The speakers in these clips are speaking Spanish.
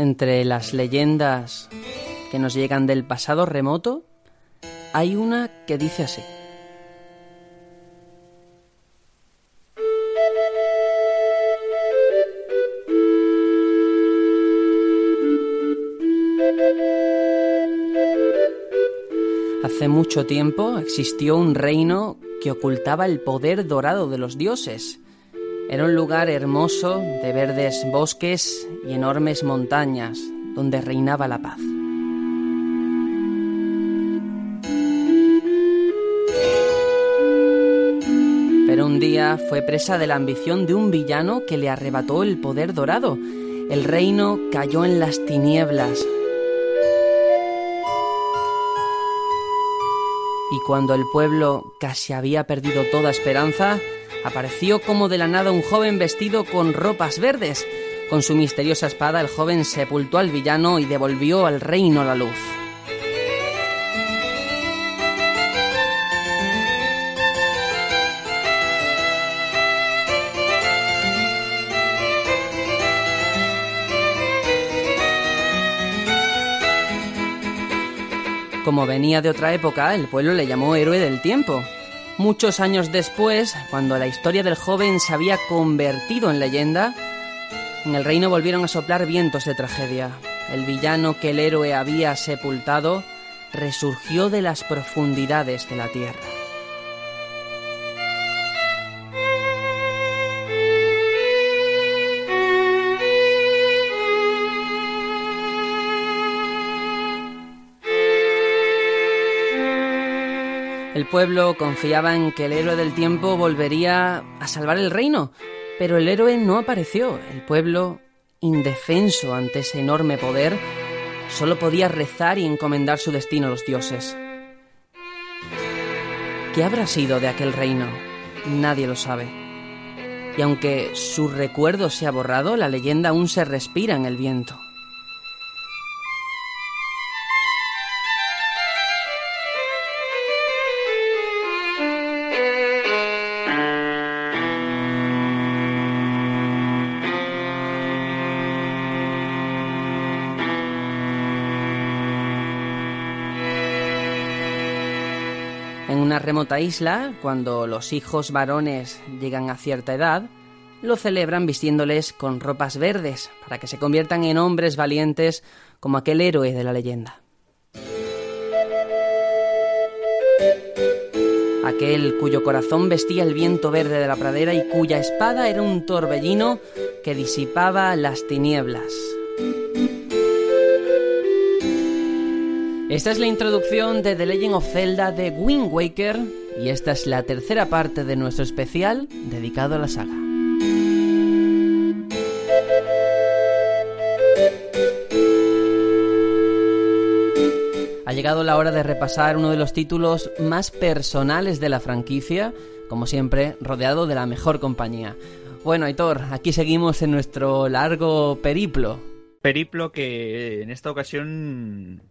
Entre las leyendas que nos llegan del pasado remoto, hay una que dice así. Hace mucho tiempo existió un reino que ocultaba el poder dorado de los dioses. Era un lugar hermoso de verdes bosques y enormes montañas donde reinaba la paz. Pero un día fue presa de la ambición de un villano que le arrebató el poder dorado. El reino cayó en las tinieblas, y cuando el pueblo casi había perdido toda esperanza, apareció como de la nada un joven vestido con ropas verdes. Con su misteriosa espada el joven sepultó al villano y devolvió al reino la luz. Como venía de otra época, el pueblo le llamó héroe del tiempo. Muchos años después, cuando la historia del joven se había convertido en leyenda, en el reino volvieron a soplar vientos de tragedia. El villano que el héroe había sepultado resurgió de las profundidades de la tierra. El pueblo confiaba en que el héroe del tiempo volvería a salvar el reino, pero el héroe no apareció. El pueblo, indefenso ante ese enorme poder, solo podía rezar y encomendar su destino a los dioses. ¿Qué habrá sido de aquel reino? Nadie lo sabe. Y aunque su recuerdo se ha borrado, la leyenda aún se respira en el viento. Remota isla, cuando los hijos varones llegan a cierta edad, lo celebran vistiéndoles con ropas verdes para que se conviertan en hombres valientes como aquel héroe de la leyenda. Aquel cuyo corazón vestía el viento verde de la pradera y cuya espada era un torbellino que disipaba las tinieblas. Esta es la introducción de The Legend of Zelda de Wind Waker y esta es la tercera parte de nuestro especial dedicado a la saga. Ha llegado la hora de repasar uno de los títulos más personales de la franquicia, como siempre, rodeado de la mejor compañía. Bueno, Aitor, aquí seguimos en nuestro largo periplo. Periplo que en esta ocasión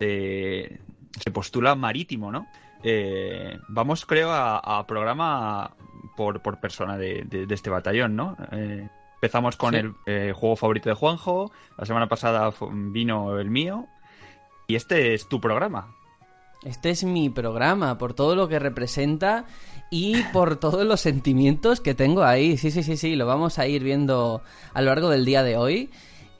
eh, se postula marítimo, ¿no? Eh, vamos, creo, a, a programa por, por persona de, de, de, este batallón, ¿no? Eh, empezamos con sí. el juego favorito de Juanjo, la semana pasada vino el mío, y este es tu programa. Este es mi programa, por todo lo que representa y por todos los sentimientos que tengo ahí. Sí, sí, sí, sí, lo vamos a ir viendo a lo largo del día de hoy.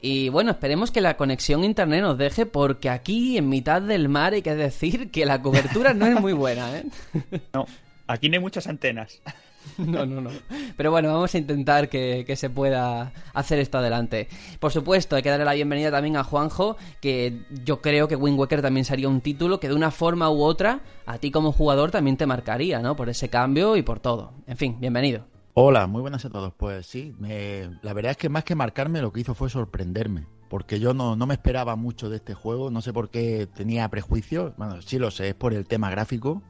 Y bueno, esperemos que la conexión internet nos deje porque aquí en mitad del mar hay que decir que la cobertura no es muy buena, ¿eh? No, aquí no hay muchas antenas. No, no, no. Pero bueno, vamos a intentar que, que, se pueda hacer esto adelante. Por supuesto, hay que darle la bienvenida también a Juanjo, que yo creo que Wind Waker también sería un título que de una forma u otra a ti como jugador también te marcaría, ¿no? Por ese cambio y por todo. En fin, bienvenido. Hola, muy buenas a todos. Pues sí, me, la verdad es que más que marcarme lo que hizo fue sorprenderme, porque yo no, no me esperaba mucho de este juego, no sé por qué tenía prejuicios, bueno, sí lo sé, es por el tema gráfico,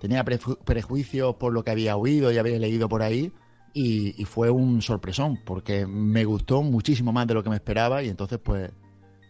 tenía preju prejuicios por lo que había oído y había leído por ahí, y, fue un sorpresón, porque me gustó muchísimo más de lo que me esperaba, y entonces pues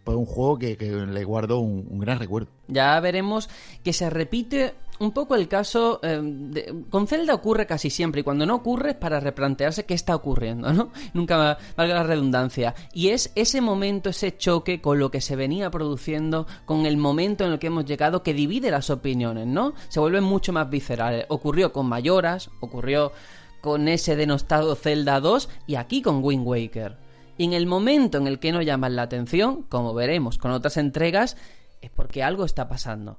pues un juego que, le guardo un, gran recuerdo. Ya veremos que se repite un poco el caso. eh, con Zelda ocurre casi siempre, y cuando no ocurre es para replantearse qué está ocurriendo, ¿no? Nunca va- valga la redundancia. Y es ese momento, ese choque con lo que se venía produciendo, con el momento en el que hemos llegado, que divide las opiniones, ¿no? Se vuelven mucho más viscerales. Ocurrió con Mayoras, ocurrió con ese denostado Zelda 2, y aquí con Wind Waker. Y en el momento en el que no llaman la atención, como veremos con otras entregas, es porque algo está pasando.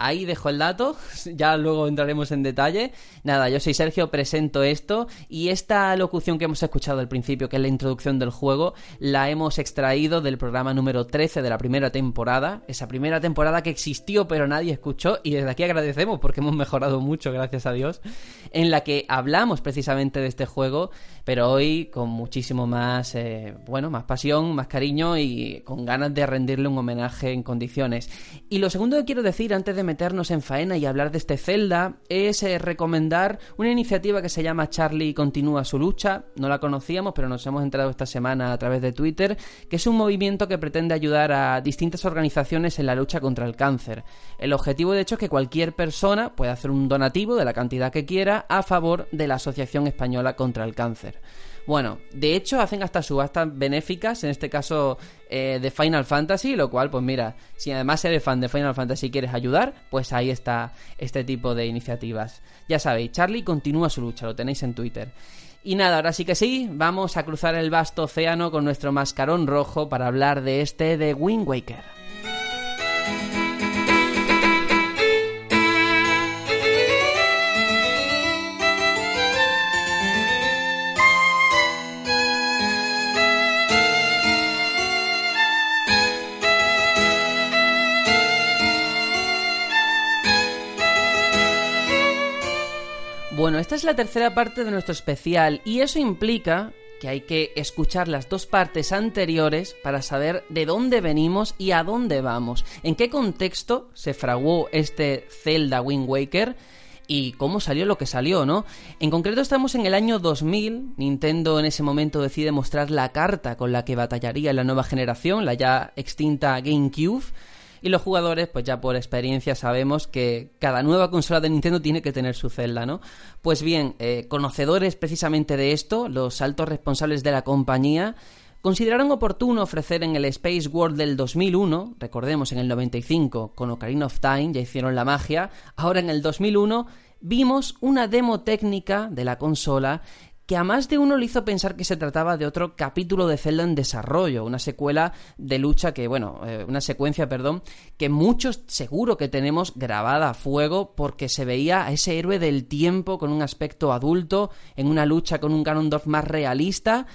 Ahí dejo el dato, ya luego entraremos en detalle. Nada, yo soy Sergio, presento esto y esta locución que hemos escuchado al principio, que es la introducción del juego, la hemos extraído del programa número 13 de la primera temporada, esa primera temporada que existió pero nadie escuchó y desde aquí agradecemos porque hemos mejorado mucho, gracias a Dios, en la que hablamos precisamente de este juego, pero hoy con muchísimo más, eh, bueno, más pasión, más cariño y con ganas de rendirle un homenaje en condiciones. Y lo segundo que quiero decir antes de meternos en faena y hablar de este Zelda es eh, recomendar una iniciativa que se llama Charlie continúa su lucha. No la conocíamos, pero nos hemos enterado esta semana a través de Twitter, que es un movimiento que pretende ayudar a distintas organizaciones en la lucha contra el cáncer. El objetivo, de hecho, es que cualquier persona pueda hacer un donativo de la cantidad que quiera a favor de la Asociación Española contra el Cáncer. Bueno, de hecho hacen hasta subastas benéficas, en este caso eh, de Final Fantasy, lo cual, pues mira, si además eres fan de Final Fantasy y quieres ayudar, pues ahí está este tipo de iniciativas. Ya sabéis, Charlie continúa su lucha, lo tenéis en Twitter. Y nada, ahora sí que sí, vamos a cruzar el vasto océano con nuestro mascarón rojo para hablar de este de Wind Waker. Bueno, esta es la tercera parte de nuestro especial y eso implica que hay que escuchar las dos partes anteriores para saber de dónde venimos y a dónde vamos, en qué contexto se fraguó este Zelda Wind Waker y cómo salió lo que salió, ¿no? En concreto estamos en el año 2000, Nintendo en ese momento decide mostrar la carta con la que batallaría la nueva generación, la ya extinta GameCube, y los jugadores, pues ya por experiencia sabemos que cada nueva consola de Nintendo tiene que tener su Zelda, ¿no? Pues bien, eh, conocedores precisamente de esto, los altos responsables de la compañía, consideraron oportuno ofrecer en el Space World del 2001, recordemos en el 95 con Ocarina of Time ya hicieron la magia, ahora en el 2001 vimos una demo técnica de la consola que a más de uno le hizo pensar que se trataba de otro capítulo de Zelda en desarrollo, una secuela de lucha que, bueno, eh, una secuencia, perdón, que muchos seguro que tenemos grabada a fuego porque se veía a ese héroe del tiempo con un aspecto adulto en una lucha con un Ganondorf más realista.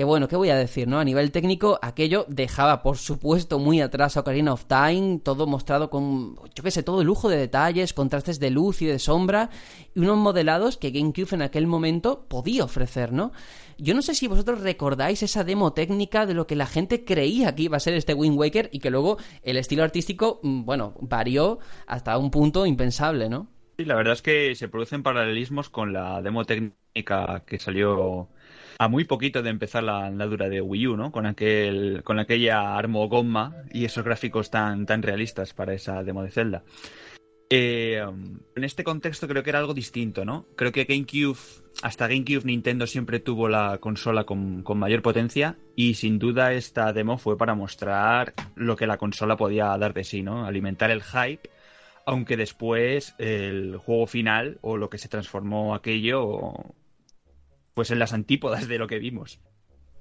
Que bueno, ¿qué voy a decir, no? A nivel técnico, aquello dejaba, por supuesto, muy atrás a Ocarina of Time, todo mostrado con, yo qué sé, todo lujo de detalles, contrastes de luz y de sombra, y unos modelados que GameCube en aquel momento podía ofrecer, ¿no? Yo no sé si vosotros recordáis esa demo técnica de lo que la gente creía que iba a ser este Wind Waker y que luego el estilo artístico, mm, bueno, varió hasta un punto impensable, ¿no? Sí, la verdad es que se producen paralelismos con la demo técnica que salió a muy poquito de empezar la andadura de Wii U, ¿no? Con aquel, con aquella armogoma y esos gráficos tan, tan realistas para esa demo de Zelda. Eh, en este contexto creo que era algo distinto, ¿no? Creo que GameCube, hasta GameCube Nintendo siempre tuvo la consola con, con, mayor potencia y sin duda esta demo fue para mostrar lo que la consola podía dar de sí, ¿no? Alimentar el hype, aunque después el juego final o lo que se transformó aquello, pues en las antípodas de lo que vimos.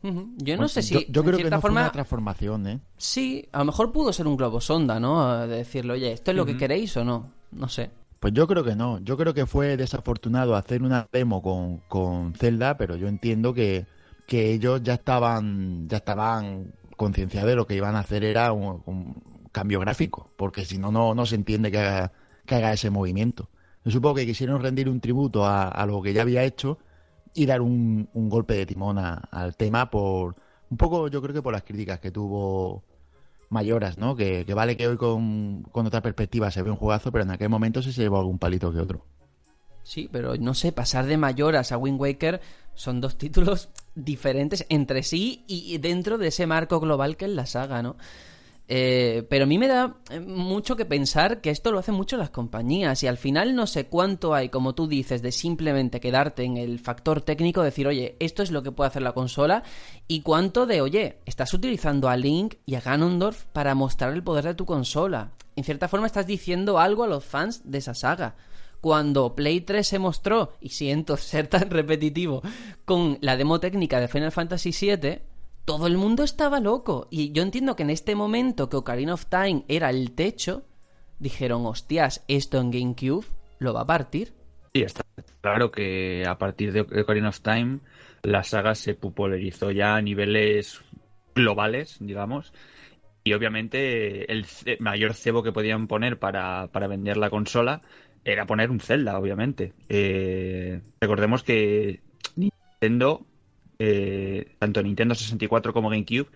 Uh -huh. Yo no pues sé si. Yo, yo creo que no forma, fue una transformación, ¿eh? Sí, a lo mejor pudo ser un globo sonda, ¿no? De decirle, oye, ¿esto es lo uh -huh. que queréis o no? No sé. Pues yo creo que no. Yo creo que fue desafortunado hacer una demo con, con Zelda, pero yo entiendo que, que ellos ya estaban, ya estaban concienciados de lo que iban a hacer era un, un cambio gráfico, porque si no, no, no se entiende que haga, que haga ese movimiento. Yo supongo que quisieron rendir un tributo a, a lo que ya había hecho y dar un, un golpe de timón al tema por un poco, yo creo que por las críticas que tuvo Mayoras, ¿no? Que, vale que hoy con, con, otra perspectiva se ve un juegazo, pero en aquel momento se llevó algún palito que otro. Sí, pero no sé, pasar de Mayoras a Wind Waker son dos títulos diferentes entre sí y dentro de ese marco global que es la saga, ¿no? Eh, pero a mí me da eh, mucho que pensar que esto lo hacen mucho las compañías y al final no sé cuánto hay, como tú dices, de simplemente quedarte en el factor técnico, decir, oye, esto es lo que puede hacer la consola y cuánto de, oye, estás utilizando a Link y a Ganondorf para mostrar el poder de tu consola. En cierta forma estás diciendo algo a los fans de esa saga cuando Play 3 se mostró, y siento ser tan repetitivo, con la demo técnica de Final Fantasy VII, todo el mundo estaba loco. Y yo entiendo que en este momento que Ocarina of Time era el techo, dijeron, hostias, esto en GameCube lo va a partir. Sí, está claro que a partir de Ocarina of Time la saga se popularizó ya a niveles globales, digamos. Y obviamente el mayor cebo que podían poner para, para vender la consola era poner un Zelda, obviamente. Eh, recordemos que Nintendo eh, tanto Nintendo 64 como GameCube,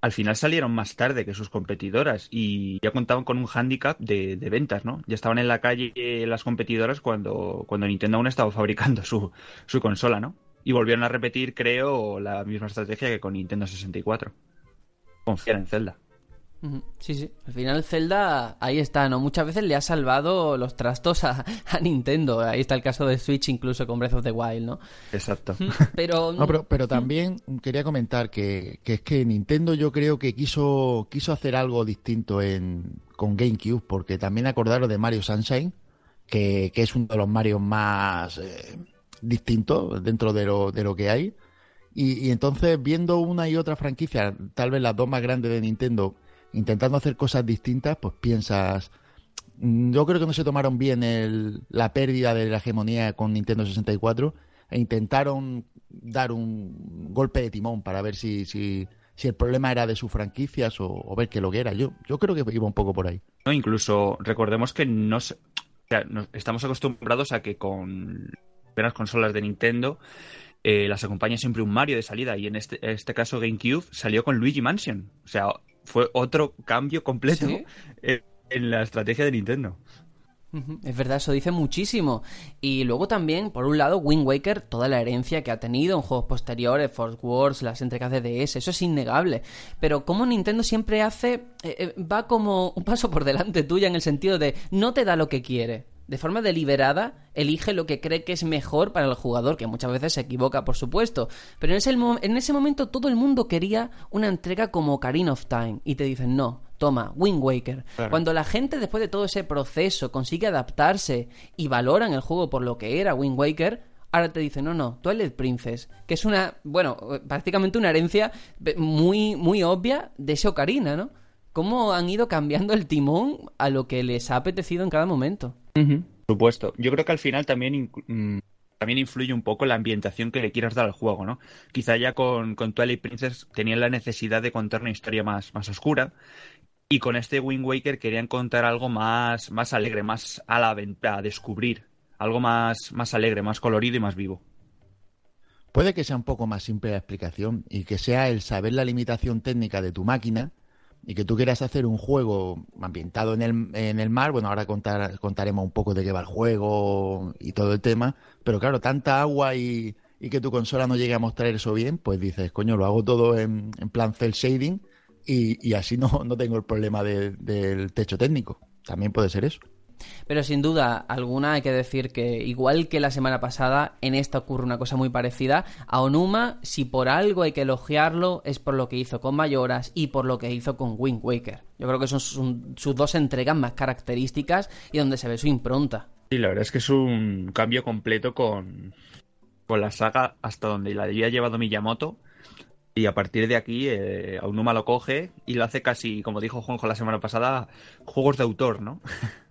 al final salieron más tarde que sus competidoras y ya contaban con un handicap de, ventas, ¿no? Ya estaban en la calle las competidoras cuando, cuando Nintendo aún estaba fabricando su, su consola, ¿no? Y volvieron a repetir, creo, la misma estrategia que con Nintendo 64. Confiar en Zelda. Sí, sí. Al final Zelda ahí está, ¿no? Muchas veces le ha salvado los trastos a, Nintendo. Ahí está el caso de Switch incluso con Breath of the Wild, ¿no? Exacto. Pero... No, pero, también quería comentar que, es que Nintendo yo creo que quiso, quiso hacer algo distinto en, con GameCube, porque también acordaron de Mario Sunshine, que, es uno de los Mario más eh, distintos dentro de lo, de lo que hay. Y, y entonces, viendo una y otra franquicia, tal vez las dos más grandes de Nintendo, intentando hacer cosas distintas, pues piensas, mm, yo creo que no se tomaron bien el, la pérdida de la hegemonía con Nintendo 64 e intentaron dar un golpe de timón para ver si, si, si el problema era de sus franquicias o, ver qué lo que era. Yo, yo creo que iba un poco por ahí. No, incluso recordemos que no, estamos acostumbrados a que con las consolas de Nintendo eh, las acompaña siempre un Mario de salida y en este, este caso GameCube salió con Luigi Mansion. O sea, fue otro cambio completo en, la estrategia de Nintendo. Es verdad, eso dice muchísimo. Y luego también, por un lado, Wind Waker, toda la herencia que ha tenido en juegos posteriores, Force Wars, las entregas de DS, eso es innegable. Pero como Nintendo siempre hace, eh, eh, va como un paso por delante tuya en el sentido de no te da lo que quiere de forma deliberada, elige lo que cree que es mejor para el jugador, que muchas veces se equivoca, por supuesto. Pero en ese, en ese momento todo el mundo quería una entrega como Ocarina of Time. Y te dicen, no, toma, Wind Waker. Cuando la gente, después de todo ese proceso, consigue adaptarse y valoran el juego por lo que era Wind Waker, ahora te dicen, no, no, Twilight Princess, que es una, bueno, prácticamente una herencia muy, muy obvia de ese Ocarina, ¿no? Cómo han ido cambiando el timón a lo que les ha apetecido en cada momento. Por supuesto. Yo creo que al final también, mm, también influye un poco la ambientación que le quieras dar al juego, ¿no? Quizá ya con, con Twilight Princess tenían la necesidad de contar una historia más, más oscura. Y con este Wind Waker querían contar algo más, más alegre, más a la venta, a descubrir. Algo más, más alegre, más colorido y más vivo. Puede que sea un poco más simple la explicación y que sea el saber la limitación técnica de tu máquina y que tú quieras hacer un juego ambientado en el, en el mar, bueno, ahora contar, contaremos un poco de qué va el juego y todo el tema, pero claro, tanta agua y, y que tu consola no llegue a mostrar eso bien, pues dices, coño, lo hago todo en, en plan cel shading y, y así no, no tengo el problema del techo técnico. También puede ser eso. Pero sin duda alguna hay que decir que, igual que la semana pasada, en esta ocurre una cosa muy parecida. A Onuma, si por algo hay que elogiarlo, es por lo que hizo con Mayoras y por lo que hizo con Wind Waker. Yo creo que son sus, dos entregas más características y donde se ve su impronta. Sí, la verdad es que es un cambio completo con, con la saga hasta donde la había llevado Miyamoto. Y a partir de aquí, eh, Aonuma lo coge y lo hace casi, como dijo Juanjo la semana pasada, juegos de autor, ¿no?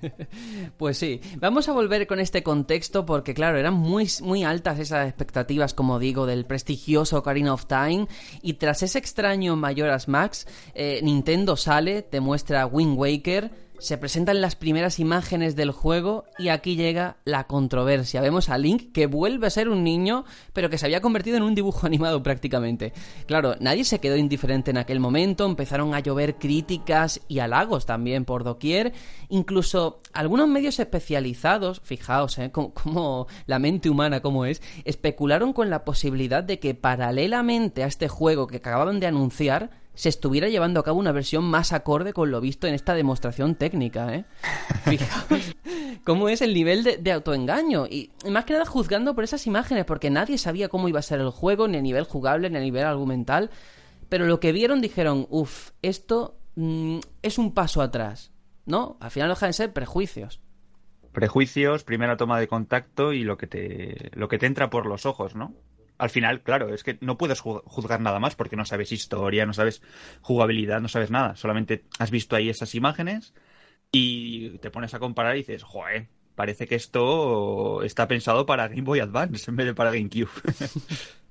Pues sí, vamos a volver con este contexto porque claro, eran muy, muy altas esas expectativas, como digo, del prestigioso Ocarina of Time. Y tras ese extraño Majora's Max, eh, Nintendo sale, te muestra Wind Waker, se presentan las primeras imágenes del juego y aquí llega la controversia. Vemos a Link que vuelve a ser un niño, pero que se había convertido en un dibujo animado prácticamente. Claro, nadie se quedó indiferente en aquel momento, empezaron a llover críticas y halagos también por doquier, incluso algunos medios especializados, fijaos, ¿eh? como, la mente humana como es, especularon con la posibilidad de que paralelamente a este juego que acababan de anunciar, se estuviera llevando a cabo una versión más acorde con lo visto en esta demostración técnica, ¿eh? Fijaos cómo es el nivel de, autoengaño. Y, más que nada juzgando por esas imágenes, porque nadie sabía cómo iba a ser el juego, ni a nivel jugable, ni a nivel argumental. Pero lo que vieron dijeron, uff, esto mm, es un paso atrás, ¿no? Al final dejan de ser prejuicios. Prejuicios, primera toma de contacto y lo que te, lo que te entra por los ojos, ¿no? Al final, claro, es que no puedes juzgar nada más porque no sabes historia, no sabes jugabilidad, no sabes nada. Solamente has visto ahí esas imágenes y te pones a comparar y dices, joder, parece que esto está pensado para Game Boy Advance en vez de para GameCube.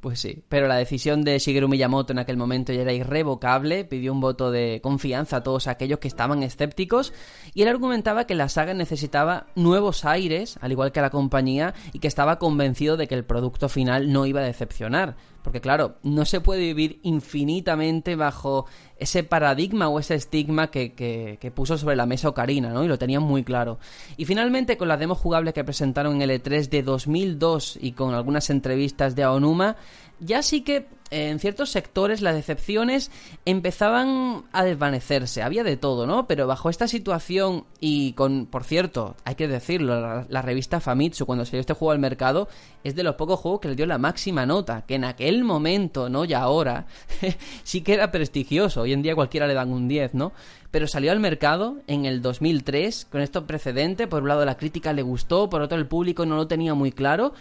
Pues sí, pero la decisión de Shigeru Miyamoto en aquel momento ya era irrevocable, pidió un voto de confianza a todos aquellos que estaban escépticos y él argumentaba que la saga necesitaba nuevos aires, al igual que la compañía, y que estaba convencido de que el producto final no iba a decepcionar. Porque claro, no se puede vivir infinitamente bajo ese paradigma o ese estigma que, que, puso sobre la mesa Ocarina, ¿no? Y lo tenían muy claro. Y finalmente, con la demo jugable que presentaron en el E3 de 2002 y con algunas entrevistas de Aonuma, ya sí que en ciertos sectores las decepciones empezaban a desvanecerse. Había de todo, ¿no? Pero bajo esta situación y con, por cierto, hay que decirlo, la, revista Famitsu cuando salió este juego al mercado es de los pocos juegos que le dio la máxima nota, que en aquel momento, no ya ahora, sí que era prestigioso. Hoy en día cualquiera le dan un 10, ¿no? Pero salió al mercado en el 2003 con esto precedente. Por un lado la crítica le gustó, por otro el público no lo tenía muy claro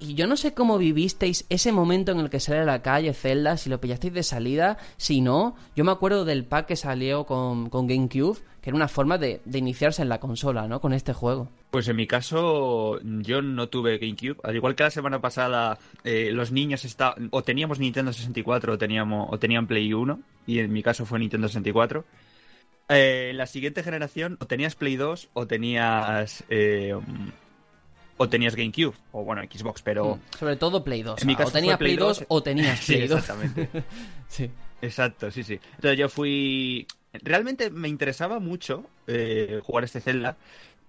y yo no sé cómo vivisteis ese momento en el que sale a la calle Zelda, si lo pillasteis de salida, si no. Yo me acuerdo del pack que salió con, GameCube, que era una forma de, iniciarse en la consola, ¿no? Con este juego. Pues en mi caso, yo no tuve GameCube. Al igual que la semana pasada, eh, los niños está, o teníamos Nintendo 64 o, teníamos, o tenían Play 1, y en mi caso fue Nintendo 64. Eh, la siguiente generación, o tenías Play 2 o tenías. Eh, o tenías GameCube, o bueno, Xbox, pero... Mm, sobre todo Play 2. En mi caso o tenías Play 2, o tenías Play 2. exactamente. sí. Exacto, sí, sí. Entonces yo fui... Realmente me interesaba mucho eh, jugar este Zelda,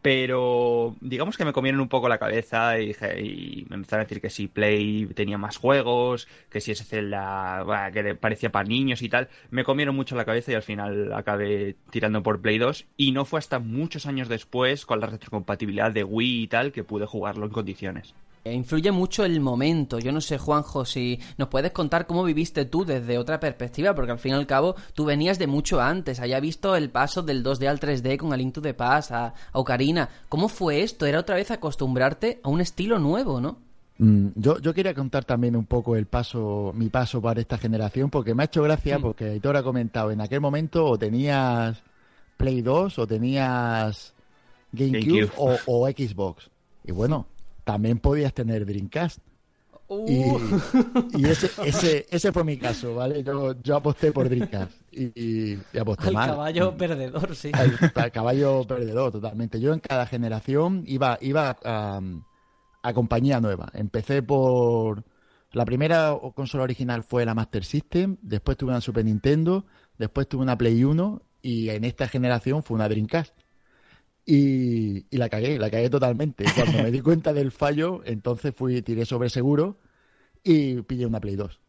pero digamos que me comieron un poco la cabeza y, me empezaron a decir que si Play tenía más juegos, que si ese Zelda que parecía para niños y tal. Me comieron mucho la cabeza y al final acabé tirando por Play 2 y no fue hasta muchos años después con la retrocompatibilidad de Wii y tal que pude jugarlo en condiciones. Eh, influye mucho el momento. Yo no sé, Juanjo, si nos puedes contar cómo viviste tú desde otra perspectiva, porque al fin y al cabo tú venías de mucho antes. Había visto el paso del 2D al 3D con el Into the Pass a, Ocarina. ¿Cómo fue esto? Era otra vez acostumbrarte a un estilo nuevo, ¿no? Mm, yo, yo quería contar también un poco el paso, mi paso para esta generación, porque me ha hecho gracia, mm. porque Aitor ha comentado, en aquel momento o tenías Play 2 o tenías GameCube, O, o Xbox. Y bueno, también podías tener Dreamcast. Y, uh. ese, ese, ese, fue mi caso, ¿vale? Yo, yo aposté por Dreamcast y, y, aposté Al caballo perdedor, sí. Al, caballo perdedor, totalmente. Yo en cada generación iba, iba a, a compañía nueva. Empecé por... La primera consola original fue la Master System, después tuve una Super Nintendo, después tuve una Play 1 y en esta generación fue una Dreamcast. Y, la cagué, la cagué totalmente. Cuando me di cuenta del fallo, entonces fui, tiré sobre seguro y pillé una Play 2.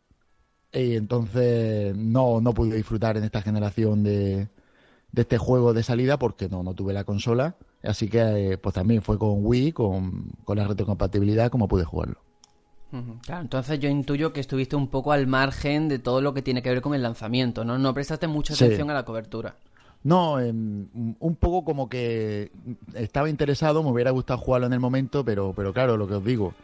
Y entonces no, no pude disfrutar en esta generación de, de este juego de salida porque no, no tuve la consola. Así que pues también fue con Wii, con, con la retrocompatibilidad, como pude jugarlo. Claro, entonces yo intuyo que estuviste un poco al margen de todo lo que tiene que ver con el lanzamiento, ¿no? No prestaste mucha atención a la cobertura. No, un poco como que estaba interesado, me hubiera gustado jugarlo en el momento, pero, pero claro, lo que os digo,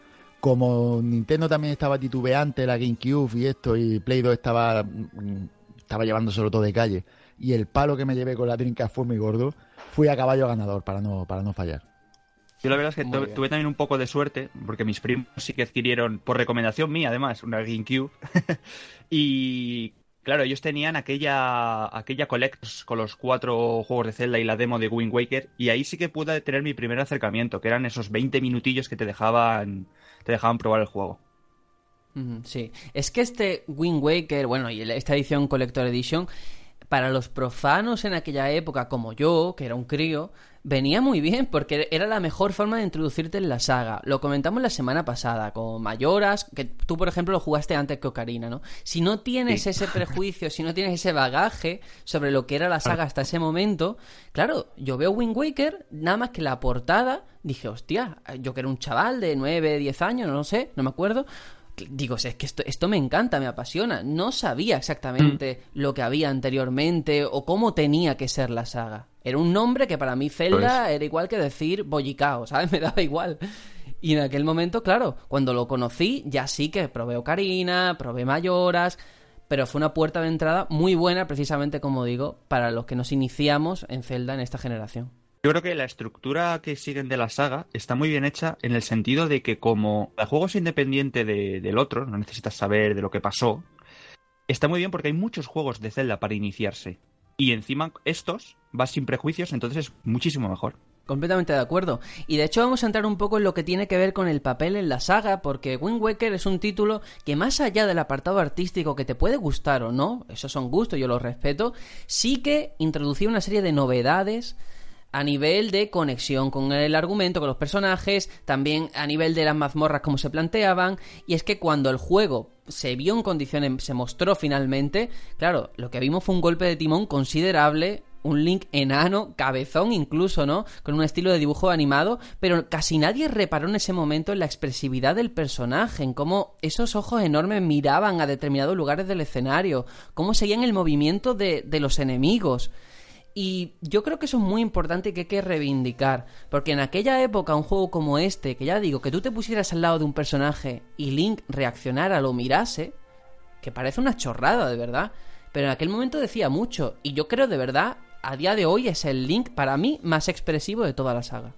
como Nintendo también estaba titubeante, la GameCube y esto, y Play 2 estaba, mm, estaba llevándoselo todo de calle, y el palo que me llevé con la Dreamcast fue muy gordo, fui a caballo ganador para no, para no fallar. Yo la verdad es que tuve también un poco de suerte, porque mis primos sí que adquirieron, por recomendación mía además, una GameCube. y Claro, ellos tenían aquella, aquella Collects con los cuatro juegos de Zelda y la demo de Wind Waker, y ahí sí que pude tener mi primer acercamiento, que eran esos 20 minutillos que te dejaban, te dejaban probar el juego. Sí, es que este Wind Waker, bueno, y esta edición Collector Edition, para los profanos en aquella época, como yo, que era un crío, venía muy bien porque era la mejor forma de introducirte en la saga. Lo comentamos la semana pasada con Mayoras, que tú, por ejemplo, lo jugaste antes que Ocarina, ¿no? Si no tienes ese prejuicio, si no tienes ese bagaje sobre lo que era la saga hasta ese momento, claro, yo veo Wind Waker, nada más que la portada, dije, hostia, yo que era un chaval de 9, 10 años, no lo sé, no me acuerdo, digo, es que esto, esto me encanta, me apasiona. No sabía exactamente mm. lo que había anteriormente o cómo tenía que ser la saga. Era un nombre que para mí Zelda pues- era igual que decir Boyicao, ¿sabes? Me daba igual. Y en aquel momento, claro, cuando lo conocí, ya sí que probé Ocarina, probé Mayoras, pero fue una puerta de entrada muy buena, precisamente como digo, para los que nos iniciamos en Zelda en esta generación. Yo creo que la estructura que siguen de la saga está muy bien hecha en el sentido de que como el juego es independiente del otro, no necesitas saber de lo que pasó, está muy bien porque hay muchos juegos de Zelda para iniciarse. Y encima estos vas sin prejuicios, entonces es muchísimo mejor. Completamente de acuerdo. Y de hecho vamos a entrar un poco en lo que tiene que ver con el papel en la saga, porque Wind Waker es un título que más allá del apartado artístico que te puede gustar o no, esos son gustos, yo los respeto, sí que introducía una serie de novedades a nivel de conexión con el argumento, con los personajes, también a nivel de las mazmorras como se planteaban, y es que cuando el juego se vio en condiciones, se mostró finalmente, claro, lo que vimos fue un golpe de timón considerable, un Link enano, cabezón incluso, ¿no? Con un estilo de dibujo animado, pero casi nadie reparó en ese momento en la expresividad del personaje, en cómo esos ojos enormes miraban a determinados lugares del escenario, cómo seguían el movimiento de, de los enemigos. Y yo creo que eso es muy importante y que hay que reivindicar. Porque en aquella época, un juego como este, que ya digo, que tú te pusieras al lado de un personaje y Link reaccionara, lo mirase, que parece una chorrada, de verdad. Pero en aquel momento decía mucho. Y yo creo de verdad, a día de hoy es el Link para mí más expresivo de toda la saga.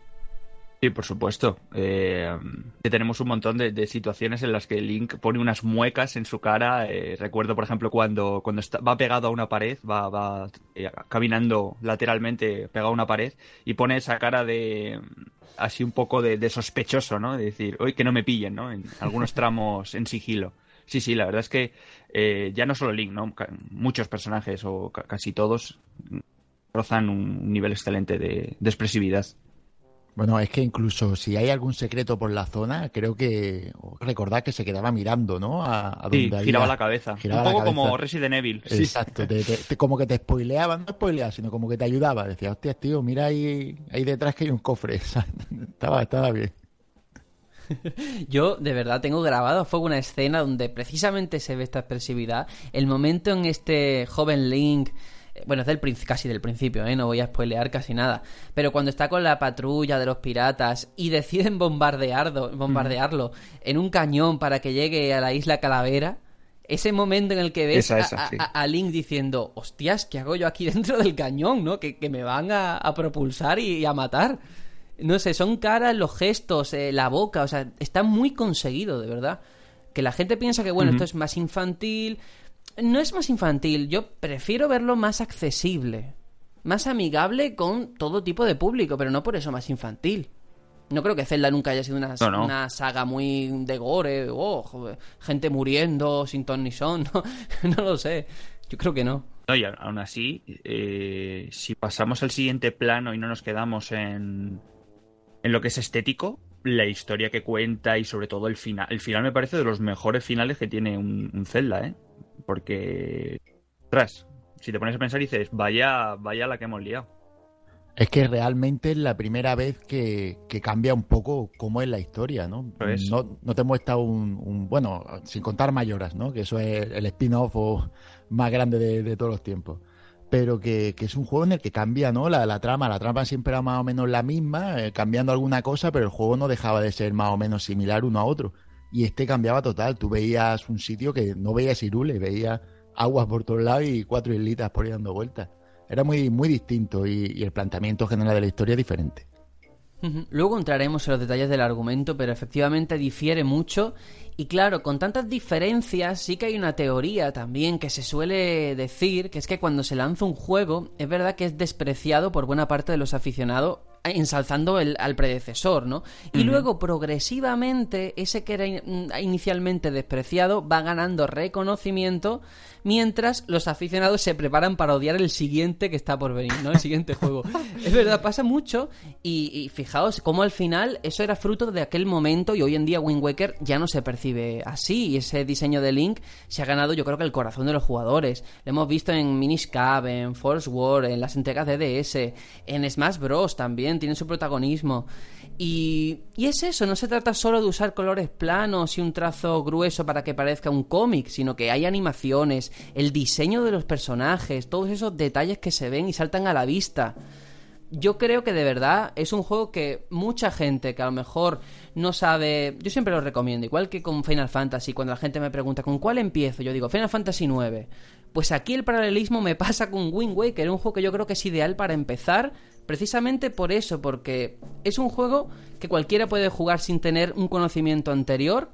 Sí, por supuesto. Eh, tenemos un montón de, situaciones en las que Link pone unas muecas en su cara. Eh, recuerdo, por ejemplo, cuando, cuando está, va pegado a una pared, va, va eh, caminando lateralmente pegado a una pared y pone esa cara de así un poco de, sospechoso, ¿no? De decir, hoy que no me pillen, ¿no? En algunos tramos en sigilo. Sí, sí, la verdad es que ya no solo Link, ¿no? Muchos personajes o casi todos rozan un nivel excelente de expresividad. Bueno, es que incluso si hay algún secreto por la zona, creo que recordad que se quedaba mirando, ¿no? A, sí, giraba la cabeza. un poco como Resident Evil. Exacto, como que te spoileaban, no spoileaba, sino como que te ayudaba. Decía, hostia, tío, mira ahí, ahí detrás que hay un cofre. estaba, estaba bien. Yo de verdad tengo grabado a fuego una escena donde precisamente se ve esta expresividad. El momento en este joven Link bueno, es del, casi del principio, ¿eh? no voy a spoilear casi nada. Pero cuando está con la patrulla de los piratas y deciden bombardearlo, bombardearlo en un cañón para que llegue a la isla Calavera, ese momento en el que ves a, Link diciendo, hostias, ¿qué hago yo aquí dentro del cañón? ¿no? Que, me van a, propulsar y, a matar. No sé, son caras, los gestos, eh, la boca, o sea, está muy conseguido, de verdad. Que la gente piensa que, bueno, esto es más infantil, no es más infantil, yo prefiero verlo más accesible, más amigable con todo tipo de público, pero no por eso más infantil. No creo que Zelda nunca haya sido una, una saga muy de gore, oh, gente muriendo sin ton ni son, no, lo sé. Yo creo que no. No, y aún así, eh, si pasamos al siguiente plano y no nos quedamos en, en lo que es estético, la historia que cuenta y sobre todo el final. El final me parece de los mejores finales que tiene un, un Zelda, ¿eh? Porque, tras, si te pones a pensar y dices, vaya, vaya la que hemos liado. Es que realmente es la primera vez que, cambia un poco cómo es la historia, ¿no? No, no, te muestra un, bueno, sin contar mayoras, ¿no? Que eso es el spin-off más grande de, todos los tiempos. Pero que, es un juego en el que cambia, ¿no? La, trama, la trama siempre era más o menos la misma, eh, cambiando alguna cosa, pero el juego no dejaba de ser más o menos similar uno a otro y este cambiaba total. Tú veías un sitio que no veías Irule, veías aguas por todos lados y cuatro islitas por ahí dando vueltas. Era muy, muy distinto y, el planteamiento general de la historia es diferente. Luego entraremos en los detalles del argumento, pero efectivamente difiere mucho. Y claro, con tantas diferencias, sí que hay una teoría también que se suele decir, que es que cuando se lanza un juego, es verdad que es despreciado por buena parte de los aficionados ensalzando al predecesor, ¿no? Y luego, progresivamente, ese que era inicialmente despreciado va ganando reconocimiento mientras los aficionados se preparan para odiar el siguiente que está por venir, ¿no? El siguiente juego. Es verdad, pasa mucho y, fijaos cómo al final eso era fruto de aquel momento y hoy en día Wind Waker ya no se percibe así y ese diseño de Link se ha ganado yo creo que el corazón de los jugadores. Lo hemos visto en Minish Cap, en Force War, en las entregas de DS, en Smash Bros también tiene su protagonismo. Y, y, es eso, no se trata solo de usar colores planos y un trazo grueso para que parezca un cómic, sino que hay animaciones, el diseño de los personajes, todos esos detalles que se ven y saltan a la vista. Yo creo que de verdad es un juego que mucha gente que a lo mejor no sabe, yo siempre lo recomiendo, igual que con Final Fantasy, cuando la gente me pregunta con cuál empiezo, yo digo Final Fantasy 9. Pues aquí el paralelismo me pasa con Wind Waker, un juego que yo creo que es ideal para empezar Precisamente por eso, porque es un juego que cualquiera puede jugar sin tener un conocimiento anterior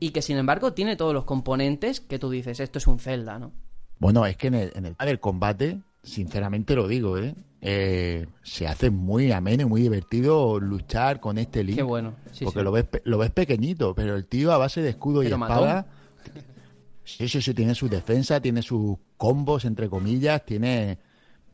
y que sin embargo tiene todos los componentes que tú dices, esto es un Zelda, ¿no? Bueno, es que en el, en el, combate, sinceramente lo digo, ¿eh? ¿eh? se hace muy ameno y muy divertido luchar con este Link. Qué bueno. porque Lo, ves, lo ves pequeñito, pero el tío a base de escudo y espada... Sí, sí, sí, tiene su defensa, tiene sus combos, entre comillas, tiene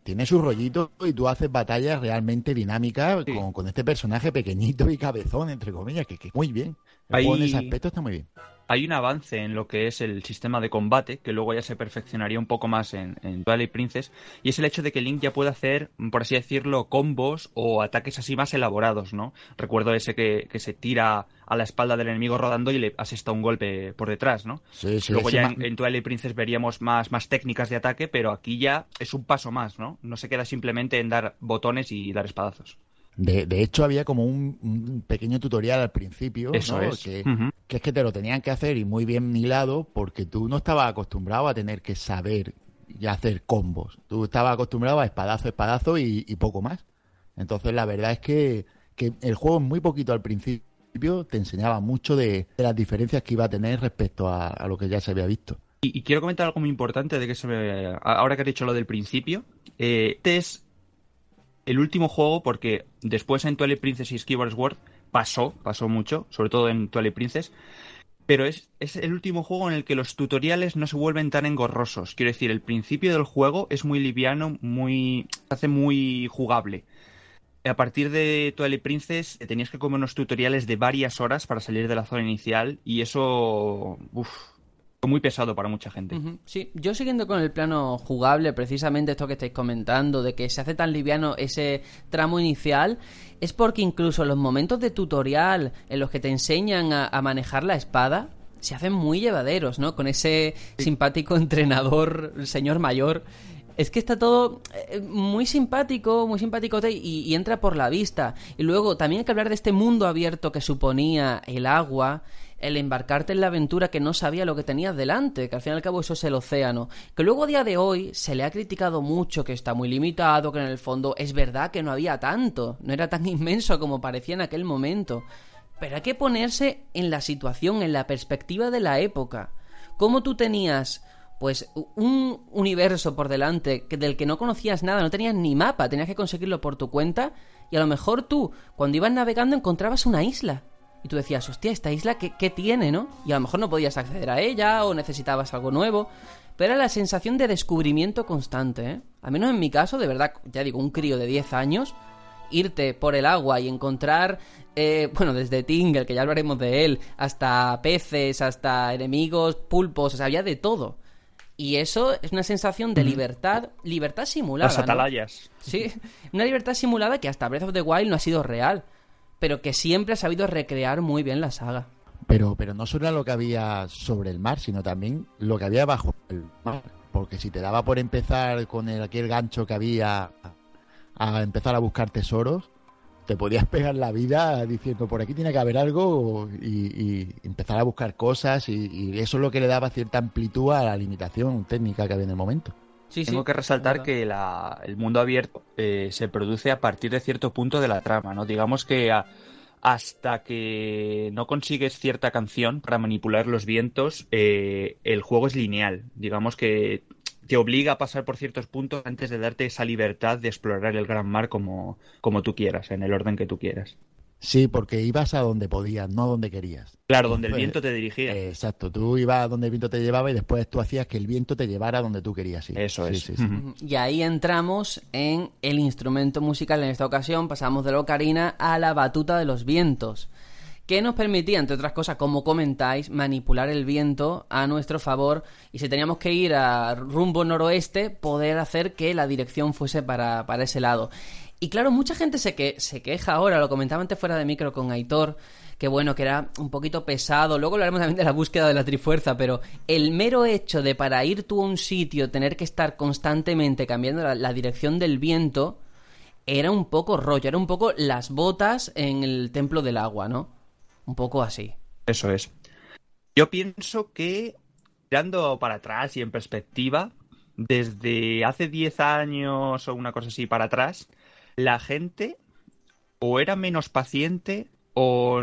tiene su rollito y tú haces batallas realmente dinámicas con, este personaje pequeñito y cabezón, entre comillas, que, que muy bien. En ese aspecto está muy bien hay un avance en lo que es el sistema de combate, que luego ya se perfeccionaría un poco más en, en Twilight Princess, y es el hecho de que Link ya puede hacer, por así decirlo, combos o ataques así más elaborados, ¿no? Recuerdo ese que, se tira a la espalda del enemigo rodando y le asesta un golpe por detrás, ¿no? Sí, sí, luego ya en, Twilight Princess veríamos más, más técnicas de ataque, pero aquí ya es un paso más, ¿no? No se queda simplemente en dar botones y dar espadazos. De, de, hecho, había como un, pequeño tutorial al principio, Eso es. Que, es que te lo tenían que hacer y muy bien milado porque tú no estabas acostumbrado a tener que saber y hacer combos. Tú estabas acostumbrado a espadazo, espadazo y, poco más. Entonces, la verdad es que, que, el juego muy poquito al principio te enseñaba mucho de, las diferencias que iba a tener respecto a, lo que ya se había visto. Y, quiero comentar algo muy importante de que se me, ahora que has dicho lo del principio. Eh, este es el último juego, porque después en Twilight Princess y Skyward Sword pasó, pasó mucho, sobre todo en Twilight Princess, pero es, es, el último juego en el que los tutoriales no se vuelven tan engorrosos. Quiero decir, el principio del juego es muy liviano, muy. se hace muy jugable. A partir de Twilight Princess tenías que comer unos tutoriales de varias horas para salir de la zona inicial y eso. Uf, muy pesado para mucha gente. Sí, yo siguiendo con el plano jugable, precisamente esto que estáis comentando, de que se hace tan liviano ese tramo inicial, es porque incluso los momentos de tutorial en los que te enseñan a, manejar la espada, se hacen muy llevaderos, ¿no? Con ese simpático entrenador, el señor mayor. Es que está todo eh, muy simpático, muy simpático y, y, entra por la vista. Y luego también hay que hablar de este mundo abierto que suponía el agua el embarcarte en la aventura que no sabía lo que tenías delante, que al fin y al cabo eso es el océano, que luego a día de hoy se le ha criticado mucho, que está muy limitado, que en el fondo es verdad que no había tanto, no era tan inmenso como parecía en aquel momento, pero hay que ponerse en la situación, en la perspectiva de la época. ¿Cómo tú tenías pues un universo por delante del que no conocías nada, no tenías ni mapa, tenías que conseguirlo por tu cuenta y a lo mejor tú, cuando ibas navegando, encontrabas una isla y tú decías, hostia, esta isla, ¿qué, tiene, no? Y a lo mejor no podías acceder a ella o necesitabas algo nuevo. Pero era la sensación de descubrimiento constante, ¿eh? Al menos en mi caso, de verdad, ya digo, un crío de 10 años, irte por el agua y encontrar, eh, bueno, desde Tingle, que ya hablaremos de él, hasta peces, hasta enemigos, pulpos, o sea, había de todo. Y eso es una sensación de libertad, libertad simulada. Las atalayas. Sí, una libertad simulada que hasta Breath of the Wild no ha sido real pero que siempre ha sabido recrear muy bien la saga. Pero, pero no solo era lo que había sobre el mar, sino también lo que había bajo el mar. Porque si te daba por empezar con el, aquel gancho que había a empezar a buscar tesoros, te podías pegar la vida diciendo por aquí tiene que haber algo y, empezar a buscar cosas y, eso es lo que le daba cierta amplitud a la limitación técnica que había en el momento. Tengo que resaltar que el mundo abierto eh, se produce a partir de cierto punto de la trama, ¿no? Digamos que hasta que no consigues cierta canción para manipular los vientos, eh, el juego es lineal. Digamos que te obliga a pasar por ciertos puntos antes de darte esa libertad de explorar el gran mar como, como tú quieras, en el orden que tú quieras. Sí, porque ibas a donde podías, no a donde querías. Claro, donde el viento te dirigía. Eh, exacto, tú ibas a donde el viento te llevaba y después tú hacías que el viento te llevara a donde tú querías ir. Eso es. Y ahí entramos en el instrumento musical. En esta ocasión pasamos de la ocarina a la batuta de los vientos que nos permitía, entre otras cosas, como comentáis, manipular el viento a nuestro favor y si teníamos que ir a rumbo noroeste, poder hacer que la dirección fuese para, para ese lado. Y claro, mucha gente se, que, se queja ahora, lo comentaba antes fuera de micro con Aitor, que bueno, que era un poquito pesado. Luego hablaremos también de la búsqueda de la trifuerza, pero el mero hecho de para ir tú a un sitio tener que estar constantemente cambiando la dirección del viento era un poco rollo, era un poco las botas en el templo del agua, ¿no? Un poco así. Eso es. Yo pienso que, mirando para atrás y en perspectiva, desde hace 10 años o una cosa así para atrás, la gente o era menos paciente o...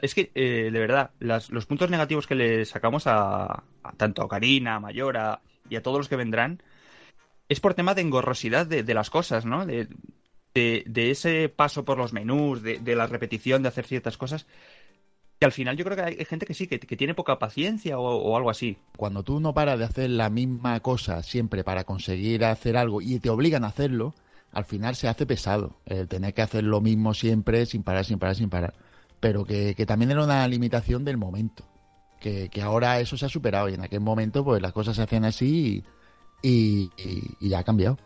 es que, eh, de verdad, los puntos negativos que le sacamos a, tanto a Karina, a Mayora y a todos los que vendrán, es por tema de engorrosidad de, las cosas, ¿no? De, de, ese paso por los menús, de, la repetición de hacer ciertas cosas que al final yo creo que hay gente que sí, que, tiene poca paciencia o, algo así. Cuando tú no paras de hacer la misma cosa siempre para conseguir hacer algo y te obligan a hacerlo, al final se hace pesado el tener que hacer lo mismo siempre sin parar, sin parar, sin parar. Pero que, también era una limitación del momento. Que, ahora eso se ha superado y en aquel momento pues las cosas se hacían así y ya ha cambiado.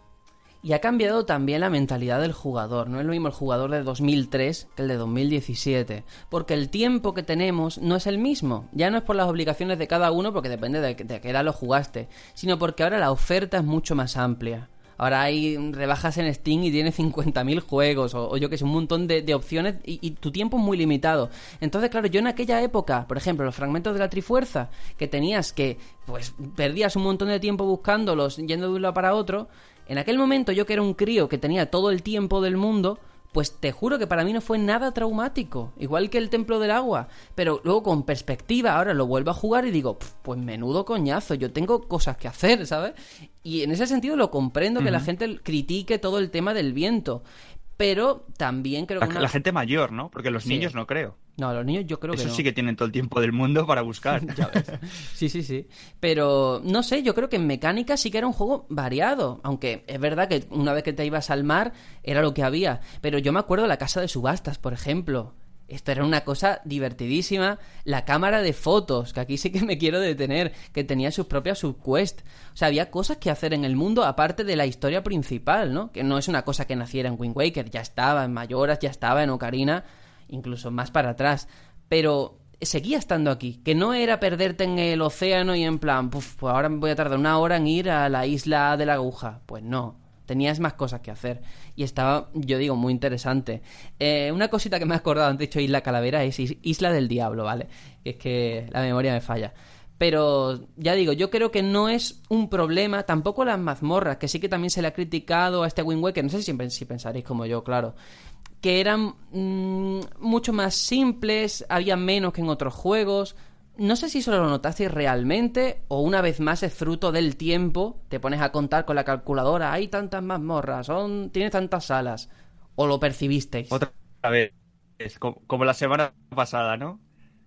Y ha cambiado también la mentalidad del jugador. No es lo mismo el jugador de 2003 que el de 2017. Porque el tiempo que tenemos no es el mismo. Ya no es por las obligaciones de cada uno, porque depende de, qué edad lo jugaste. Sino porque ahora la oferta es mucho más amplia. Ahora hay rebajas en Steam y tienes 50.000 juegos o, yo que sé, un montón de, opciones y, y, tu tiempo es muy limitado. Entonces, claro, yo en aquella época, por ejemplo, los fragmentos de la Trifuerza, que tenías que, pues, perdías un montón de tiempo buscándolos yendo de un lado para otro, en aquel momento yo que era un crío que tenía todo el tiempo del mundo, pues te juro que para mí no fue nada traumático, igual que el Templo del Agua, pero luego con perspectiva ahora lo vuelvo a jugar y digo, pues menudo coñazo, yo tengo cosas que hacer, ¿sabes? Y en ese sentido lo comprendo que la gente critique todo el tema del viento, pero también creo que... La, gente mayor, ¿no? Porque los niños no creo. No, los niños yo creo que Eso no. sí que tienen todo el tiempo del mundo para buscar. Sí, sí, sí. Pero no sé, yo creo que en mecánica sí que era un juego variado. Aunque es verdad que una vez que te ibas al mar era lo que había. Pero yo me acuerdo de la casa de subastas, por ejemplo. Esto era una cosa divertidísima. La cámara de fotos, que aquí sí que me quiero detener, que tenía sus propias subquests. O sea, había cosas que hacer en el mundo aparte de la historia principal, ¿no? Que no es una cosa que naciera en Wind Waker, ya estaba en Mayoras, ya estaba en Ocarina, incluso más para atrás. Pero seguía estando aquí, que no era perderte en el océano y en plan, pues ahora voy a tardar una hora en ir a la isla de la aguja. Pues no, tenías más cosas que hacer. Y estaba, yo digo, muy interesante. Eh, una cosita que me he acordado, antes dicho Isla Calavera, es Isla del Diablo, ¿vale? Es que la memoria me falla. Pero ya digo, yo creo que no es un problema, tampoco las mazmorras, que sí que también se le ha criticado a este Wind Waker, no sé si, si pensaréis como yo, claro, que eran mm, mucho más simples, había menos que en otros juegos, no sé si eso lo notasteis realmente o una vez más es fruto del tiempo, te pones a contar con la calculadora, hay tantas mazmorras, son, tiene tantas salas, o lo percibisteis. Otra vez, es como, la semana pasada, ¿no?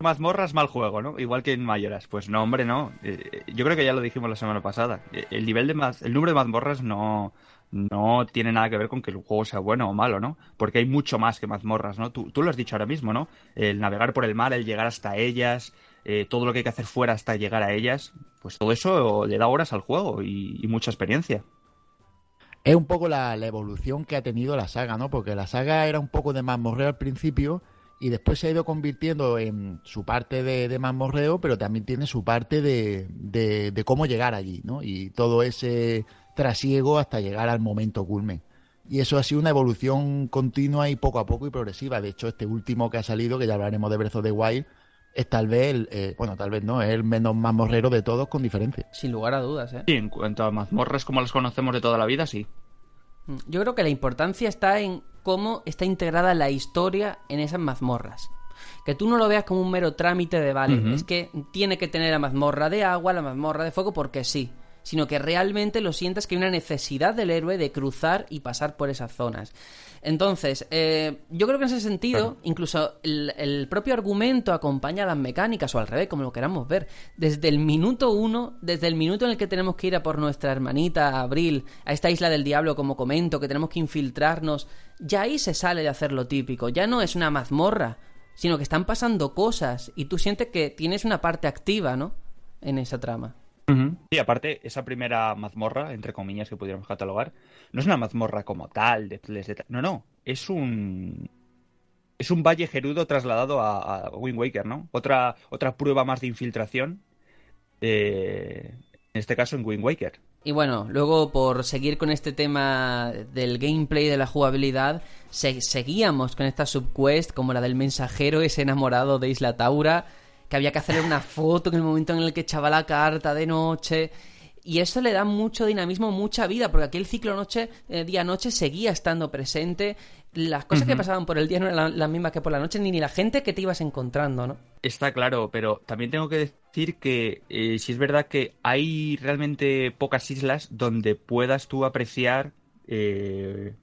Mazmorras, mal juego, ¿no? Igual que en Mayoras. Pues no, hombre, no. Eh, yo creo que ya lo dijimos la semana pasada. Eh, el nivel de el número de mazmorras no, no tiene nada que ver con que el juego sea bueno o malo, ¿no? Porque hay mucho más que mazmorras, ¿no? Tú, tú lo has dicho ahora mismo, ¿no? El navegar por el mar, el llegar hasta ellas, eh, todo lo que hay que hacer fuera hasta llegar a ellas, pues todo eso le da horas al juego y, mucha experiencia. Es un poco la, evolución que ha tenido la saga, ¿no? Porque la saga era un poco de mazmorreo al principio y después se ha ido convirtiendo en su parte de, de mazmorreo, pero también tiene su parte de, de, cómo llegar allí, ¿no? Y todo ese trasiego hasta llegar al momento culmen. Y eso ha sido una evolución continua y poco a poco y progresiva. De hecho, este último que ha salido, que ya hablaremos de Breath of the Wild, es tal vez, el, eh, bueno, tal vez no, es el menos mazmorrero de todos con diferencia. Sin lugar a dudas, ¿eh? Sí, en cuanto a mazmorras como las conocemos de toda la vida, sí. Mm, yo creo que la importancia está en cómo está integrada la historia en esas mazmorras. Que tú no lo veas como un mero trámite de, vale, es que tiene que tener la mazmorra de agua, la mazmorra de fuego, porque sí. Sino que realmente lo sientas que hay una necesidad del héroe de cruzar y pasar por esas zonas. Entonces, eh, yo creo que en ese sentido, incluso el, propio argumento acompaña a las mecánicas, o al revés, como lo queramos ver. Desde el minuto uno, desde el minuto en el que tenemos que ir a por nuestra hermanita Abril, a esta isla del diablo, como comento, que tenemos que infiltrarnos, ya ahí se sale de hacer lo típico. Ya no es una mazmorra, sino que están pasando cosas y tú sientes que tienes una parte activa, ¿no? En esa trama. Sí, aparte, esa primera mazmorra, entre comillas, que pudiéramos catalogar, no es una mazmorra como tal, de, no, no, es un es un valle gerudo trasladado a, Wind Waker, ¿no? Otra, otra prueba más de infiltración, eh, en este caso en Wind Waker. Y bueno, luego por seguir con este tema del gameplay, de la jugabilidad, seguíamos con esta subquest como la del mensajero, ese enamorado de Isla Taura, que había que hacerle una foto en el momento en el que echaba la carta de noche. Y eso le da mucho dinamismo, mucha vida, porque aquí el ciclo noche, eh, día-noche seguía estando presente. Las cosas que pasaban por el día no eran las mismas que por la noche, ni, ni la gente que te ibas encontrando, ¿no? Está claro, pero también tengo que decir que eh, si es verdad que hay realmente pocas islas donde puedas tú apreciar eh,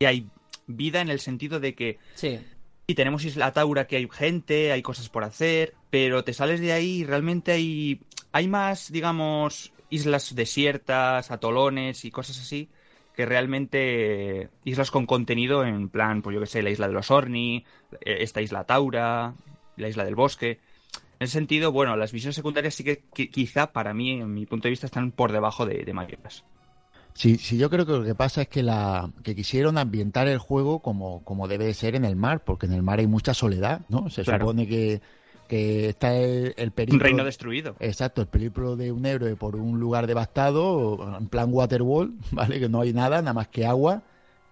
que hay vida en el sentido de que sí. Y tenemos Isla Taura que hay gente, hay cosas por hacer, pero te sales de ahí y realmente hay, hay más, digamos, islas desiertas, atolones y cosas así, que realmente islas con contenido en plan, pues yo que sé, la isla de los Orni, eh, esta isla Taura, la isla del bosque. En ese sentido, bueno, las misiones secundarias sí que, quizá para mí, en mi punto de vista, están por debajo de, de mayores. Sí, sí, yo creo que lo que pasa es que la que quisieron ambientar el juego como, como debe ser en el mar, porque en el mar hay mucha soledad, ¿no? Se supone que, que está el, el Un reino destruido. Exacto, el peligro de un héroe por un lugar devastado, en plan Waterwall, ¿vale? Que no hay nada, nada más que agua.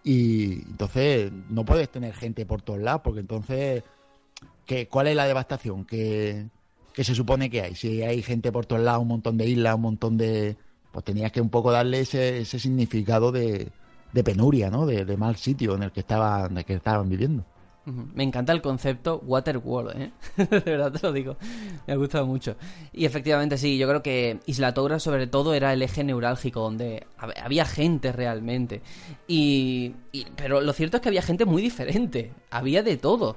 Y entonces no puedes tener gente por todos lados, porque entonces, ¿qué, ¿cuál es la devastación que, que se supone que hay? Si hay gente por todos lados, un montón de islas, un montón de pues tenías que un poco darle ese, ese significado de, de penuria, ¿no? De, mal sitio en el que estaban, en que estaban viviendo. Me encanta el concepto Waterworld, ¿eh? de verdad te lo digo. Me ha gustado mucho. Y efectivamente, sí, yo creo que Isla Toura, sobre todo, era el eje neurálgico donde había gente realmente. y, pero lo cierto es que había gente muy diferente. Había de todo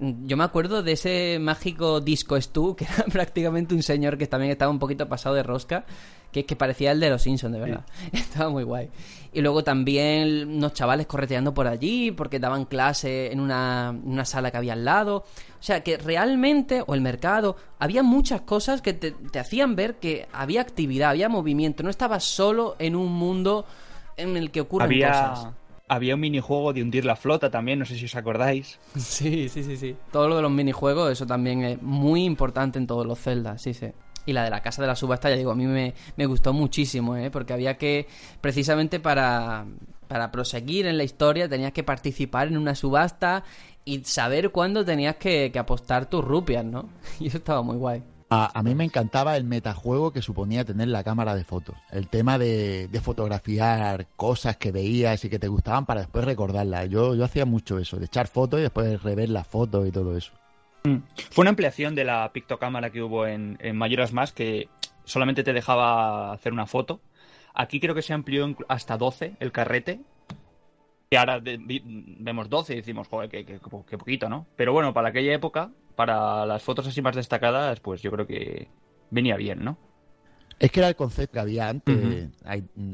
yo me acuerdo de ese mágico disco Stu, que era prácticamente un señor que también estaba un poquito pasado de rosca, que, que parecía el de los Simpsons, de verdad. Estaba muy guay. Y luego también unos chavales correteando por allí, porque daban clase en una, una sala que había al lado. O sea, que realmente, o el mercado, había muchas cosas que te, te hacían ver que había actividad, había movimiento, no estabas solo en un mundo en el que ocurren había... cosas había un minijuego de hundir la flota también, no sé si os acordáis. Sí, sí, sí, sí. Todo lo de los minijuegos, eso también es muy importante en todos los Zelda, sí, sí. Y la de la casa de la subasta, ya digo, a mí me, me gustó muchísimo, ¿eh? porque había que, precisamente para, para proseguir en la historia, tenías que participar en una subasta y saber cuándo tenías que apostar tus rupias, ¿no? Y eso estaba muy guay. A, mí me encantaba el metajuego que suponía tener la cámara de fotos. El tema de, fotografiar cosas que veías y que te gustaban para después recordarlas. Yo, yo hacía mucho eso, de echar fotos y después rever las fotos y todo eso. Mm. Fue una ampliación de la pictocámara que hubo en, Mayoras Más que solamente te dejaba hacer una foto. Aquí creo que se amplió hasta 12 el carrete que ahora vemos 12 y decimos, joder, qué, poquito, ¿no? Pero bueno, para aquella época, para las fotos así más destacadas, pues yo creo que venía bien, ¿no? Es que era el concepto que había antes.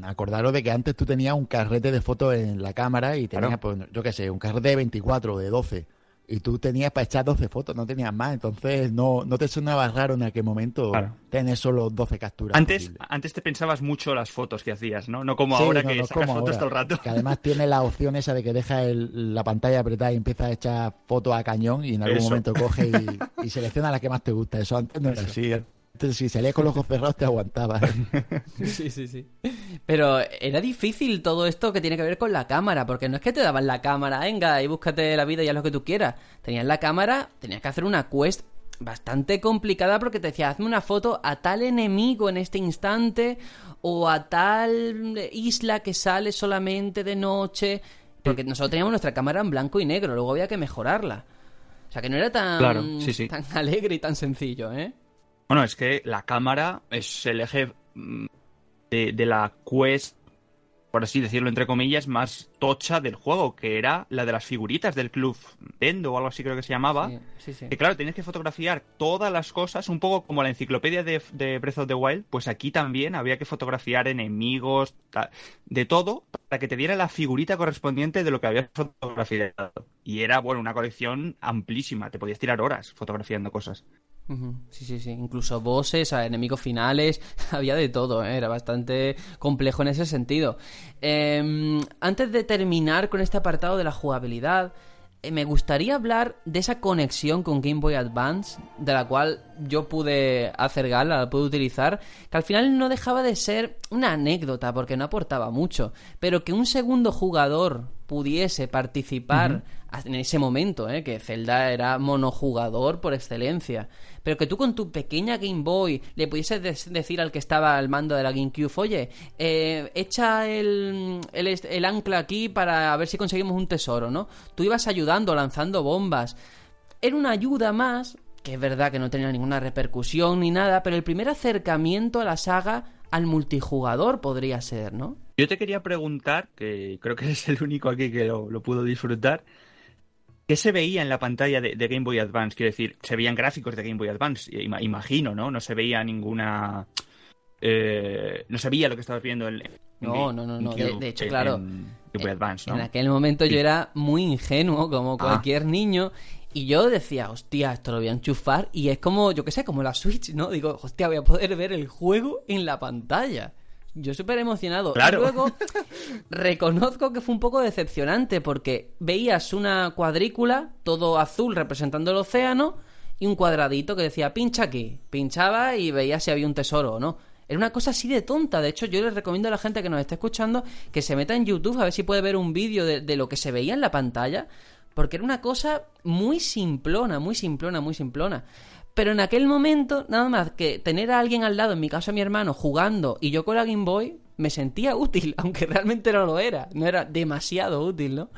acordaros de que antes tú tenías un carrete de fotos en la cámara y tenías, pues, yo qué sé, un carrete de 24 o de 12 y tú tenías para echar 12 fotos, no tenías más, entonces no, no te sonaba raro en aquel momento tener solo 12 capturas. Antes, antes te pensabas mucho las fotos que hacías, ¿no? No como ahora que sacas fotos todo el rato. Que además tiene la opción esa de que deja la pantalla apretada y empieza a echar fotos a cañón y en algún momento coge y, selecciona la que más te gusta. Eso antes no era así. Si salías con los ojos cerrados, te aguantabas. Sí, sí, sí. Pero era difícil todo esto que tiene que ver con la cámara, porque no es que te daban la cámara, venga, y búscate la vida y haz lo que tú quieras. Tenías la cámara, tenías que hacer una quest bastante complicada porque te decía, hazme una foto a tal enemigo en este instante o a tal isla que sale solamente de noche. Porque nosotros teníamos nuestra cámara en blanco y negro, luego había que mejorarla. O sea que no era tan, tan alegre y tan sencillo, ¿eh? Bueno, es que la cámara es el eje mm, de, de la quest por así decirlo, entre comillas, más tocha del juego, que era la de las figuritas del club Nintendo o algo así creo que se llamaba. Sí, sí, sí. Que claro, tenías que fotografiar todas las cosas, un poco como la enciclopedia de, de Breath of the Wild, pues aquí también había que fotografiar enemigos, de todo, para que te diera la figurita correspondiente de lo que habías fotografiado. Y era, bueno, una colección amplísima, te podías tirar horas fotografiando cosas. Sí, sí, sí. Incluso bosses, enemigos finales, había de todo, ¿eh? era bastante complejo en ese sentido. Em, antes de terminar con este apartado de la jugabilidad, eh, me gustaría hablar de esa conexión con Game Boy Advance, de la cual yo pude hacer gala, la pude utilizar, que al final no dejaba de ser una anécdota, porque no aportaba mucho, pero que un segundo jugador pudiese participar en ese momento, ¿eh? que Zelda era monojugador por excelencia, pero que tú con tu pequeña Game Boy le pudieses decir al que estaba al mando de la GameCube, oye, eh, echa el, el ancla aquí para ver si conseguimos un tesoro, ¿no? Tú ibas ayudando, lanzando bombas. Era una ayuda más, que es verdad que no tenía ninguna repercusión ni nada, pero el primer acercamiento a la saga al multijugador podría ser, ¿no? Yo te quería preguntar, que creo que eres el único aquí que lo, lo pudo disfrutar, ¿qué se veía en la pantalla de, de Game Boy Advance? Quiero decir, se veían gráficos de Game Boy Advance, ima- imagino, ¿no? No se veía ninguna... eh, no se veía lo que estabas viendo en... No, no, no, no, de- hecho, en- claro, en Game Boy Advance, ¿no? En aquel momento Sí. yo era muy ingenuo, como Ah. cualquier niño, y yo decía, hostia, esto lo voy a enchufar, y es como, yo qué sé, como la Switch, ¿no? Digo, hostia, voy a poder ver el juego en la pantalla. Yo súper emocionado. Claro. Y luego reconozco que fue un poco decepcionante, porque veías una cuadrícula, todo azul representando el océano, y un cuadradito que decía, pincha aquí. Pinchaba y veía si había un tesoro o no. Era una cosa así de tonta. De hecho, yo les recomiendo a la gente que nos está escuchando que se meta en YouTube a ver si puede ver un vídeo de, de lo que se veía en la pantalla. Porque era una cosa muy simplona, muy simplona, muy simplona. Pero en aquel momento, nada más que tener a alguien al lado, en mi caso a mi hermano, jugando y yo con la Game Boy, me sentía útil, aunque realmente no lo era. No era demasiado útil, ¿no?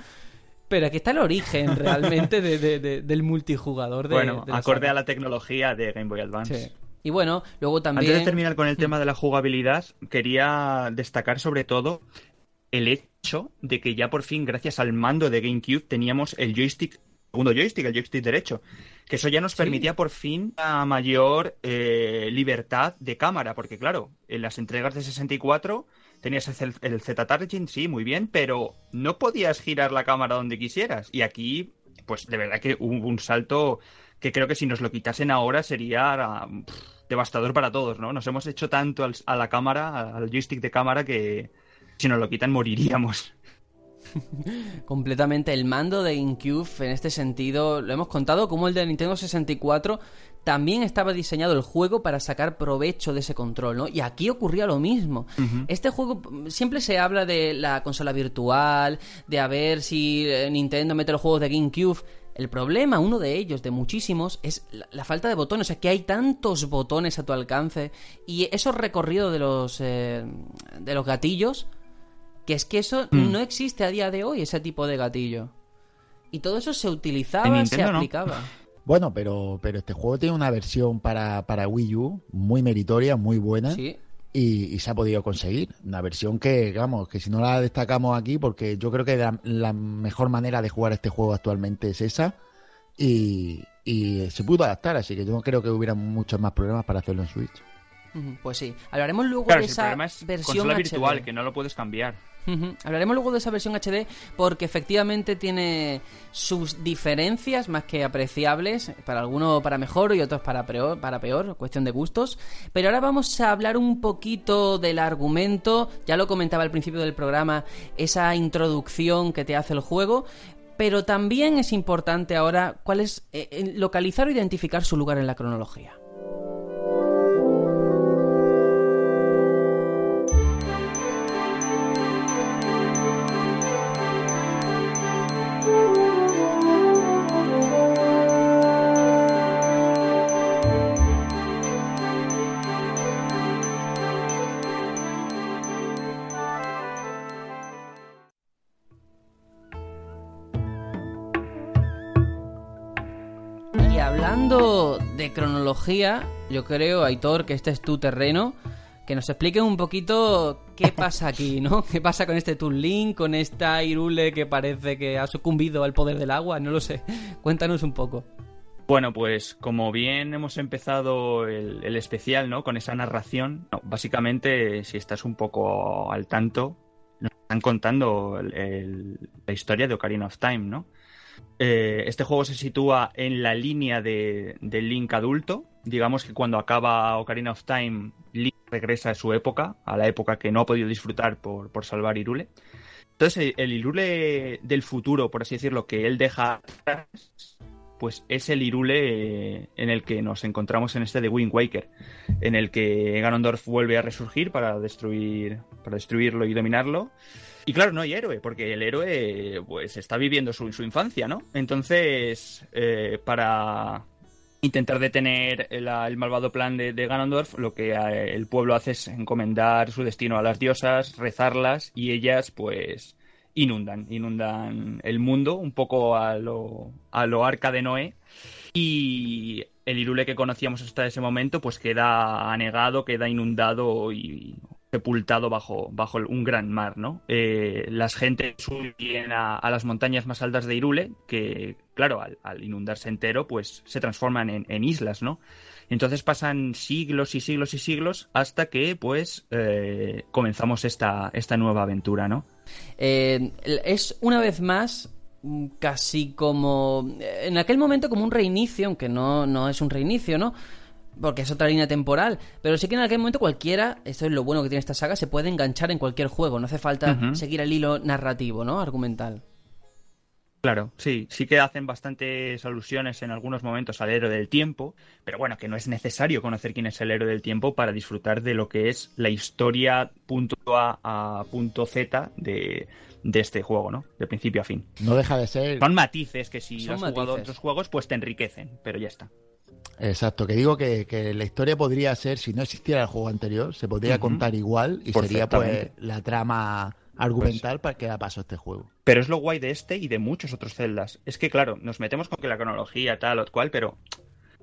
Pero aquí está el origen realmente de- de- de- del multijugador de, bueno, acorde saga. a la tecnología de Game Boy Advance. Sí. Y bueno, luego también... Antes de terminar con el tema de la jugabilidad, quería destacar sobre todo el hecho de que ya por fin, gracias al mando de GameCube, teníamos el joystick, segundo joystick, el joystick derecho. Que eso ya nos Sí. permitía por fin la mayor eh, libertad de cámara, porque claro, en las entregas de 64 tenías el, el Z-Targeting, sí, muy bien, pero no podías girar la cámara donde quisieras. Y aquí, pues de verdad que hubo un salto que creo que si nos lo quitasen ahora sería pff, devastador para todos, ¿no? Nos hemos hecho tanto al- a la cámara, al joystick de cámara, que si nos lo quitan moriríamos. completamente el mando de GameCube en este sentido lo hemos contado como el de Nintendo 64 también estaba diseñado el juego para sacar provecho de ese control, ¿no? Y aquí ocurría lo mismo. Este juego siempre se habla de la consola virtual, de a ver si eh, Nintendo mete los juegos de GameCube. El problema, uno de ellos, de muchísimos, es la, la falta de botones. O sea, que hay tantos botones a tu alcance y esos recorridos de los, eh, de los gatillos que es que eso Mm. no existe a día de hoy, ese tipo de gatillo. Y todo eso se utilizaba, se no. aplicaba. Bueno, pero, pero este juego tiene una versión para, para Wii U muy meritoria, muy buena. Sí. Y, y se ha podido conseguir. Una versión que, vamos, que si no la destacamos aquí, porque yo creo que la, la mejor manera de jugar este juego actualmente es esa. Y, y se pudo adaptar, así que yo no creo que hubiera muchos más problemas para hacerlo en Switch. Pues sí. Hablaremos luego Claro, de si esa es versión consola HD. virtual, que no lo puedes cambiar. Hablaremos luego de esa versión HD porque efectivamente tiene sus diferencias más que apreciables, para algunos para mejor y otros para peor, para peor, cuestión de gustos. Pero ahora vamos a hablar un poquito del argumento, ya lo comentaba al principio del programa, esa introducción que te hace el juego. Pero también es importante ahora cuál es eh, localizar o identificar su lugar en la cronología. De cronología, yo creo, Aitor, que este es tu terreno, que nos expliquen un poquito qué pasa aquí, ¿no? ¿Qué pasa con este Toon Link, con esta Irule que parece que ha sucumbido al poder del agua? No lo sé. Cuéntanos un poco. Bueno, pues como bien hemos empezado el, especial, ¿no? Con esa narración, básicamente, si estás un poco al tanto, nos están contando la historia de Ocarina of Time, ¿no? Eh, este juego se sitúa en la línea de, Link adulto. Digamos que cuando acaba Ocarina of Time, Link regresa a su época, a la época que no ha podido disfrutar por, salvar Irule. Entonces, el, el Irule del futuro, por así decirlo, que él deja atrás, pues es el Irule eh, en el que nos encontramos en este de Wind Waker, en el que Ganondorf vuelve a resurgir para destruir, para destruirlo y dominarlo. Y claro, no hay héroe, porque el héroe pues está viviendo su, infancia, ¿no? Entonces, eh, para intentar detener el, malvado plan de, de, Ganondorf, lo que eh, el pueblo hace es encomendar su destino a las diosas, rezarlas y ellas pues inundan, inundan el mundo un poco a lo, a lo arca de Noé y el Irule que conocíamos hasta ese momento pues queda anegado, queda inundado y sepultado bajo, bajo un gran mar, ¿no? Eh, las gentes suben a, las montañas más altas de Irule, que, claro, al, inundarse entero, pues se transforman en, islas, ¿no? Entonces pasan siglos y siglos y siglos hasta que, pues, eh, comenzamos esta, esta nueva aventura, ¿no? Eh, es una vez más mm, casi como en aquel momento como un reinicio, aunque no, no es un reinicio, ¿no? Porque es otra línea temporal. Pero sí que en aquel momento cualquiera, esto es lo bueno que tiene esta saga, se puede enganchar en cualquier juego. No hace falta seguir el hilo narrativo, ¿no? Argumental. Claro, sí, sí que hacen bastantes alusiones en algunos momentos al héroe del tiempo, pero bueno, que no es necesario conocer quién es el héroe del tiempo para disfrutar de lo que es la historia punto A a punto Z de, este juego, ¿no? De principio a fin. No deja de ser. Son matices que si has jugado otros juegos, pues te enriquecen, pero ya está. Exacto, que digo que, la historia podría ser, si no existiera el juego anterior, se podría contar igual y sería pues la trama argumental para que da paso a este juego. Pero es lo guay de este y de muchos otros celdas. Es que, claro, nos metemos con que la cronología, tal o cual, pero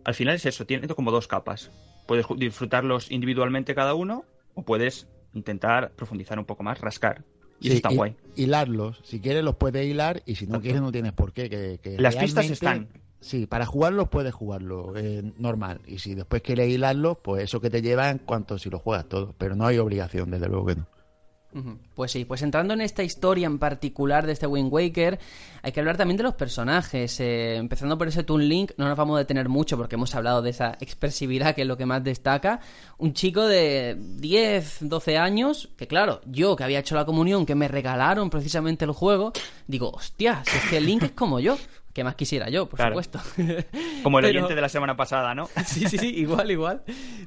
al final es eso, tiene como dos capas. Puedes disfrutarlos individualmente cada uno o puedes intentar profundizar un poco más, rascar. Y eso está guay. Hilarlos. Si quieres los puedes hilar y si no quieres no tienes por qué. Que, Las pistas están. Sí, para jugarlos puedes jugarlo eh, normal. Y si después quieres hilarlos, pues eso que te lleva en cuanto si lo juegas todo. Pero no hay obligación, desde luego que no. Pues sí, pues entrando en esta historia en particular de este Wind Waker, hay que hablar también de los personajes. Eh, empezando por ese Toon Link, no nos vamos a detener mucho porque hemos hablado de esa expresividad que es lo que más destaca. Un chico de 10, 12 años, que claro, yo que había hecho la comunión, que me regalaron precisamente el juego, digo, hostia, si es que Link es como yo. Que más quisiera yo, por supuesto. Como el oyente de la semana pasada, ¿no? sí, sí, sí, igual, igual.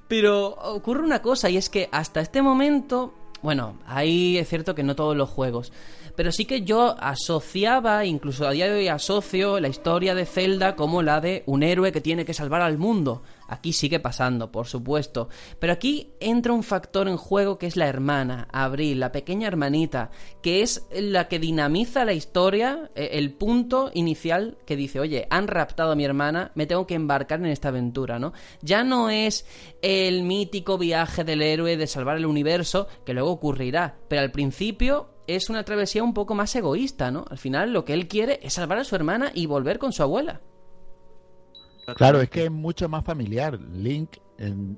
Pero ocurre una cosa y es que hasta este momento bueno, ahí es cierto que no todos los juegos. Pero sí que yo asociaba, incluso a día de hoy asocio la historia de Zelda como la de un héroe que tiene que salvar al mundo. Aquí sigue pasando, por supuesto. Pero aquí entra un factor en juego que es la hermana, Abril, la pequeña hermanita, que es la que dinamiza la historia, eh, el punto inicial que dice, oye, han raptado a mi hermana, me tengo que embarcar en esta aventura, ¿no? Ya no es el mítico viaje del héroe de salvar el universo, que luego ocurrirá, pero al principio es una travesía un poco más egoísta, ¿no? Al final lo que él quiere es salvar a su hermana y volver con su abuela. Claro, es que es mucho más familiar. Link,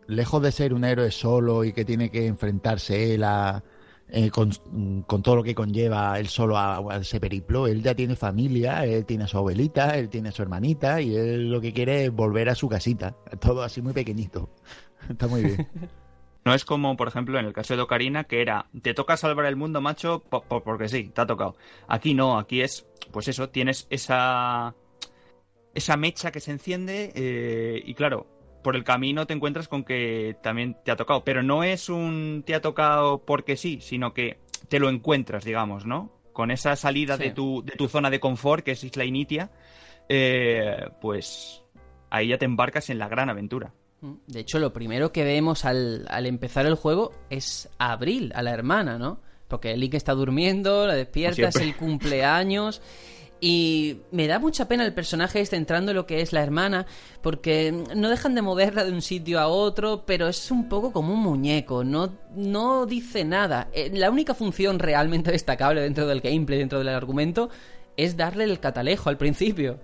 lejos de ser un héroe solo y que tiene que enfrentarse él a, eh, con, todo lo que conlleva él solo a, ese periplo, él ya tiene familia, él tiene a su abuelita, él tiene a su hermanita y él lo que quiere es volver a su casita. Todo así muy pequeñito. Está muy bien. No es como, por ejemplo, en el caso de Ocarina, que era, te toca salvar el mundo, macho, porque sí, te ha tocado. Aquí no, aquí es, pues eso, tienes esa esa mecha que se enciende eh, y claro, por el camino te encuentras con que también te ha tocado, pero no es un te ha tocado porque sí, sino que te lo encuentras, digamos, ¿no? Con esa salida de, tu, de tu zona de confort, que es Isla Initia, eh, pues ahí ya te embarcas en la gran aventura. De hecho, lo primero que vemos al, al empezar el juego es a Abril, a la hermana, ¿no? Porque Link está durmiendo, la despierta, es el cumpleaños Y me da mucha pena el personaje este entrando en lo que es la hermana, porque no dejan de moverla de un sitio a otro, pero es un poco como un muñeco, no, no dice nada. Eh, La única función realmente destacable dentro del gameplay, dentro del argumento, es darle el catalejo al principio.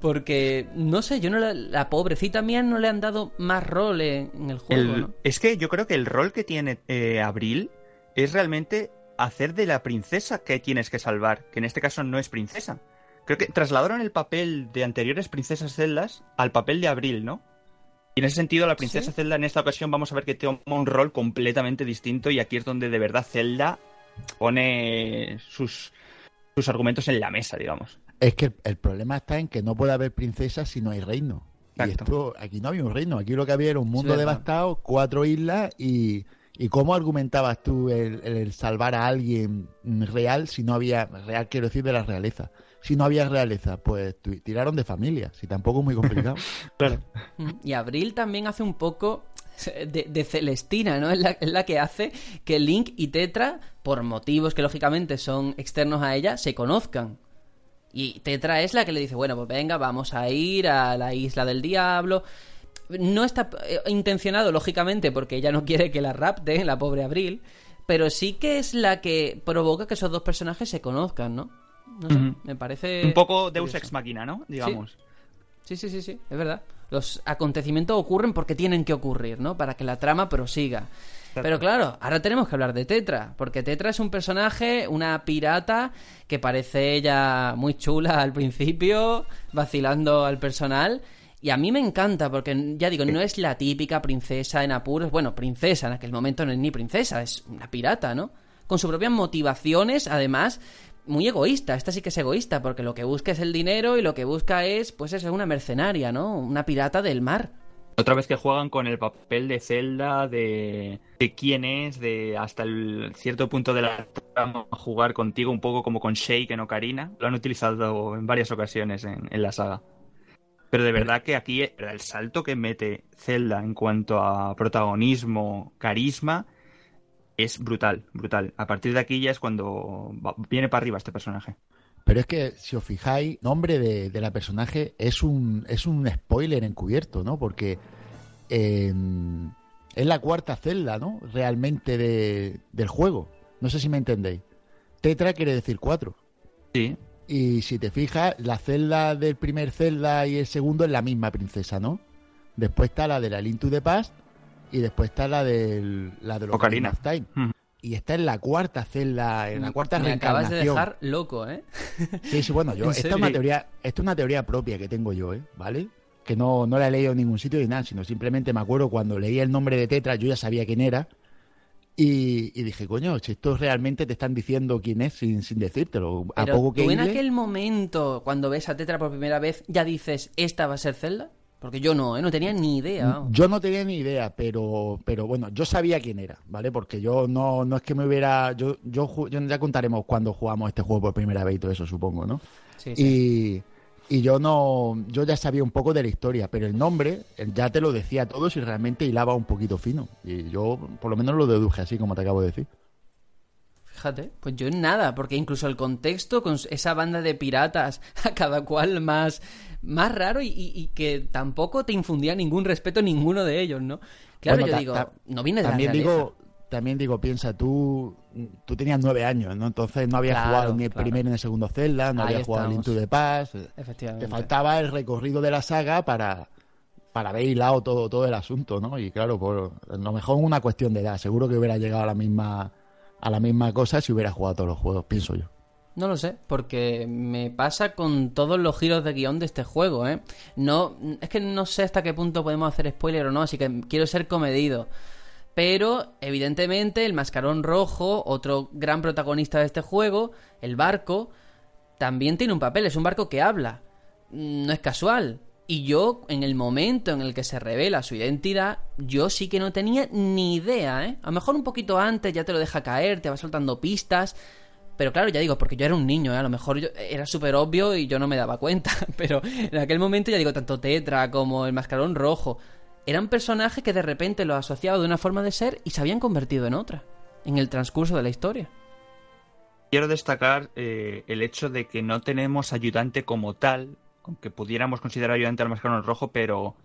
Porque, no sé, yo no la, la pobrecita mía no le han dado más rol en, en el juego, El- ¿no? Es que yo creo que el rol que tiene eh, Abril es realmente hacer de la princesa que tienes que salvar, que en este caso no es princesa. Creo que trasladaron el papel de anteriores princesas Zeldas al papel de Abril, ¿no? Y en ese sentido, la princesa Sí. Zelda en esta ocasión vamos a ver que toma un rol completamente distinto y aquí es donde de verdad Zelda pone sus, sus argumentos en la mesa, digamos. Es que el, el problema está en que no puede haber princesas si no hay reino. Y esto, aquí no había un reino, aquí lo que había era un mundo devastado, cuatro islas y, y cómo argumentabas tú el, el salvar a alguien real si no había, real quiero decir de la realeza. Si no había realeza, pues tiraron de familia, si tampoco es muy complicado. Claro. Mm, Y Abril también hace un poco de, de Celestina, ¿no? Es la, es la que hace que Link y Tetra, por motivos que lógicamente son externos a ella, se conozcan. Y Tetra es la que le dice, bueno, pues venga, vamos a ir a la isla del diablo. No está eh, intencionado, lógicamente, porque ella no quiere que la rapte, la pobre Abril, pero sí que es la que provoca que esos dos personajes se conozcan, ¿no? No sé, me parece... Un poco Deus curioso. Ex Machina, ¿no? Digamos. Sí, sí, sí, sí, es verdad. Los acontecimientos ocurren porque tienen que ocurrir, ¿no? Para que la trama prosiga. Pero claro, ahora tenemos que hablar de Tetra, porque Tetra es un personaje, una pirata que parece ella muy chula al principio, vacilando al personal. Y a mí me encanta, porque ya digo, no es la típica princesa en apuros. Bueno, princesa, en aquel momento no es ni princesa, es una pirata, ¿no? Con sus propias motivaciones, además, muy egoísta. Esta sí que es egoísta, porque lo que busca es el dinero y lo que busca es, pues es una mercenaria, ¿no? Una pirata del mar. Otra vez que juegan con el papel de Zelda, de, de quién es, de hasta el cierto punto de la trama jugar contigo, un poco como con Shake en Ocarina. Lo han utilizado en varias ocasiones en la saga. Pero de verdad que aquí el salto que mete Zelda en cuanto a protagonismo, carisma, es brutal, brutal. A partir de aquí ya es cuando va- viene para arriba este personaje. Pero es que, si os fijáis, nombre de, de la personaje es un, es un spoiler encubierto, ¿no? Porque eh, es la cuarta celda, ¿no? Realmente de- del juego. No sé si me entendéis. Tetra quiere decir cuatro. Sí, Y si te fijas, la celda del primer celda y el segundo es la misma princesa, ¿no? Después está la de la Link to the Past y después está la del la de Ocarina. of Time. Ujú. Y esta es la cuarta celda, en la cuarta Me acabas de reencarnación. dejar loco, ¿eh? Sí, sí, bueno, yo, ¿En esta es una teoría, esta es una teoría propia que tengo yo, ¿eh? ¿Vale? Que no, no la he leído en ningún sitio ni nada, sino simplemente me acuerdo cuando leí el nombre de Tetra, yo ya sabía quién era. Y, y dije, coño, si estos realmente te están diciendo quién es sin, sin decírtelo. A Pero poco que tú en aquel momento, cuando ves a Tetra por primera vez, ya dices, ¿esta va a ser Zelda? Porque yo no, ¿eh? No tenía ni idea. Yo no tenía ni idea, pero, pero bueno, yo sabía quién era, ¿vale? Porque yo no, no es que me hubiera. Yo, yo, yo- ya contaremos cuando jugamos este juego por primera vez y todo eso, supongo, ¿no? Sí, sí. Y, y yo no. Yo ya sabía un poco de la historia, pero el nombre él ya te lo decía todo si realmente hilaba un poquito fino. Y yo, por lo menos, lo deduje así, como te acabo de decir. Fíjate, pues yo nada, porque incluso el contexto con esa banda de piratas, a cada cual más, más raro y, y- y que tampoco te infundía ningún respeto ninguno de ellos, ¿no? Claro, Bueno, yo digo, no viene de También la digo, también digo, piensa, tú, tú tenías nueve años, ¿no? Entonces no habías Claro, jugado ni el claro. primero ni el segundo Zelda, no Ahí habías jugado el estamos. Into the Past. Efectivamente. Te faltaba el recorrido de la saga para, para haber hilado todo, todo el asunto, ¿no? Y claro, por, a lo mejor una cuestión de edad. Seguro que hubiera llegado a la misma a la misma cosa si hubiera jugado todos los juegos, pienso yo. No lo sé, porque me pasa con todos los giros de guion de este juego, ¿eh? No, es que no sé hasta qué punto podemos hacer spoiler o no, así que quiero ser comedido. Pero, evidentemente, el mascarón rojo, otro gran protagonista de este juego, el barco, también tiene un papel, es un barco que habla. Mm, No es casual. Y yo, en el momento en el que se revela su identidad, yo sí que no tenía ni idea, ¿eh? A lo mejor un poquito antes ya te lo deja caer, te va soltando pistas. Pero claro, ya digo, porque yo era un niño, ¿eh? a lo mejor yo- era súper obvio y yo no me daba cuenta. Pero en aquel momento ya digo, tanto Tetra como el Mascarón Rojo eran personajes que de repente los asociaba de una forma de ser y se habían convertido en otra, en el transcurso de la historia. quiero destacar eh, el hecho de que no tenemos ayudante como tal, aunque pudiéramos considerar ayudante al mascarón rojo, pero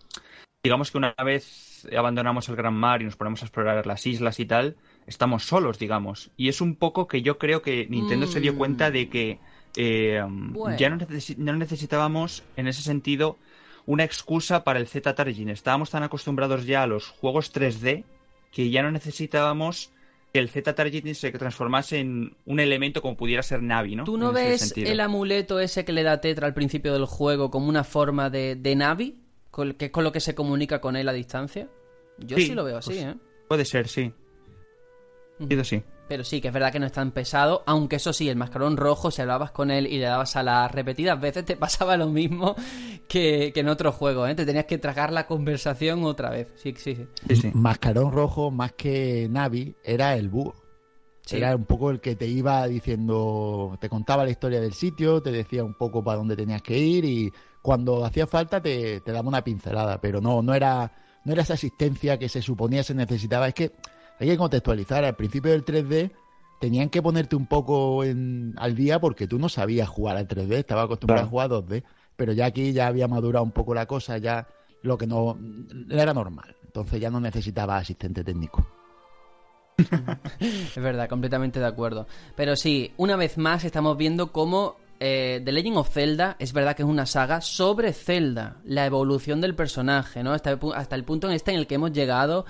digamos que una vez abandonamos el Gran Mar y nos ponemos a explorar las islas y tal, estamos solos, digamos. Y es un poco que yo creo que Nintendo se dio Mm. cuenta de que eh, Bueno. ya no necesitábamos, en ese sentido, una excusa para el Z-Targeting. Estábamos tan acostumbrados ya a los juegos 3D que ya no necesitábamos que el Z-Targeting se transformase en un elemento como pudiera ser Navi, ¿no? ¿Tú no En ves el amuleto ese que le da Tetra al principio del juego como una forma de, de Navi? Con- que es con lo que se comunica con él a distancia. Yo sí, Sí, lo veo así, pues- ¿eh? Puede ser, sí. Sido sí. Pero sí, que es verdad que no es tan pesado, aunque eso sí, el mascarón rojo, si hablabas con él y le dabas a las repetidas veces, te pasaba lo mismo que, que en otros juegos, ¿eh? Te tenías que tragar la conversación otra vez. Sí, sí, sí. Sí, sí. Mascarón rojo, más que Navi, era el búho. Sí. Era un poco el que te iba diciendo, te contaba la historia del sitio, te decía un poco para dónde tenías que ir y cuando hacía falta te, te daba una pincelada, pero no, no era, no era esa asistencia que se suponía se necesitaba. Es que hay que contextualizar, al principio del 3D tenían que ponerte un poco en, al día porque tú no sabías jugar al 3D, estabas acostumbrado Claro. a jugar 2D, pero ya aquí ya había madurado un poco la cosa, ya lo que no era normal, entonces ya no necesitaba asistente técnico. Es verdad, completamente de acuerdo. Pero sí, una vez más estamos viendo cómo eh, The Legend of Zelda es verdad que es una saga sobre Zelda, la evolución del personaje, ¿no? Hasta hasta el punto en este en el que hemos llegado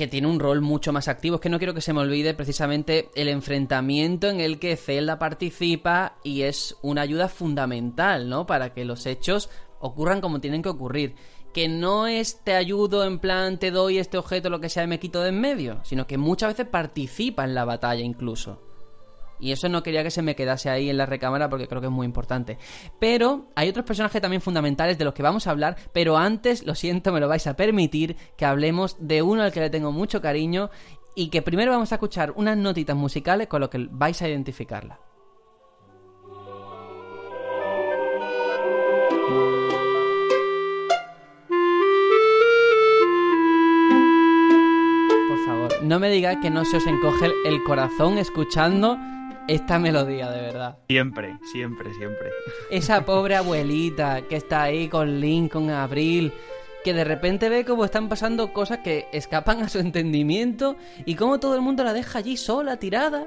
que tiene un rol mucho más activo. Es que no quiero que se me olvide precisamente el enfrentamiento en el que Zelda participa y es una ayuda fundamental, ¿no? Para que los hechos ocurran como tienen que ocurrir. Que no es te ayudo en plan te doy este objeto, lo que sea, y me quito de en medio, sino que muchas veces participa en la batalla incluso. Y eso no quería que se me quedase ahí en la recámara porque creo que es muy importante. Pero hay otros personajes también fundamentales de los que vamos a hablar, pero antes, lo siento, me lo vais a permitir, que hablemos de uno al que le tengo mucho cariño y que primero vamos a escuchar unas notitas musicales con lo que vais a identificarla. Por favor, no me digáis que no se os encoge el- corazón escuchando esta melodía, de verdad. Siempre, siempre, siempre. Esa pobre abuelita que está ahí con Link, con Abril, que de repente ve cómo están pasando cosas que escapan a su entendimiento y cómo todo el mundo la deja allí sola, tirada.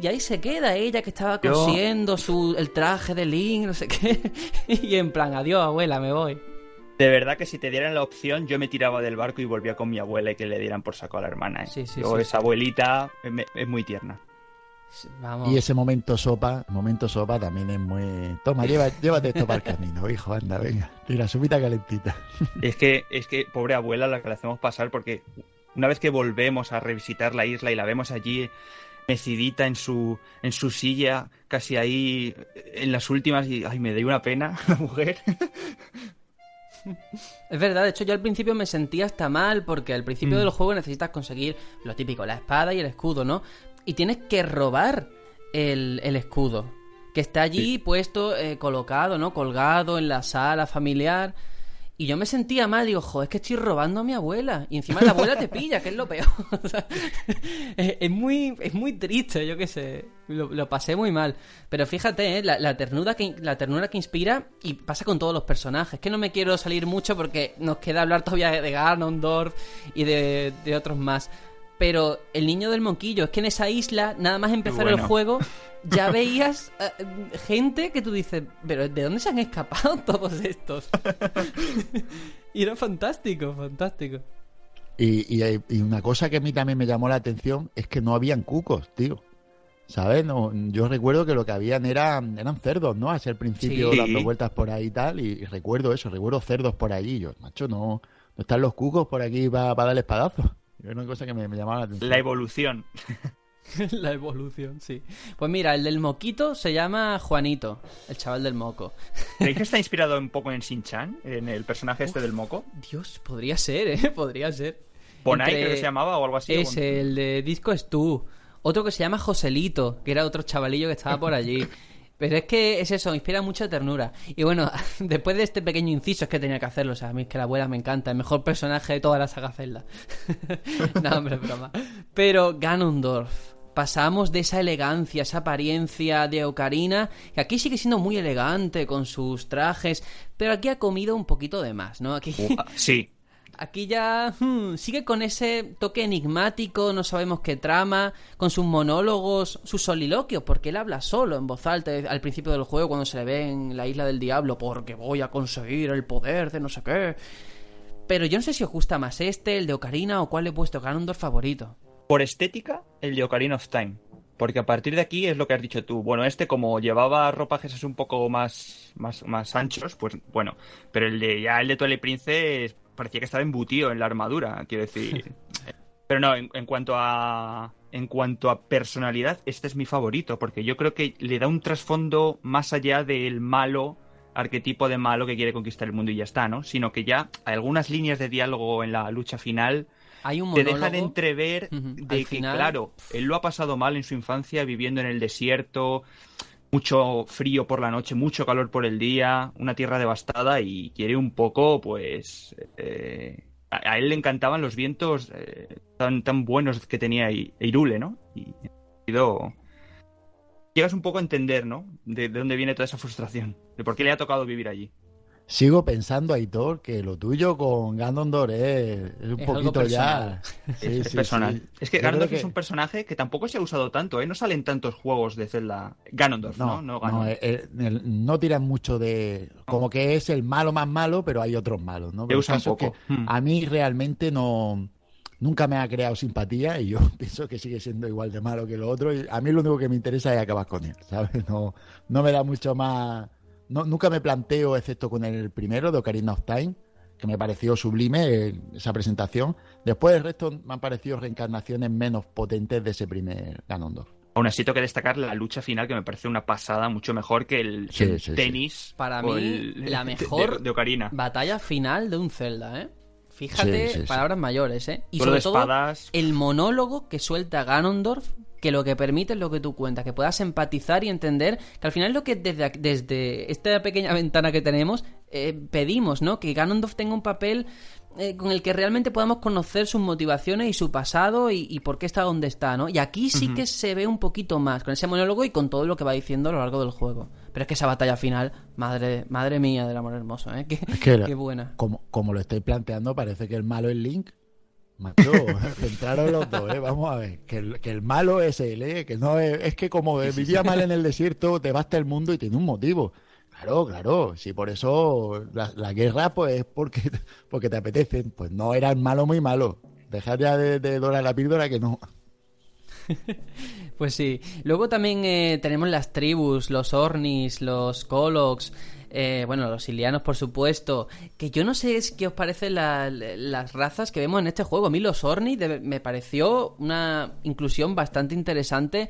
Y ahí se queda ella que estaba Yo- cosiendo su, el traje de Link, no sé qué. Y en plan, adiós abuela, me voy. De verdad que si te dieran la opción, yo me tiraba del barco y volvía con mi abuela y que le dieran por saco a la hermana. ¿eh? Sí, sí, Yo, sí, esa abuelita es muy tierna. Vamos. Y ese momento sopa, momento sopa también es muy... Toma, lleva, llévate esto para el camino, hijo, anda, venga. Y la sopita calentita. Es que, es que, pobre abuela, la que le hacemos pasar, porque una vez que volvemos a revisitar la isla y la vemos allí mecidita en su, en su silla, casi ahí en las últimas, y ay, me dio una pena la mujer. Es verdad, de hecho yo al principio me sentía hasta mal porque al principio Mm. del juego necesitas conseguir lo típico, la espada y el escudo, ¿no? Y tienes que robar el, el escudo, que está allí puesto, eh, colocado, ¿no? Colgado en la sala familiar. Y yo me sentía mal, digo, joder, es que estoy robando a mi abuela. Y encima la abuela te pilla, que es lo peor. O sea, es, es muy, es muy triste, yo qué sé. Lo, lo pasé muy mal. Pero fíjate, ¿eh? la, la ternura que, la ternura que inspira y pasa con todos los personajes. Que no me quiero salir mucho porque nos queda hablar todavía de Ganondorf y de, de otros más. Pero el niño del monquillo, es que en esa isla, nada más empezar el juego, ya veías eh, gente que tú dices, pero ¿de dónde se han escapado todos estos? y era fantástico, fantástico. Y, y- y una cosa que a mí también me llamó la atención es que no habían cucos, tío. ¿Sabes? No, yo recuerdo que lo que habían eran, eran cerdos, ¿no? Hacia el principio Sí. dando vueltas por ahí y tal. Y, y recuerdo eso, recuerdo cerdos por allí. Y yo, macho, no, no están los cucos por aquí para darle espadazos. Es una cosa que me, me llamaba la atención. La evolución. La evolución, sí. Pues mira, el del moquito se llama Juanito, el chaval del moco. ¿Creéis que está inspirado un poco en Shin-Chan? En el personaje este del moco. Dios, podría ser, ¿eh? Podría ser. Bonai Entre- creo que se llamaba o algo así. Es el de Disco es tú. Otro que se llama Joselito, que era otro chavalillo que estaba por allí. Pero es que es eso, inspira mucha ternura. Y bueno, después de este pequeño inciso es que tenía que hacerlo. O sea, a mí es que la abuela me encanta, el mejor personaje de toda la saga Zelda. no, hombre, broma. Pero Ganondorf, pasamos de esa elegancia, esa apariencia de Ocarina, que aquí sigue siendo muy elegante con sus trajes, pero aquí ha comido un poquito de más, ¿no? Aquí... Sí, Aquí ya hmm, sigue con ese toque enigmático, no sabemos qué trama, con sus monólogos, sus soliloquios, porque él habla solo en voz alta al principio del juego cuando se le ve en la isla del diablo, porque voy a conseguir el poder de no sé qué. Pero yo no sé si os gusta más este, el de Ocarina o cuál he puesto Ganondorf favorito. Por estética, el de Ocarina of Time. Porque a partir de aquí es lo que has dicho tú. Bueno, este como llevaba ropajes un poco más, más, más anchos, pues bueno. Pero el de ya el de Twilight Princess parecía que estaba embutido en la armadura, quiero decir. Pero no, en, cuanto a en cuanto a personalidad, este es mi favorito, porque yo creo que le da un trasfondo más allá del malo arquetipo de malo que quiere conquistar el mundo y ya está, ¿no? Sino que ya hay algunas líneas de diálogo en la lucha final hay un te dejan entrever de que, claro, él lo ha pasado mal en su infancia viviendo en el desierto, mucho frío por la noche, mucho calor por el día, una tierra devastada y quiere un poco, pues... Eh, a, él le encantaban los vientos eh, tan, tan buenos que tenía Irule, ¿no? Y llegas un poco a entender, ¿no? de dónde viene toda esa frustración, de por qué le ha tocado vivir allí. Sigo pensando, Aitor, que lo tuyo con Ganondorf es, un poquito ya. es, personal. Es que Ganondorf es un personaje que tampoco se ha usado tanto, ¿eh? No salen tantos juegos de Zelda. Ganondorf, ¿no? No, no, eh, eh, tiran mucho de. Como que es el malo más malo, pero hay otros malos, ¿no? Pero usa poco. Hmm. A mí realmente no. Nunca me ha creado simpatía y yo pienso que sigue siendo igual de malo que lo otro. Y a mí lo único que me interesa es acabar con él, ¿sabes? No, no me da mucho más nunca me planteo, excepto con el primero de Ocarina of Time, que me pareció sublime eh, esa presentación. Después el resto me han parecido reencarnaciones menos potentes de ese primer Ganondorf. Aún así, tengo que destacar la lucha final, que me parece una pasada mucho mejor que el, tenis. Para mí, la mejor de, Ocarina. batalla final de un Zelda, ¿eh? Fíjate, palabras mayores, ¿eh? Y sobre todo, el monólogo que suelta Ganondorf que lo que permite es lo que tú cuentas, que puedas empatizar y entender que al final es lo que desde, desde esta pequeña ventana que tenemos eh, pedimos, ¿no? Que Ganondorf tenga un papel eh, con el que realmente podamos conocer sus motivaciones y su pasado y, por qué está donde está, ¿no? Y aquí sí que se ve un poquito más con ese monólogo y con todo lo que va diciendo a lo largo del juego. Pero es que esa batalla final, madre, madre mía del amor hermoso, ¿eh? Qué, qué buena. Como, como lo estoy planteando, parece que el malo es Link Macho, centraron los dos, ¿eh? Vamos a ver. Que el, que el malo es él, ¿eh? Que no es, es que como vivía mal en el desierto, te basta el mundo y tiene un motivo. Claro, claro. Si por eso la, guerra, pues es porque, porque te apetece. Pues no era el malo muy malo. Dejad ya de, de dorar la píldora que no. Pues sí. Luego también eh, tenemos las tribus, los Ornis, los Koloks, eh, bueno, los ilianos, por supuesto. Que yo no sé qué os parecen las razas que vemos en este juego. A mí los Orni me pareció una inclusión bastante interesante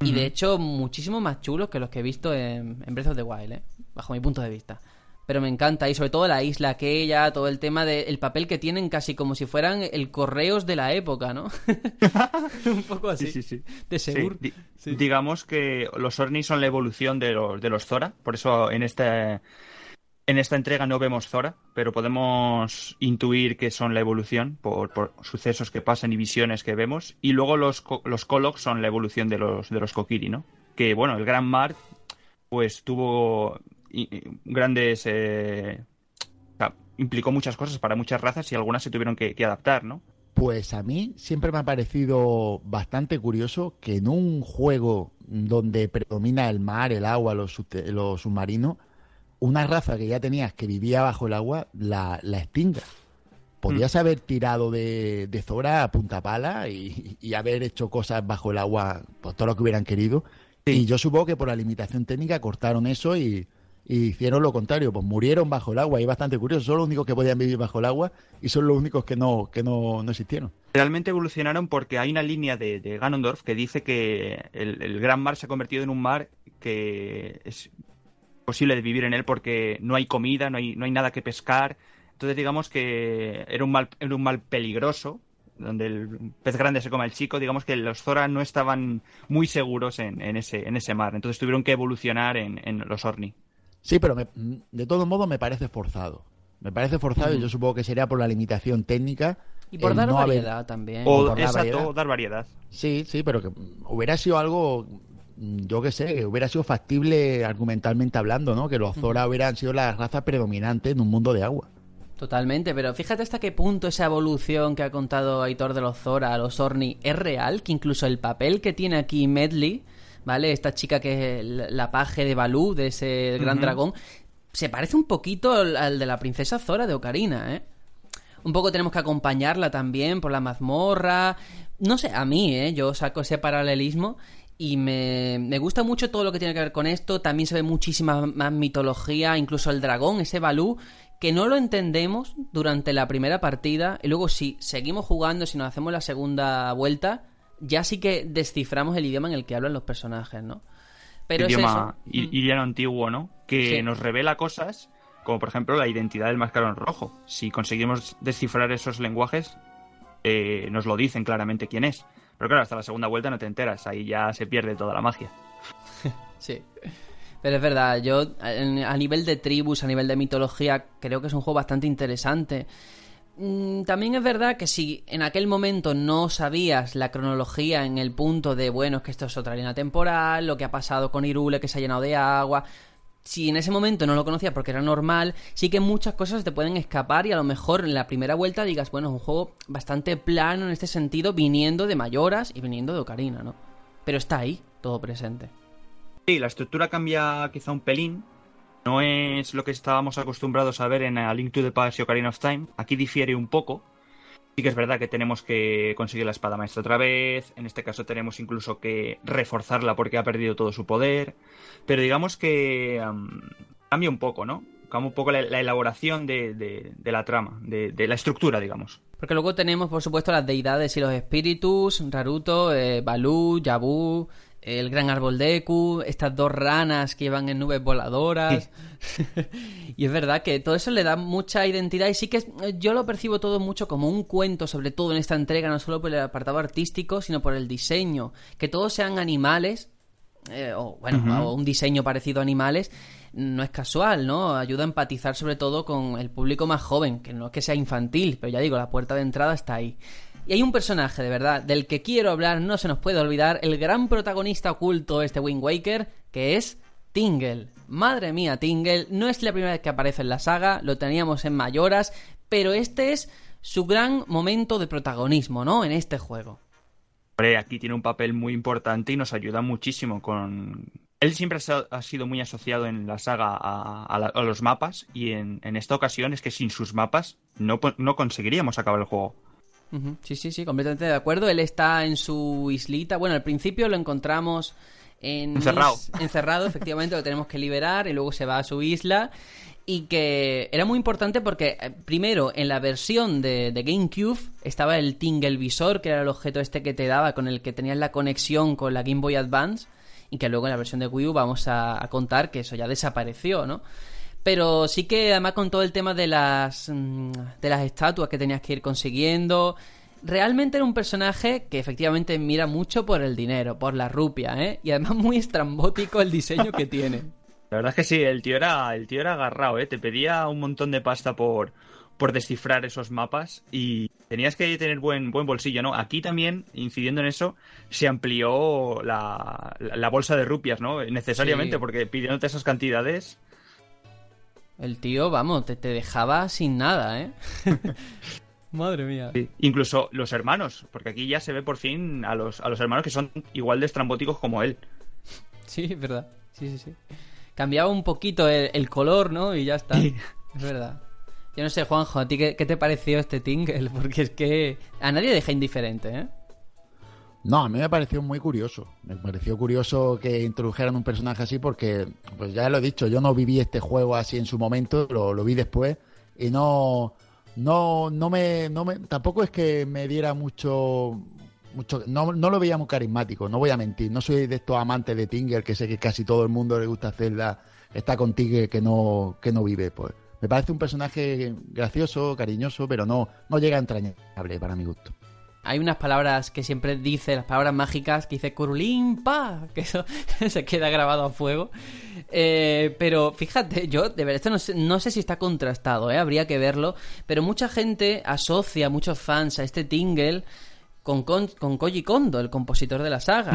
y de hecho muchísimo más chulos que los que he visto en, en Breath of the Wild, ¿eh? bajo mi punto de vista pero me encanta. Y sobre todo la isla aquella, todo el tema del papel que tienen casi como si fueran el correos de la época, ¿no? Un poco así. Sí, sí, De seguro. Digamos que los Orni son la evolución de los, de los Zora, por eso en este... En esta entrega no vemos Zora, pero podemos intuir que son la evolución por, por sucesos que pasan y visiones que vemos. Y luego los, los Kolok son la evolución de los, de los Kokiri, ¿no? Que, bueno, el Gran Mar, pues tuvo grandes... Eh, implicó muchas cosas para muchas razas y algunas se tuvieron que, adaptar, ¿no? Pues a mí siempre me ha parecido bastante curioso que en un juego donde predomina el mar, el agua, los, submarinos, una raza que ya tenías que vivía bajo el agua la, la extinga. Podías mm. haber tirado de, Zora a punta pala y, haber hecho cosas bajo el agua, por todo lo que hubieran querido. Y yo supongo que por la limitación técnica cortaron eso y, y hicieron lo contrario, pues murieron bajo el agua. Y bastante curioso, son los únicos que podían vivir bajo el agua y son los únicos que no, que no, no existieron. Realmente evolucionaron porque hay una línea de, de Ganondorf que dice que el, gran mar se ha convertido en un mar que es posible de vivir en él porque no hay comida, no hay, no hay nada que pescar. Entonces digamos que era un mal, era un mal peligroso, donde el pez grande se come al chico, digamos que los Zora no estaban muy seguros en, en, ese, en ese mar. Entonces tuvieron que evolucionar en, en los Orni. Sí, pero de todo modo me parece forzado. Me parece forzado y yo supongo que sería por la limitación técnica Y por dar no haber- variedad también. O, por la exacto, variedad. dar variedad. Sí, sí, pero que hubiera sido algo, yo qué sé, que hubiera sido factible argumentalmente hablando, ¿no? Que los Zora hubieran sido la raza predominante en un mundo de agua. Totalmente, pero fíjate hasta qué punto esa evolución que ha contado Aitor de los Zora a los Orni es real, que incluso el papel que tiene aquí Medley, ¿vale? Esta chica que es la paje de Balú, de ese gran dragón, se parece un poquito al, al de la princesa Zora de Ocarina, ¿eh? Un poco tenemos que acompañarla también por la mazmorra. No sé, a mí, ¿eh? Yo saco ese paralelismo y me, me gusta mucho todo lo que tiene que ver con esto. También se ve muchísima más mitología, incluso el dragón, ese Balú, que no lo entendemos durante la primera partida. Y luego, si seguimos jugando, si nos hacemos la segunda vuelta, ya sí que desciframos el idioma en el que hablan los personajes, ¿no? Pero es idioma eso. i- Mm. iriano antiguo, ¿no? Que Sí. nos revela cosas como por ejemplo la identidad del mascarón rojo. Si conseguimos descifrar esos lenguajes, eh, nos lo dicen claramente quién es. Pero claro, hasta la segunda vuelta no te enteras, ahí ya se pierde toda la magia. Sí. Pero es verdad, yo a nivel de tribus, a nivel de mitología, creo que es un juego bastante interesante. Mm, También es verdad que si en aquel momento no sabías la cronología en el punto de, bueno, es que esto es otra línea temporal, lo que ha pasado con Irule que se ha llenado de agua, si en ese momento no lo conocías porque era normal, sí que muchas cosas te pueden escapar y a lo mejor en la primera vuelta digas, bueno, es un juego bastante plano en este sentido, viniendo de Mayoras y viniendo de Ocarina, ¿no? Pero está ahí, todo presente. Sí, la estructura cambia quizá un pelín. No es lo que estábamos acostumbrados a ver en A Link to the Past y Ocarina of Time. Aquí difiere un poco. Sí que es verdad que tenemos que conseguir la espada maestra otra vez. En este caso tenemos incluso que reforzarla porque ha perdido todo su poder. Pero digamos que am, cambia un poco, ¿no? Cambia un poco la, la elaboración de, la trama, de, la estructura, digamos. Porque luego tenemos, por supuesto, las deidades y los espíritus, Raruto, eh, Balú, Yabu, el gran árbol Deku, estas dos ranas que llevan en nubes voladoras. y es verdad que todo eso le da mucha identidad y sí que es- yo lo percibo todo mucho como un cuento, sobre todo en esta entrega, no solo por el apartado artístico, sino por el diseño. Que todos sean animales, eh, o bueno, o un diseño parecido a animales, no es casual, ¿no? Ayuda a empatizar sobre todo con el público más joven, que no es que sea infantil, pero ya digo, la puerta de entrada está ahí. Y hay un personaje, de verdad, del que quiero hablar, no se nos puede olvidar, el gran protagonista oculto de este Wind Waker, que es Tingle. Madre mía, Tingle, no es la primera vez que aparece en la saga, lo teníamos en Mayoras, pero este es su gran momento de protagonismo, ¿no? En este juego. Aquí tiene un papel muy importante y nos ayuda muchísimo con... Él siempre ha sido muy asociado en la saga a, los mapas y en, en esta ocasión es que sin sus mapas no, no conseguiríamos acabar el juego. Sí, sí, sí, completamente de acuerdo. Él está en su islita. Bueno, al principio lo encontramos en Encerrado. Is- encerrado, efectivamente, lo tenemos que liberar y luego se va a su isla. Y que era muy importante porque, eh, primero, en la versión de, de GameCube estaba el Tingle Visor, que era el objeto este que te daba, con el que tenías la conexión con la Game Boy Advance. Y que luego en la versión de Wii U vamos a, a contar que eso ya desapareció, ¿no? Pero sí que además con todo el tema de las mm, de las estatuas que tenías que ir consiguiendo, realmente era un personaje que efectivamente mira mucho por el dinero, por la rupia, ¿eh? Y además muy estrambótico el diseño que tiene. La verdad es que sí, el tío era, el tío era agarrado, ¿eh? Te pedía un montón de pasta por, por descifrar esos mapas y tenías que tener buen, buen bolsillo, ¿no? Aquí también, incidiendo en eso, se amplió la, la- la bolsa de rupias, ¿no? Necesariamente, Sí. porque pidiéndote esas cantidades... El tío, vamos, te, te dejaba sin nada, ¿eh? Madre mía. Sí. Incluso los hermanos, porque aquí ya se ve por fin a los, a los hermanos que son igual de estrambóticos como él. Sí, es verdad. Sí, sí, sí. Cambiaba un poquito el, el color, ¿no? Y ya está. Sí. Es verdad. Yo no sé, Juanjo, ¿a ti qué, qué te pareció este Tingle? Porque es que a nadie deja indiferente, ¿eh? No, a mí me pareció muy curioso. Me pareció curioso que introdujeran un personaje así porque, pues ya lo he dicho, yo no viví este juego así en su momento, lo, lo vi después y no, no, no me, no me, tampoco es que me diera mucho, mucho, no, no lo veía muy carismático, no voy a mentir, no soy de estos amantes de Tingle que sé que casi todo el mundo le gusta hacer la, está con Tingle que no, que no vive, pues. Me parece un personaje gracioso, cariñoso, pero no, no llega entrañable para mi gusto. Hay unas palabras que siempre dice, las palabras mágicas, que dice Kurulimpa, que eso se queda grabado a fuego. Eh, pero fíjate, yo de verdad, esto no sé, no sé si está contrastado, ¿eh? habría que verlo, pero mucha gente asocia, muchos fans a este Tingle con, con, con Koji Kondo, el compositor de la saga.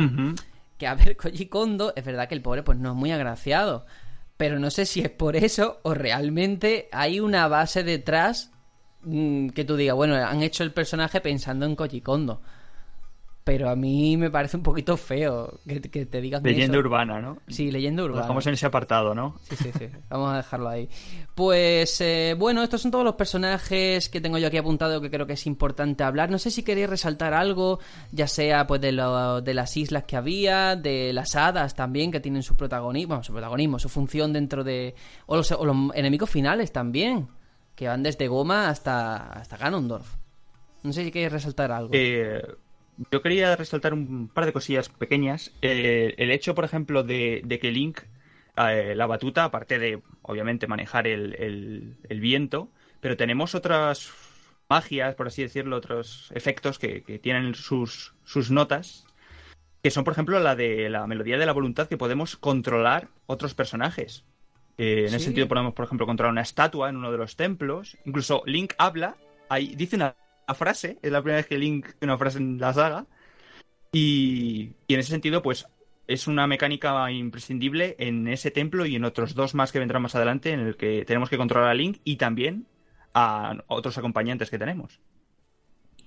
Que a ver, Koji Kondo, es verdad que el pobre pues no es muy agraciado, pero no sé si es por eso o realmente hay una base detrás que tú digas, bueno, han hecho el personaje pensando en Koji Kondo. Pero a mí me parece un poquito feo que, que te digas Leyenda eso. urbana, ¿no? Sí, leyenda Lo urbana. dejamos en ese apartado, ¿no? Sí, sí, sí. Vamos a dejarlo ahí. Pues eh, bueno, estos son todos los personajes que tengo yo aquí apuntado que creo que es importante hablar. No sé si queréis resaltar algo, ya sea pues de, lo- de las islas que había, de las hadas también que tienen su protagonismo, bueno, su protagonismo, su función dentro de o los, o los enemigos finales también, que van desde Goma hasta hasta Ganondorf. No sé si queréis resaltar algo. Eh, yo quería resaltar un par de cosillas pequeñas. Eh, el hecho, por ejemplo, de, que Link, eh, la batuta, aparte de, obviamente, manejar el, el- el viento, pero tenemos otras magias, por así decirlo, otros efectos que, que tienen sus, sus notas, que son, por ejemplo, la de la melodía de la voluntad, que podemos controlar otros personajes. Eh, en Sí. ese sentido podemos, por ejemplo, controlar una estatua en uno de los templos. Incluso Link habla, ahí dice una, una frase, es la primera vez que Link una frase en la saga. Y, y en ese sentido, pues es una mecánica imprescindible en ese templo y en otros dos más que vendrán más adelante, en el que tenemos que controlar a Link y también a otros acompañantes que tenemos.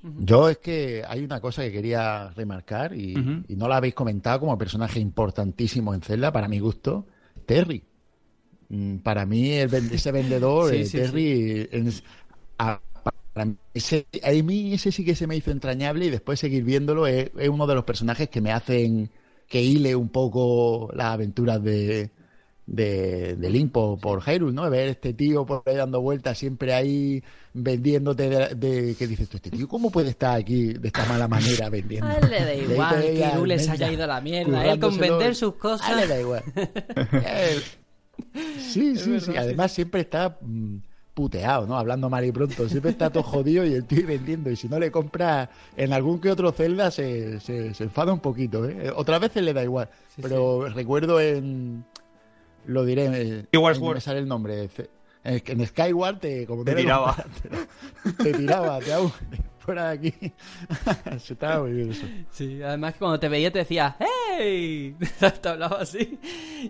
Yo es que hay una cosa que quería remarcar y, y no la habéis comentado como personaje importantísimo en Zelda, para mi gusto, Terry. Mm, Para mí, el ese vendedor, Sí, eh, sí, Terry, es- a- para mí, ese, a mí ese sí que se me hizo entrañable y después seguir viéndolo es, es uno de los personajes que me hacen que hile un poco las aventuras de, de, de Link por, por Hyrule, ¿no? Ver este tío por ahí dando vueltas, siempre ahí vendiéndote de, de- ¿qué dices tú? Este tío, ¿cómo puede estar aquí de esta mala manera vendiendo? A él le da igual que Irule se haya ido a la mierda. Él con currándoselo. vender sus cosas. A él le da igual. Él- Sí, sí, sí. verdad, Además siempre está mm, puteado, ¿no? Hablando mal y pronto. Siempre está todo jodido y el tío vendiendo. Y si no le compra en algún que otro Zelda se, se, se enfada un poquito, ¿eh? Otras veces le da igual. Sí, pero recuerdo en... Lo diré... eh, Skyward en- me sale el nombre. En, en Skyward te... Como Te le tiraba. Te, te tiraba, te hago fuera de aquí. se estaba muy bien eso. Sí, además que cuando te veía te decía ¡Hey! te hablaba así.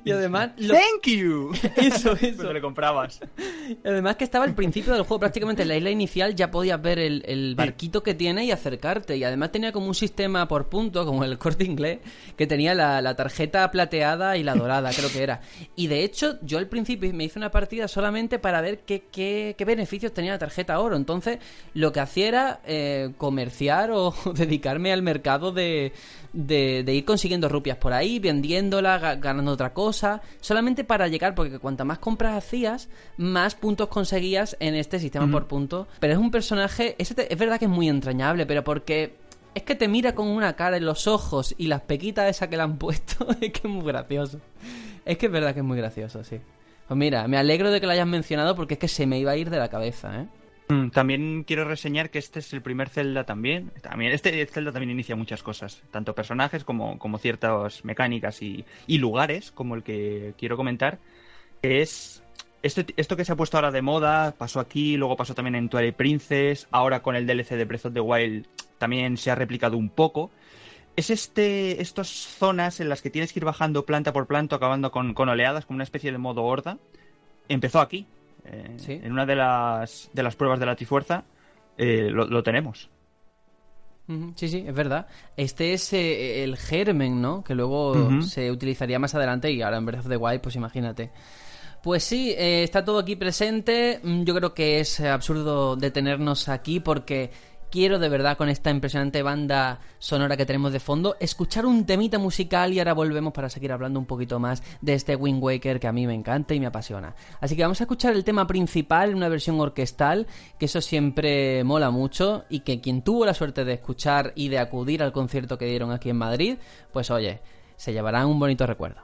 Y además, lo- ¡Thank you! eso, eso. Cuando le comprabas. Y además que estaba al principio del juego, prácticamente en la isla inicial ya podías ver el, el barquito que tiene y acercarte. Y además tenía como un sistema por punto, como el corte inglés, que tenía la, la tarjeta plateada y la dorada, creo que era. Y de hecho, yo al principio me hice una partida solamente para ver qué, qué, qué beneficios tenía la tarjeta oro. Entonces, lo que hacía era eh, comerciar o dedicarme al mercado de, de, de ir consiguiendo rupias por ahí, vendiéndola, ga- ganando otra cosa, solamente para llegar, porque cuanta más compras hacías, más puntos conseguías en este sistema por punto. Pero es un personaje, te- es verdad que es muy entrañable, pero porque es que te mira con una cara en los ojos y las pequitas esas que le han puesto, es que es muy gracioso. Es que es verdad que es muy gracioso, sí. Pues mira, me alegro de que lo hayas mencionado porque es que se me iba a ir de la cabeza, ¿eh? Mm, También quiero reseñar que este es el primer Zelda también. También este Zelda también inicia muchas cosas, tanto personajes como, como ciertas mecánicas y, y lugares, como el que quiero comentar, que es este- esto que se ha puesto ahora de moda, pasó aquí, luego pasó también en Twilight Princess, ahora con el DLC de Breath of the Wild también se ha replicado un poco. Es este, estas zonas en las que tienes que ir bajando planta por planta, acabando con, con oleadas, como una especie de modo horda. Empezó aquí, eh, Sí. en una de las, de las pruebas de la Trifuerza, eh, lo, lo tenemos. Sí, sí, es verdad. Este es eh, el germen, ¿no? Que luego se utilizaría más adelante y ahora en Breath of the Wild, pues imagínate. Pues sí, eh, está todo aquí presente. Mm, Yo creo que es absurdo detenernos aquí porque quiero de verdad con esta impresionante banda sonora que tenemos de fondo escuchar un temita musical y ahora volvemos para seguir hablando un poquito más de este Wind Waker que a mí me encanta y me apasiona. Así que vamos a escuchar el tema principal en una versión orquestal, que eso siempre mola mucho y que quien tuvo la suerte de escuchar y de acudir al concierto que dieron aquí en Madrid, pues oye, se llevarán un bonito recuerdo.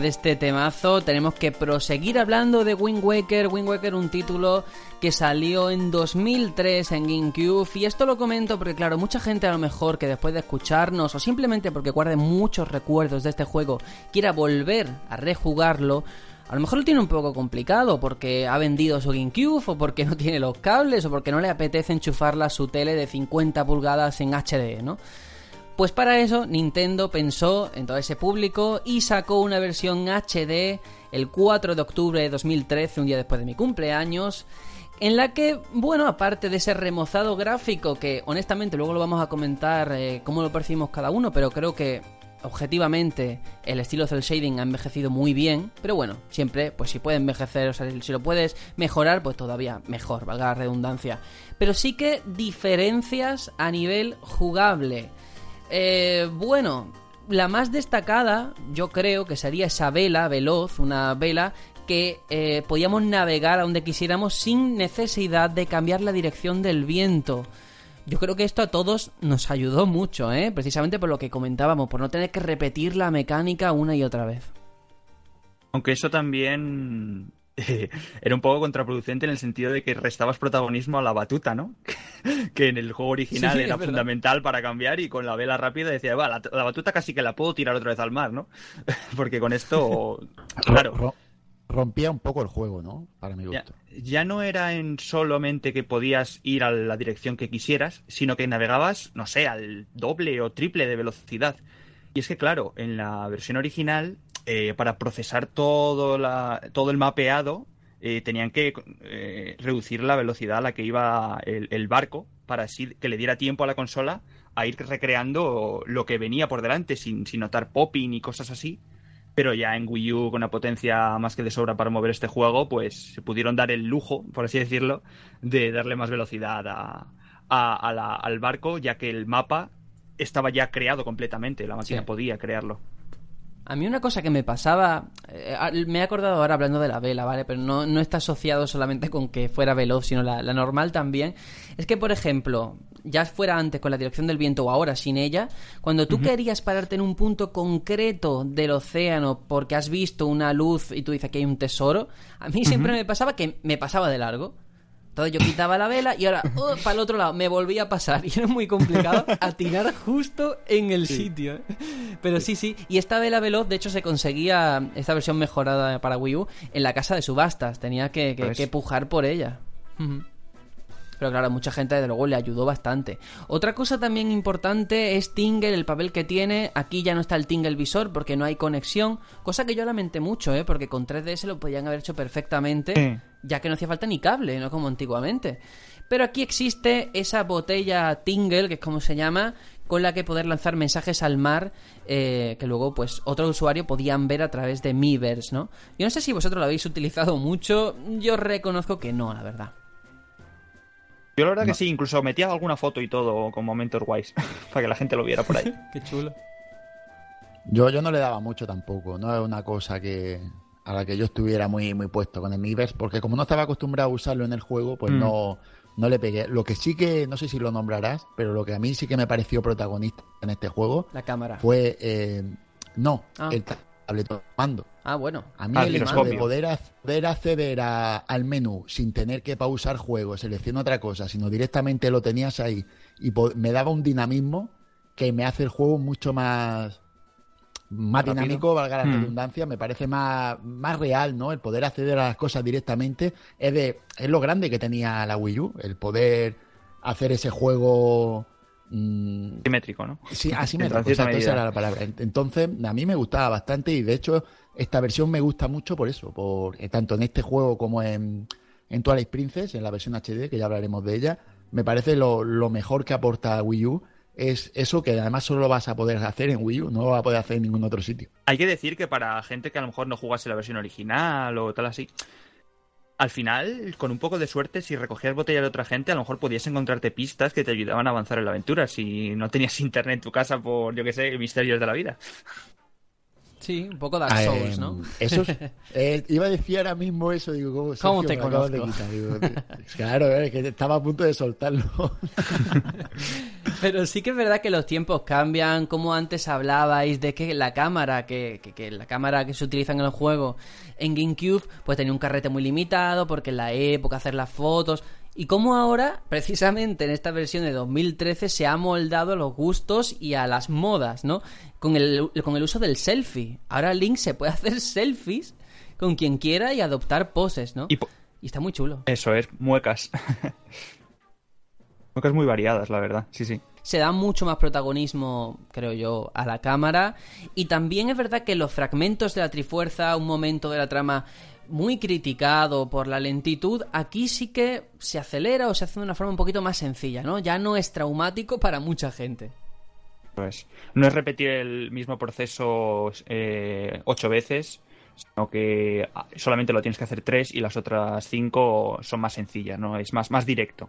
De este temazo tenemos que proseguir hablando de Wind Waker. Wind Waker, un título que salió en 2003 en GameCube. Y esto lo comento porque, claro, mucha gente a lo mejor que después de escucharnos o simplemente porque guarde muchos recuerdos de este juego quiera volver a rejugarlo. A lo mejor lo tiene un poco complicado porque ha vendido su GameCube o porque no tiene los cables o porque no le apetece enchufarla a su tele de 50 pulgadas en HD, ¿no? Pues para eso Nintendo pensó en todo ese público y sacó una versión HD el 4 de octubre de 2013, un día después de mi cumpleaños, en la que, bueno, aparte de ese remozado gráfico que honestamente luego lo vamos a comentar eh, cómo lo percibimos cada uno, pero creo que objetivamente el estilo cel shading ha envejecido muy bien, pero bueno, siempre, pues si puede envejecer, o sea, si lo puedes mejorar, pues todavía mejor, valga la redundancia. Pero sí que diferencias a nivel jugable. Eh, bueno, la más destacada yo creo que sería esa vela veloz, una vela que eh, podíamos navegar a donde quisiéramos sin necesidad de cambiar la dirección del viento. Yo creo que esto a todos nos ayudó mucho, ¿eh? precisamente por lo que comentábamos, por no tener que repetir la mecánica una y otra vez. Aunque eso también era un poco contraproducente en el sentido de que restabas protagonismo a la batuta, ¿no? que en el juego original era fundamental para cambiar y con la vela rápida decía, va, la, batuta casi que la puedo tirar otra vez al mar, ¿no? Porque con esto, claro. Rompía un poco el juego, ¿no? Para mi gusto. Ya, ya, no era en solamente que podías ir a la dirección que quisieras, sino que navegabas, no sé, al doble o triple de velocidad. Y es que, claro, en la versión original eh, para procesar todo, la, todo el mapeado, eh, tenían que eh, reducir la velocidad a la que iba el, barco para así que le diera tiempo a la consola a ir recreando lo que venía por delante sin, sin notar popping y cosas así. Pero ya en Wii U, con una potencia más que de sobra para mover este juego, pues se pudieron dar el lujo, por así decirlo, de darle más velocidad al barco, ya que el mapa estaba ya creado completamente, la máquina podía crearlo. A mí una cosa que me pasaba, eh, me he acordado ahora hablando de la vela, ¿vale? Pero no, no está asociado solamente con que fuera veloz, sino la, normal también. Es que, por ejemplo, ya fuera antes con la dirección del viento o ahora sin ella, cuando tú querías pararte en un punto concreto del océano porque has visto una luz y tú dices que hay un tesoro, a mí siempre me pasaba que me pasaba de largo. Entonces yo quitaba la vela y ahora oh, para el otro lado me volvía a pasar y era muy complicado atinar justo en el sitio. ¿eh? Pero sí, sí. Y esta vela veloz, de hecho, se conseguía esta versión mejorada para Wii U en la casa de subastas. Tenía que, que, pues pujar por ella. Pero claro, mucha gente desde luego le ayudó bastante. Otra cosa también importante es Tingle, el papel que tiene. Aquí ya no está el Tingle visor porque no hay conexión. Cosa que yo lamenté mucho, ¿eh? Porque con 3DS lo podían haber hecho perfectamente, ya que no hacía falta ni cable, no como antiguamente. Pero aquí existe esa botella Tingle, que es como se llama, con la que poder lanzar mensajes al mar eh, que luego pues otro usuario podían ver a través de Miiverse, ¿no? Yo no sé si vosotros lo habéis utilizado mucho, yo reconozco que no, la verdad. Yo la verdad que sí, incluso metía alguna foto y todo con momentos guays, para que la gente lo viera por ahí. Qué chulo. Yo, yo no le daba mucho tampoco, no es una cosa que a la que yo estuviera muy, muy puesto con el Miiverse, porque como no estaba acostumbrado a usarlo en el juego, pues mm. no, no le pegué. Lo que sí que, no sé si lo nombrarás, pero lo que a mí sí que me pareció protagonista en este juego... La cámara. Fue, eh, no, ah. el tableto mando. Ah, bueno. A mí ah, el de poder, poder acceder al menú sin tener que pausar juego, seleccionar otra cosa, sino directamente lo tenías ahí y me daba un dinamismo que me hace el juego mucho más más dinámico, valga la hmm. redundancia, me parece más, más real, ¿no? El poder acceder a las cosas directamente es de es lo grande que tenía la Wii U, el poder hacer ese juego Mm, simétrico, ¿no? Sí, asimétrico, esa era la palabra. Entonces, a mí me gustaba bastante y de hecho esta versión me gusta mucho por eso, por eh, tanto en este juego como en, en Twilight Princess, en la versión HD, que ya hablaremos de ella, me parece lo, mejor que aporta Wii U es eso que además solo lo vas a poder hacer en Wii U, no lo vas a poder hacer en ningún otro sitio. Hay que decir que para gente que a lo mejor no jugase la versión original o tal así, al final, con un poco de suerte, si recogías botella de otra gente, a lo mejor podías encontrarte pistas que te ayudaban a avanzar en la aventura si no tenías internet en tu casa por, yo qué sé, misterios de la vida. Sí, un poco Dark Ah, Souls, em, ¿no? Eso es- eh, iba a decir ahora mismo eso, digo, ¿cómo, ¿Cómo Sergio, te de conozco? quitar? Digo, claro, es que estaba a punto de soltarlo. Pero sí que es verdad que los tiempos cambian, como antes hablabais de que la cámara, que, que- que la cámara que se utiliza en el juego en GameCube, pues tenía un carrete muy limitado, porque en la época hacer las fotos, y como ahora, precisamente en esta versión de 2013, se ha moldado a los gustos y a las modas, ¿no? Con el, con el uso del selfie. Ahora Link se puede hacer selfies con quien quiera y adoptar poses, ¿no? Y está muy chulo. Eso es, muecas. muecas muy variadas, la verdad. Sí, sí. se da mucho más protagonismo, creo yo, a la cámara. Y también es verdad que los fragmentos de la Trifuerza, un momento de la trama muy criticado por la lentitud, aquí sí que se acelera o se hace de una forma un poquito más sencilla, ¿no? Ya no es traumático para mucha gente. Pues, no es repetir el mismo proceso eh, ocho veces, sino que ah, solamente lo tienes que hacer tres y las otras cinco son más sencillas, ¿no? Es más, más directo.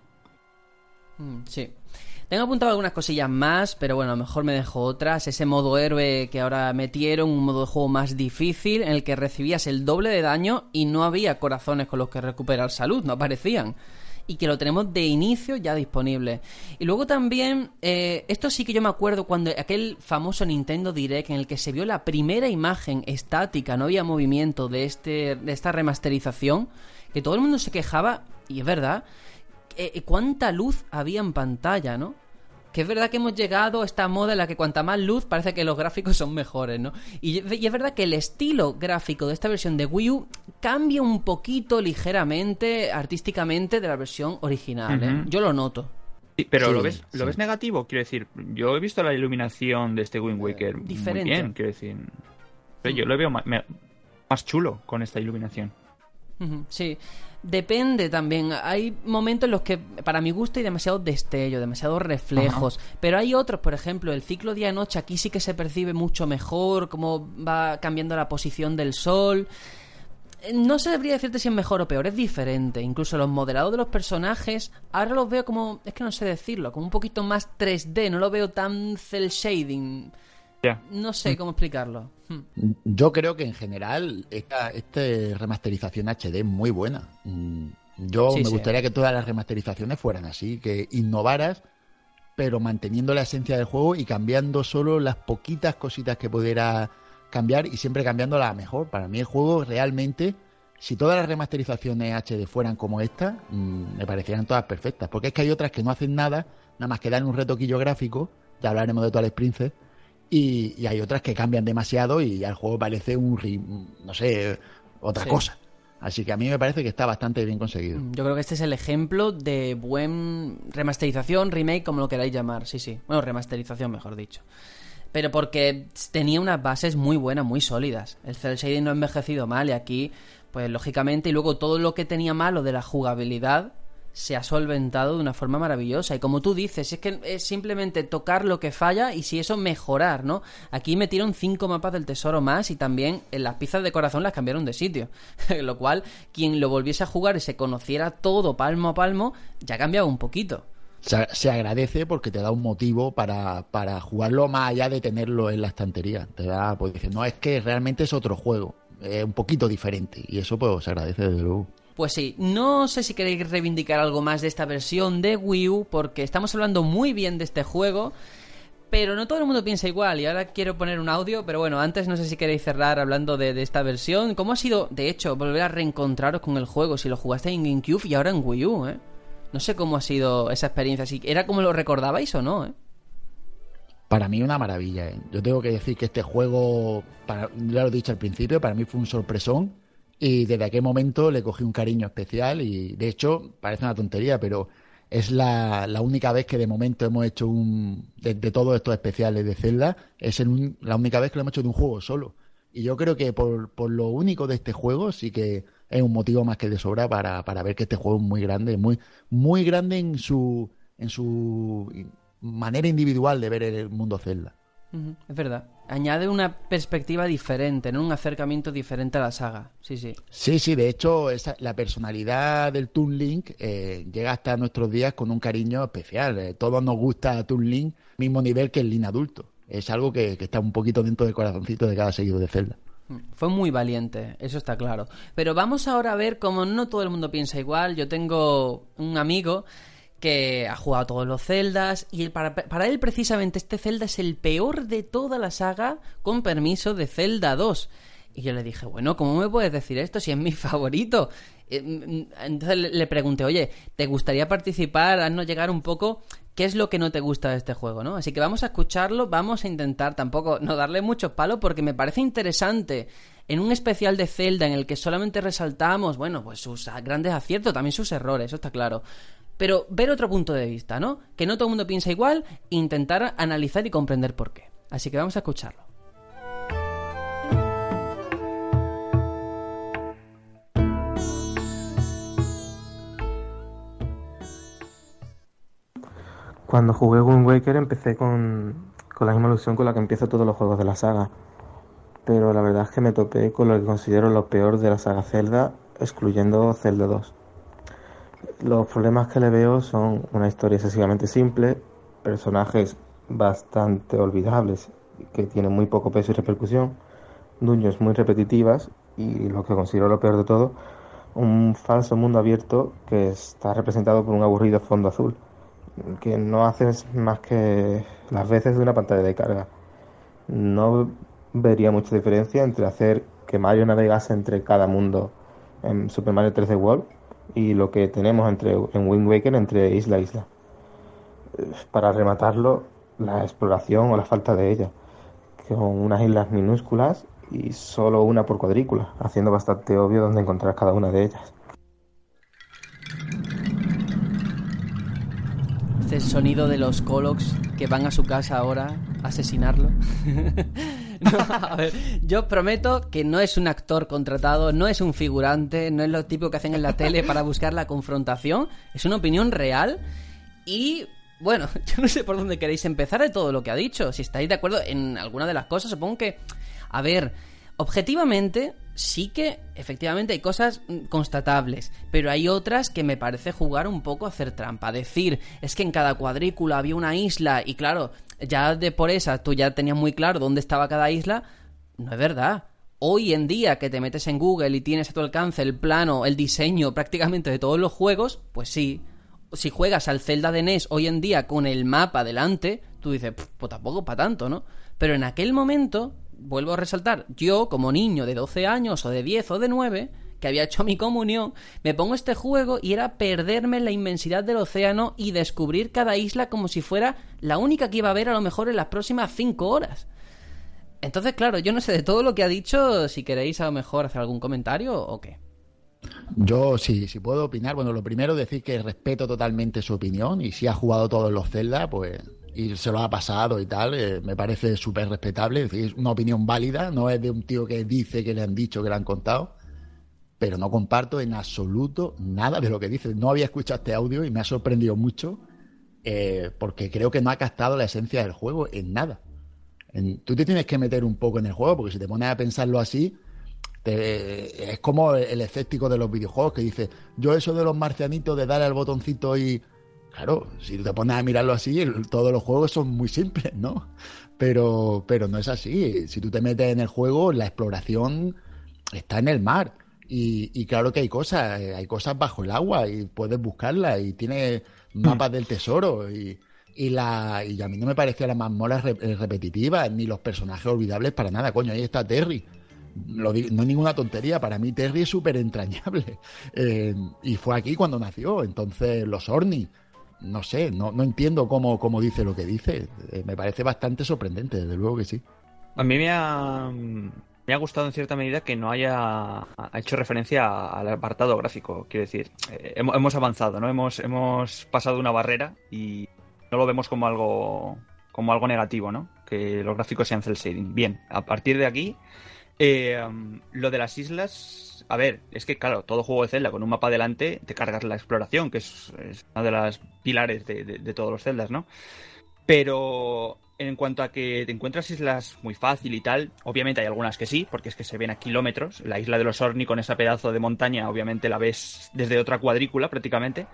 Mm, sí. Tengo apuntado algunas cosillas más, pero bueno, mejor me dejo otras. Ese modo héroe que ahora metieron, un modo de juego más difícil, en el que recibías el doble de daño y no había corazones con los que recuperar salud, no aparecían. Y que lo tenemos de inicio ya disponible. Y luego también, eh, esto sí que yo me acuerdo cuando aquel famoso Nintendo Direct en el que se vio la primera imagen estática, no había movimiento de, este, de esta remasterización, que todo el mundo se quejaba, y es verdad, eh, cuánta luz había en pantalla, ¿no? Que es verdad que hemos llegado a esta moda en la que cuanta más luz parece que los gráficos son mejores, ¿no? Y, y es verdad que el estilo gráfico de esta versión de Wii U cambia un poquito ligeramente, artísticamente, de la versión original, ¿eh? Yo lo noto. Sí, pero Sí, ¿lo ves lo ves negativo? Quiero decir, yo he visto la iluminación de este Wind Waker Diferente. muy bien, quiero decir. Pero yo lo veo más chulo con esta iluminación. Sí, depende también. Hay momentos en los que, para mi gusto, hay demasiado destello, demasiados reflejos. Pero hay otros, por ejemplo, el ciclo día-noche aquí sí que se percibe mucho mejor, cómo va cambiando la posición del sol. Eh, No sabría decirte si es mejor o peor, es diferente. Incluso los modelados de los personajes, ahora los veo como, es que no sé decirlo, como un poquito más 3D, no lo veo tan cel shading. No sé cómo explicarlo. Hmm. Yo creo que en general esta, esta remasterización HD es muy buena. Mm, Yo Sí, me sí. gustaría que todas las remasterizaciones fueran así, que innovaras, pero manteniendo la esencia del juego y cambiando solo las poquitas cositas que pudiera cambiar y siempre cambiándola a mejor. Para mí el juego realmente, si todas las remasterizaciones HD fueran como esta, mm, me parecerían todas perfectas. Porque es que hay otras que no hacen nada, nada más que dan un retoquillo gráfico, ya hablaremos de Twilight Princess, y, y hay otras que cambian demasiado y ya el juego parece un, no sé, otra Sí. cosa. Así que a mí me parece que está bastante bien conseguido. Yo creo que este es el ejemplo de buen remasterización, remake, como lo queráis llamar. Sí, sí. Bueno, remasterización, mejor dicho. Pero porque tenía unas bases muy buenas, muy sólidas. El cel shading no ha envejecido mal y aquí, pues lógicamente, y luego todo lo que tenía malo de la jugabilidad se ha solventado de una forma maravillosa. Y como tú dices, es que es simplemente tocar lo que falla y si eso mejorar, ¿no? Aquí metieron cinco mapas del tesoro más y también en las piezas de corazón las cambiaron de sitio. lo cual, quien lo volviese a jugar y se conociera todo palmo a palmo, ya cambiaba un poquito. Se, agradece porque te da un motivo para, para jugarlo más allá de tenerlo en la estantería. Te da, pues dices, no, es que realmente es otro juego, es un poquito diferente. Y eso pues se agradece desde luego. Pues sí, no sé si queréis reivindicar algo más de esta versión de Wii U, porque estamos hablando muy bien de este juego, pero no todo el mundo piensa igual. Y ahora quiero poner un audio, pero bueno, antes no sé si queréis cerrar hablando de, esta versión. ¿Cómo ha sido, de hecho, volver a reencontraros con el juego si lo jugaste en GameCube y ahora en Wii U, eh? No sé cómo ha sido esa experiencia. Si ¿Era como lo recordabais o no, eh? Para mí una maravilla. ¿eh? Yo tengo que decir que este juego, ya lo he dicho al principio, para mí fue un sorpresón y desde aquel momento le cogí un cariño especial y de hecho parece una tontería, pero es la, la única vez que de momento hemos hecho un, de, todos estos especiales de Zelda, es el la única vez que lo hemos hecho de un juego solo. Y yo creo que por, por lo único de este juego sí que es un motivo más que de sobra para, para ver que este juego es muy grande, muy, muy grande en su, en su manera individual de ver el mundo Zelda. Es verdad. Añade una perspectiva diferente, ¿no? Un acercamiento diferente a la saga. Sí, sí. Sí, sí, de hecho, esa, la personalidad del Toon Link eh, llega hasta nuestros días con un cariño especial. Eh, todos nos gusta Toon Link, mismo nivel que el Link adulto. es algo que, que está un poquito dentro del corazoncito de cada seguidor de Zelda. Fue muy valiente, eso está claro. Pero vamos ahora a ver cómo no todo el mundo piensa igual. Yo tengo un amigo que ha jugado todos los celdas y para, para, él precisamente este Zelda es el peor de toda la saga con permiso de Zelda 2. Y yo le dije, bueno, ¿cómo me puedes decir esto si es mi favorito? Eh, mm, entonces le pregunté, oye, ¿te gustaría participar? Haznos llegar un poco qué es lo que no te gusta de este juego, ¿no? Así que vamos a escucharlo, vamos a intentar tampoco no darle mucho palo porque me parece interesante en un especial de Zelda en el que solamente resaltamos, bueno, pues sus grandes aciertos, también sus errores, eso está claro. Pero ver otro punto de vista, ¿no? Que no todo el mundo piensa igual, intentar analizar y comprender por qué. Así que vamos a escucharlo. Cuando jugué Wind Waker empecé con, con la misma ilusión con la que empiezo todos los juegos de la saga. Pero la verdad es que me topé con lo que considero lo peor de la saga Zelda, excluyendo Zelda 2. Los problemas que le veo son una historia excesivamente simple, personajes bastante olvidables que tienen muy poco peso y repercusión, dueños muy repetitivas y lo que considero lo peor de todo, un falso mundo abierto que está representado por un aburrido fondo azul que no haces más que las veces de una pantalla de carga. No vería mucha diferencia entre hacer que Mario navegase entre cada mundo en Super Mario 3D World y lo que tenemos entre, en Wind Waker entre isla a isla. Para rematarlo, la exploración o la falta de ella, con unas islas minúsculas y solo una por cuadrícula, haciendo bastante obvio dónde encontrar cada una de ellas. el sonido de los Colox que van a su casa ahora a asesinarlo. a ver, yo prometo que no es un actor contratado, no es un figurante, no es lo típico que hacen en la tele para buscar la confrontación, es una opinión real y bueno, yo no sé por dónde queréis empezar de todo lo que ha dicho. Si estáis de acuerdo en alguna de las cosas, supongo que, a ver, objetivamente sí que efectivamente hay cosas mm, constatables, pero hay otras que me parece jugar un poco a hacer trampa. Decir, es que en cada cuadrícula había una isla y claro, ya de por esa tú ya tenías muy claro dónde estaba cada isla, no es verdad. Hoy en día que te metes en Google y tienes a tu alcance el plano, el diseño prácticamente de todos los juegos, pues sí. Si juegas al Zelda de NES hoy en día con el mapa delante, tú dices, pues tampoco para tanto, ¿no? Pero en aquel momento vuelvo a resaltar, yo como niño de 12 años o de 10 o de 9, que había hecho mi comunión, me pongo este juego y era perderme en la inmensidad del océano y descubrir cada isla como si fuera la única que iba a ver a lo mejor en las próximas 5 horas. Entonces, claro, yo no sé de todo lo que ha dicho, si queréis a lo mejor hacer algún comentario o qué. Yo sí, si puedo opinar. Bueno, lo primero decir que respeto totalmente su opinión y si ha jugado todos los Zelda, pues y se lo ha pasado y tal, eh, me parece súper respetable, es, una opinión válida, no es de un tío que dice que le han dicho, que le han contado, pero no comparto en absoluto nada de lo que dice. No había escuchado este audio y me ha sorprendido mucho eh, porque creo que no ha captado la esencia del juego en nada. tú te tienes que meter un poco en el juego porque si te pones a pensarlo así, es como el escéptico de los videojuegos que dice, yo eso de los marcianitos, de darle al botoncito y Claro, si te pones a mirarlo así, todos los juegos son muy simples, ¿no? Pero, pero no es así. Si tú te metes en el juego, la exploración está en el mar. Y, claro que hay cosas, hay cosas bajo el agua y puedes buscarlas y tiene mapas del tesoro y, y, la, y a mí no me pareció la mazmorra repetitiva ni los personajes olvidables para nada. Coño, ahí está Terry. no es ninguna tontería, para mí Terry es súper entrañable. Eh, y fue aquí cuando nació. Entonces, los Orni, no sé, no, no entiendo cómo, cómo, dice lo que dice. Eh, me parece bastante sorprendente, desde luego que sí. A mí me ha, me ha gustado en cierta medida que no haya hecho referencia al apartado gráfico. Quiero decir, eh, hemos, avanzado, ¿no? Hemos, hemos pasado una barrera y no lo vemos como algo, como algo negativo, ¿no? Que los gráficos sean cel shading. Bien, a partir de aquí, eh, lo de las islas a ver, es que claro, todo juego de Zelda con un mapa adelante te cargas la exploración, que es, una de las pilares de, todos los Zeldas, ¿no? Pero en cuanto a que te encuentras islas muy fácil y tal, obviamente hay algunas que sí, porque es que se ven a kilómetros. La isla de los Orni con ese pedazo de montaña, obviamente la ves desde otra cuadrícula prácticamente.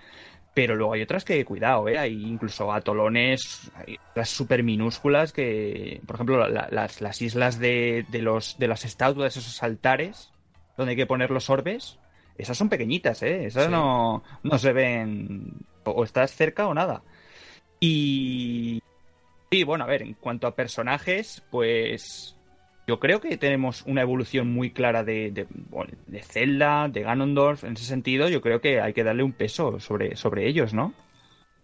Pero luego hay otras que, cuidado, ¿eh? hay incluso atolones, hay las súper minúsculas que, por ejemplo, las, las, islas de, de, los, de las estatuas, esos altares, donde hay que poner los orbes, esas son pequeñitas, ¿eh? Esas no, no se ven, o estás cerca o nada. Y... Y bueno, a ver, en cuanto a personajes, pues yo creo que tenemos una evolución muy clara de, de, Zelda, de Ganondorf. En ese sentido, yo creo que hay que darle un peso sobre, sobre ellos, ¿no?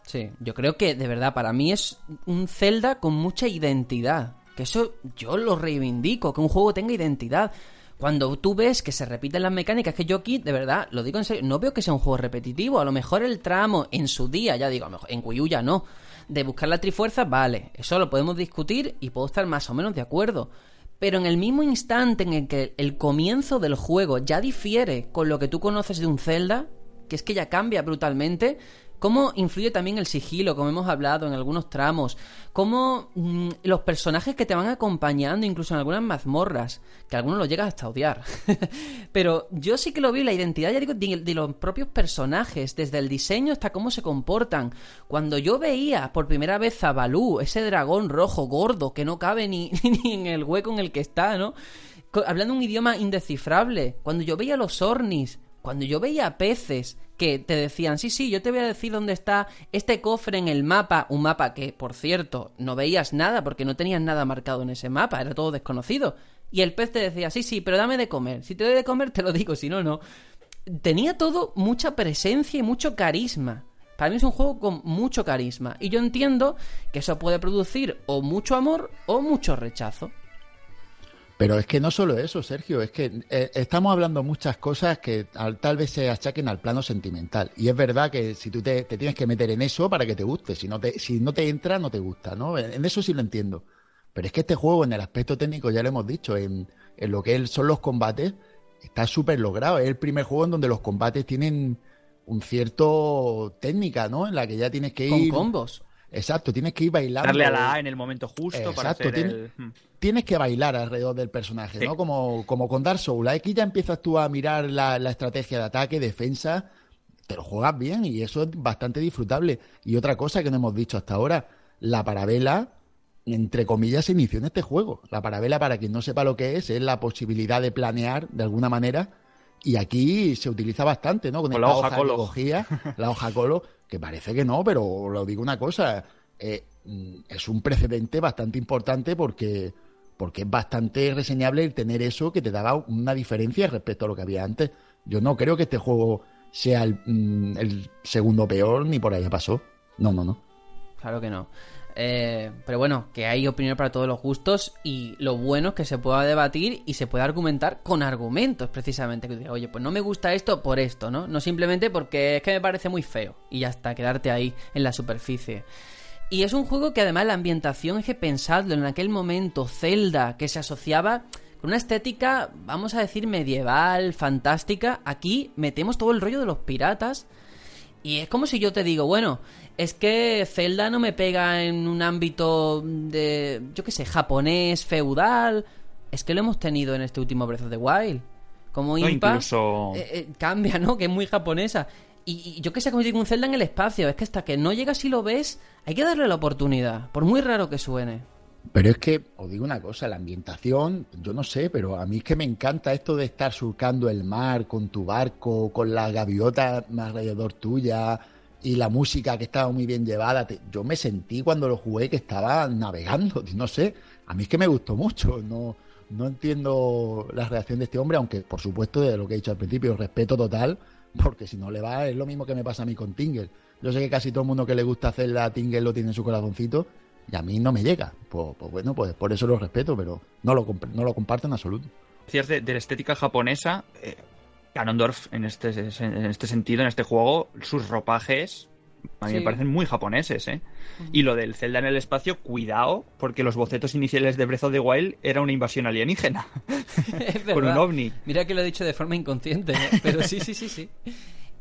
Sí, yo creo que de verdad para mí es un Zelda con mucha identidad. Que eso yo lo reivindico, que un juego tenga identidad. Cuando tú ves que se repiten las mecánicas, que yo aquí, de verdad, lo digo en serio, no veo que sea un juego repetitivo. A lo mejor el tramo en su día, ya digo, a lo mejor en Wii U ya no. De buscar la trifuerza, vale, eso lo podemos discutir y puedo estar más o menos de acuerdo. Pero en el mismo instante en el que el comienzo del juego ya difiere con lo que tú conoces de un Zelda, que es que ya cambia brutalmente, cómo influye también el sigilo, como hemos hablado en algunos tramos, cómo mm, los personajes que te van acompañando, incluso en algunas mazmorras, que algunos lo llegas hasta odiar. Pero yo sí que lo vi, la identidad, ya digo, de, los propios personajes, desde el diseño hasta cómo se comportan. Cuando yo veía por primera vez a Balú, ese dragón rojo gordo que no cabe ni, en el hueco en el que está, ¿no? Hablando un idioma indescifrable. Cuando yo veía los Ornis, cuando yo veía peces que te decían, sí, sí, yo te voy a decir dónde está este cofre en el mapa, un mapa que, por cierto, no veías nada porque no tenías nada marcado en ese mapa, era todo desconocido. Y el pez te decía, sí, sí, pero dame de comer. Si te doy de comer, te lo digo, si no, no. Tenía todo mucha presencia y mucho carisma. Para mí es un juego con mucho carisma. Y yo entiendo que eso puede producir o mucho amor o mucho rechazo. Pero es que no solo eso, Sergio, es que eh, estamos hablando muchas cosas que tal vez se achaquen al plano sentimental. Y es verdad que si tú te, tienes que meter en eso para que te guste, si no te, si no te entra, no te gusta, ¿no? En, eso sí lo entiendo. Pero es que este juego, en el aspecto técnico, ya lo hemos dicho, en, lo que son los combates, está súper logrado. Es el primer juego en donde los combates tienen un cierto técnica, ¿no? En la que ya tienes que ir. Con combos. Exacto, tienes que ir bailando. Darle a la A en el momento justo para hacer tienes, hmm. tienes, que bailar alrededor del personaje, ¿no? Como, como con Dark Souls. Aquí ya empiezas tú a mirar la, estrategia de ataque, defensa, te lo juegas bien y eso es bastante disfrutable. Y otra cosa que no hemos dicho hasta ahora, la parabela, entre comillas, se inició en este juego. La parabela, para quien no sepa lo que es, es la posibilidad de planear de alguna manera y aquí se utiliza bastante, ¿no? Con, la hoja colo. la hoja colo, que parece que no, pero lo digo una cosa, eh, es un precedente bastante importante porque, porque es bastante reseñable el tener eso que te daba una diferencia respecto a lo que había antes. Yo no creo que este juego sea el, mm, el segundo peor ni por allá pasó. No, no, no. Claro que no. Eh, pero bueno, que hay opinión para todos los gustos y lo bueno es que se pueda debatir y se pueda argumentar con argumentos precisamente. Que diga, oye, pues no me gusta esto por esto, ¿no? No simplemente porque es que me parece muy feo y ya está, quedarte ahí en la superficie. Y es un juego que además la ambientación es que pensadlo en aquel momento, Zelda, que se asociaba con una estética, vamos a decir, medieval, fantástica. Aquí metemos todo el rollo de los piratas. Y es como si yo te digo, bueno, es que Zelda no me pega en un ámbito de, yo qué sé, japonés, feudal. Es que lo hemos tenido en este último Breath of the Wild. Como Impa, incluso... Eh, eh, cambia, ¿no? Que es muy japonesa. Y, yo qué sé, como digo, un Zelda en el espacio. Es que hasta que no llegas y lo ves, hay que darle la oportunidad, por muy raro que suene. Pero es que, os digo una cosa, la ambientación, yo no sé, pero a mí es que me encanta esto de estar surcando el mar con tu barco, con la gaviota alrededor tuya, y la música que estaba muy bien llevada. Yo me sentí cuando lo jugué que estaba navegando, no sé. A mí es que me gustó mucho. No, no entiendo la reacción de este hombre, aunque por supuesto de lo que he dicho al principio, respeto total, porque si no le va es lo mismo que me pasa a mí con Tingle. Yo sé que casi todo el mundo que le gusta hacer la Tingle lo tiene en su corazoncito y a mí no me llega. Pues, pues bueno, pues por eso lo respeto, pero no lo, no lo comparto en absoluto. De, de la estética japonesa, eh, Ganondorf, en este, en este sentido, en este juego, sus ropajes a mí me parecen muy japoneses, ¿eh? Y lo del Zelda en el espacio, cuidado, porque los bocetos iniciales de Breath of the Wild era una invasión alienígena. Con un ovni. Mira que lo he dicho de forma inconsciente, ¿eh? pero sí, sí, sí, sí.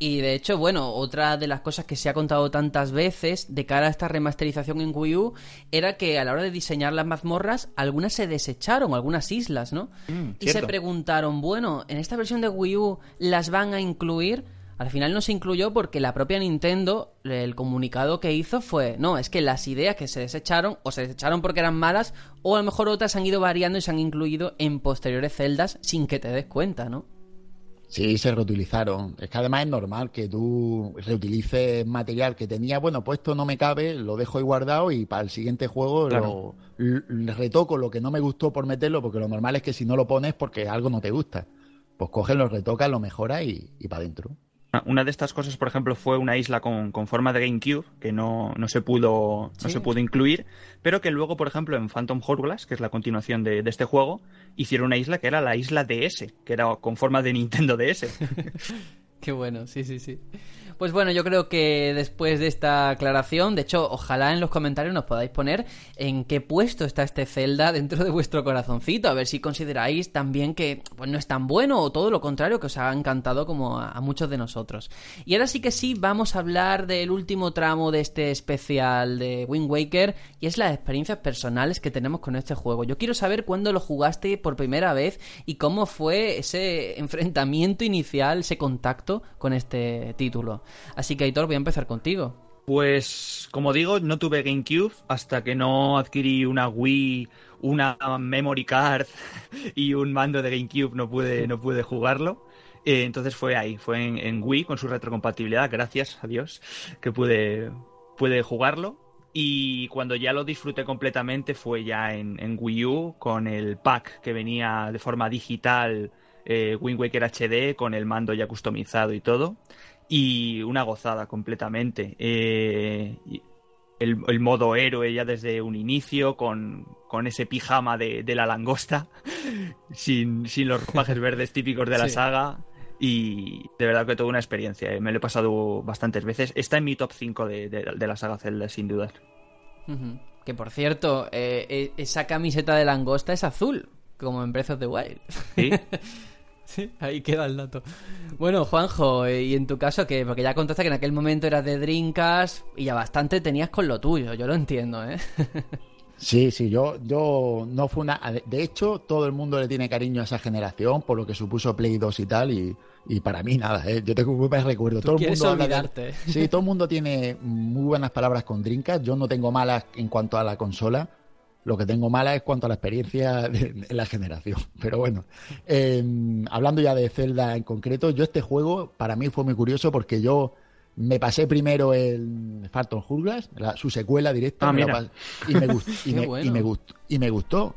Y de hecho, bueno, otra de las cosas que se ha contado tantas veces de cara a esta remasterización en Wii U era que a la hora de diseñar las mazmorras, algunas se desecharon, algunas islas, ¿no? Mm, y se preguntaron, bueno, ¿en esta versión de Wii U las van a incluir? Al final no se incluyó porque la propia Nintendo, el comunicado que hizo fue, no, es que las ideas que se desecharon, o se desecharon porque eran malas, o a lo mejor otras han ido variando y se han incluido en posteriores celdas sin que te des cuenta, ¿no? Sí, se reutilizaron. Es que además es normal que tú reutilices material que tenía, bueno, pues esto no me cabe, lo dejo ahí guardado y para el siguiente juego lo, retoco lo que no me gustó por meterlo, porque lo normal es que si no lo pones porque algo no te gusta, pues coges, lo retocas, lo mejoras y, y para adentro. Una de estas cosas, por ejemplo, fue una isla con, forma de GameCube, que no, no se pudo no se pudo incluir, pero que luego, por ejemplo, en Phantom Hourglass, que es la continuación de, de, este juego, hicieron una isla que era la isla DS, que era con forma de Nintendo DS. Qué bueno, sí, sí, sí. Pues bueno, yo creo que después de esta aclaración, de hecho, ojalá en los comentarios nos podáis poner en qué puesto está este Zelda dentro de vuestro corazoncito, a ver si consideráis también que pues, no es tan bueno o todo lo contrario, que os ha encantado como a, muchos de nosotros. Y ahora sí que sí, vamos a hablar del último tramo de este especial de Wind Waker y es las experiencias personales que tenemos con este juego. Yo quiero saber cuándo lo jugaste por primera vez y cómo fue ese enfrentamiento inicial, ese contacto con este título. Así que, Aitor, voy a empezar contigo. Pues, como digo, no tuve GameCube hasta que no adquirí una Wii, una memory card y un mando de GameCube, no pude, no pude jugarlo. Eh, entonces fue ahí, fue en, Wii con su retrocompatibilidad, gracias a Dios, que pude, pude jugarlo. Y cuando ya lo disfruté completamente fue ya en, Wii U con el pack que venía de forma digital, eh, Wind Waker HD, con el mando ya customizado y todo y una gozada completamente. Eh, el, modo héroe ya desde un inicio, con, ese pijama de, la langosta, sin, los ropajes verdes típicos de la saga. Y de verdad que tuve una experiencia, eh. me lo he pasado bastantes veces. Está en mi top 5 de, la saga Zelda, sin duda. Que por cierto, eh, esa camiseta de langosta es azul, como en Breath of the Wild. Sí. Sí, ahí queda el dato. Bueno, Juanjo, eh, y en tu caso, que porque ya contaste que en aquel momento eras de Drinkas y ya bastante tenías con lo tuyo, yo lo entiendo, ¿eh? Sí, sí, yo, yo no fue una. De hecho, todo el mundo le tiene cariño a esa generación por lo que supuso Play 2 y tal, y, y para mí nada, ¿eh? yo tengo muy buen recuerdo. todo el mundo olvidarte. Sí, todo el mundo tiene muy buenas palabras con Drinkas. Yo no tengo malas en cuanto a la consola. Lo que tengo mala es cuanto a la experiencia de, la generación. Pero bueno, em, hablando ya de Zelda en concreto, yo este juego para mí fue muy curioso porque yo me pasé primero el Phantom Hourglass, su secuela directa, ah, y, me gustó, y, me, gustó, y me gustó.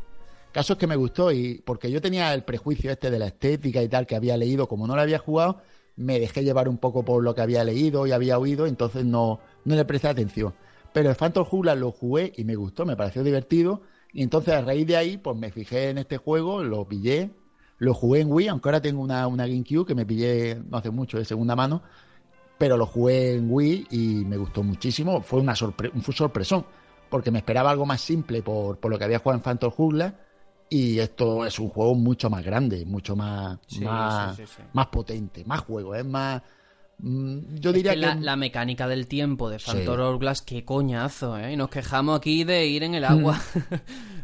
Caso es que me gustó y porque yo tenía el prejuicio este de la estética y tal que había leído, como no lo había jugado, me dejé llevar un poco por lo que había leído y había oído, entonces no, no le presté atención. Pero el Phantom Hourglass lo jugué y me gustó, me pareció divertido. Y entonces a raíz de ahí, pues me fijé en este juego, lo pillé, lo jugué en Wii, aunque ahora tengo una, una GameCube que me pillé no hace mucho de segunda mano, pero lo jugué en Wii y me gustó muchísimo. Fue una sorpre un sorpresón, porque me esperaba algo más simple por, por lo que había jugado en Phantom Hourglass. Y esto es un juego mucho más grande, mucho más, más, más potente, más juego, es más, yo diría que, La, mecánica del tiempo de Phantom Hourglass, qué coñazo, ¿eh? Y nos quejamos aquí de ir en el agua. Mm.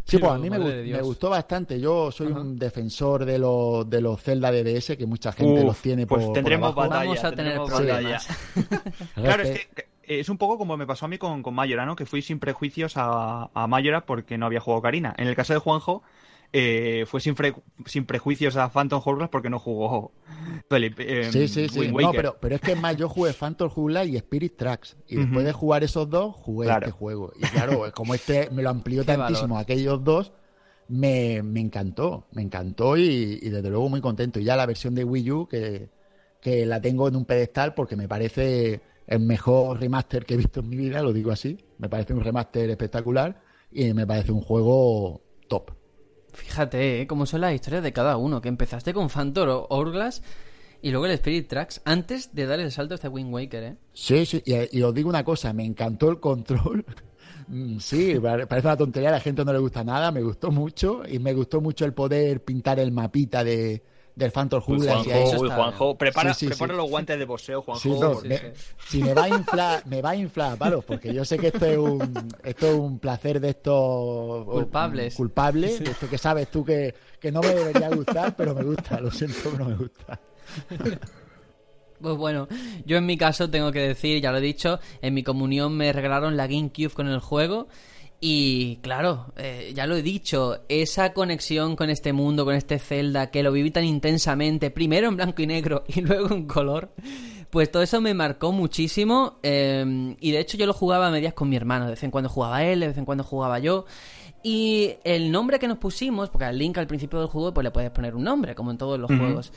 Sí, pues a mí me, gustó bastante. Yo soy un defensor de los, de los Zelda DDS, que mucha gente los tiene pues por, tendremos batalla, Vamos a tener problemas. claro, es que es un poco como me pasó a mí con, con Mayora, ¿no? Que fui sin prejuicios a, a Mayora porque no había jugado Karina. En el caso de Juanjo, eh, fue sin, sin, prejuicios a Phantom Hourglass porque no jugó eh, sí, sí, sí. No, pero, pero es que más, yo jugué Phantom Hourglass y Spirit Tracks. Y después de jugar esos dos, jugué este juego. Y claro, como este me lo amplió tantísimo aquellos dos, me, encantó. Me encantó y, desde luego muy contento. Y ya la versión de Wii U, que, que la tengo en un pedestal porque me parece el mejor remaster que he visto en mi vida, lo digo así. Me parece un remaster espectacular y me parece un juego top. Fíjate, ¿eh? cómo son las historias de cada uno. Que empezaste con Phantom Hourglass y luego el Spirit Tracks antes de dar el salto a este Wind Waker, ¿eh? Sí, sí, y, os digo una cosa, me encantó el control. Mm, sí, parece una tontería, a la gente no le gusta nada, me gustó mucho y me gustó mucho el poder pintar el mapita de, del Phantom Hourglass. Juanjo, Juanjo, prepara, prepara los guantes de boxeo, Juanjo. si me va a inflar, me va a inflar, palos, porque yo sé que esto es un, esto es un placer de estos culpables. Culpables, esto que sabes tú que, que no me debería gustar, pero me gusta, lo siento, pero no me gusta. Pues bueno, yo en mi caso tengo que decir, ya lo he dicho, en mi comunión me regalaron la GameCube con el juego. Y claro, eh, ya lo he dicho, esa conexión con este mundo, con este Zelda, que lo viví tan intensamente, primero en blanco y negro y luego en color, pues todo eso me marcó muchísimo. eh, y de hecho yo lo jugaba a medias con mi hermano, de vez en cuando jugaba él, de vez en cuando jugaba yo. Y el nombre que nos pusimos, porque al Link al principio del juego pues le puedes poner un nombre, como en todos los juegos.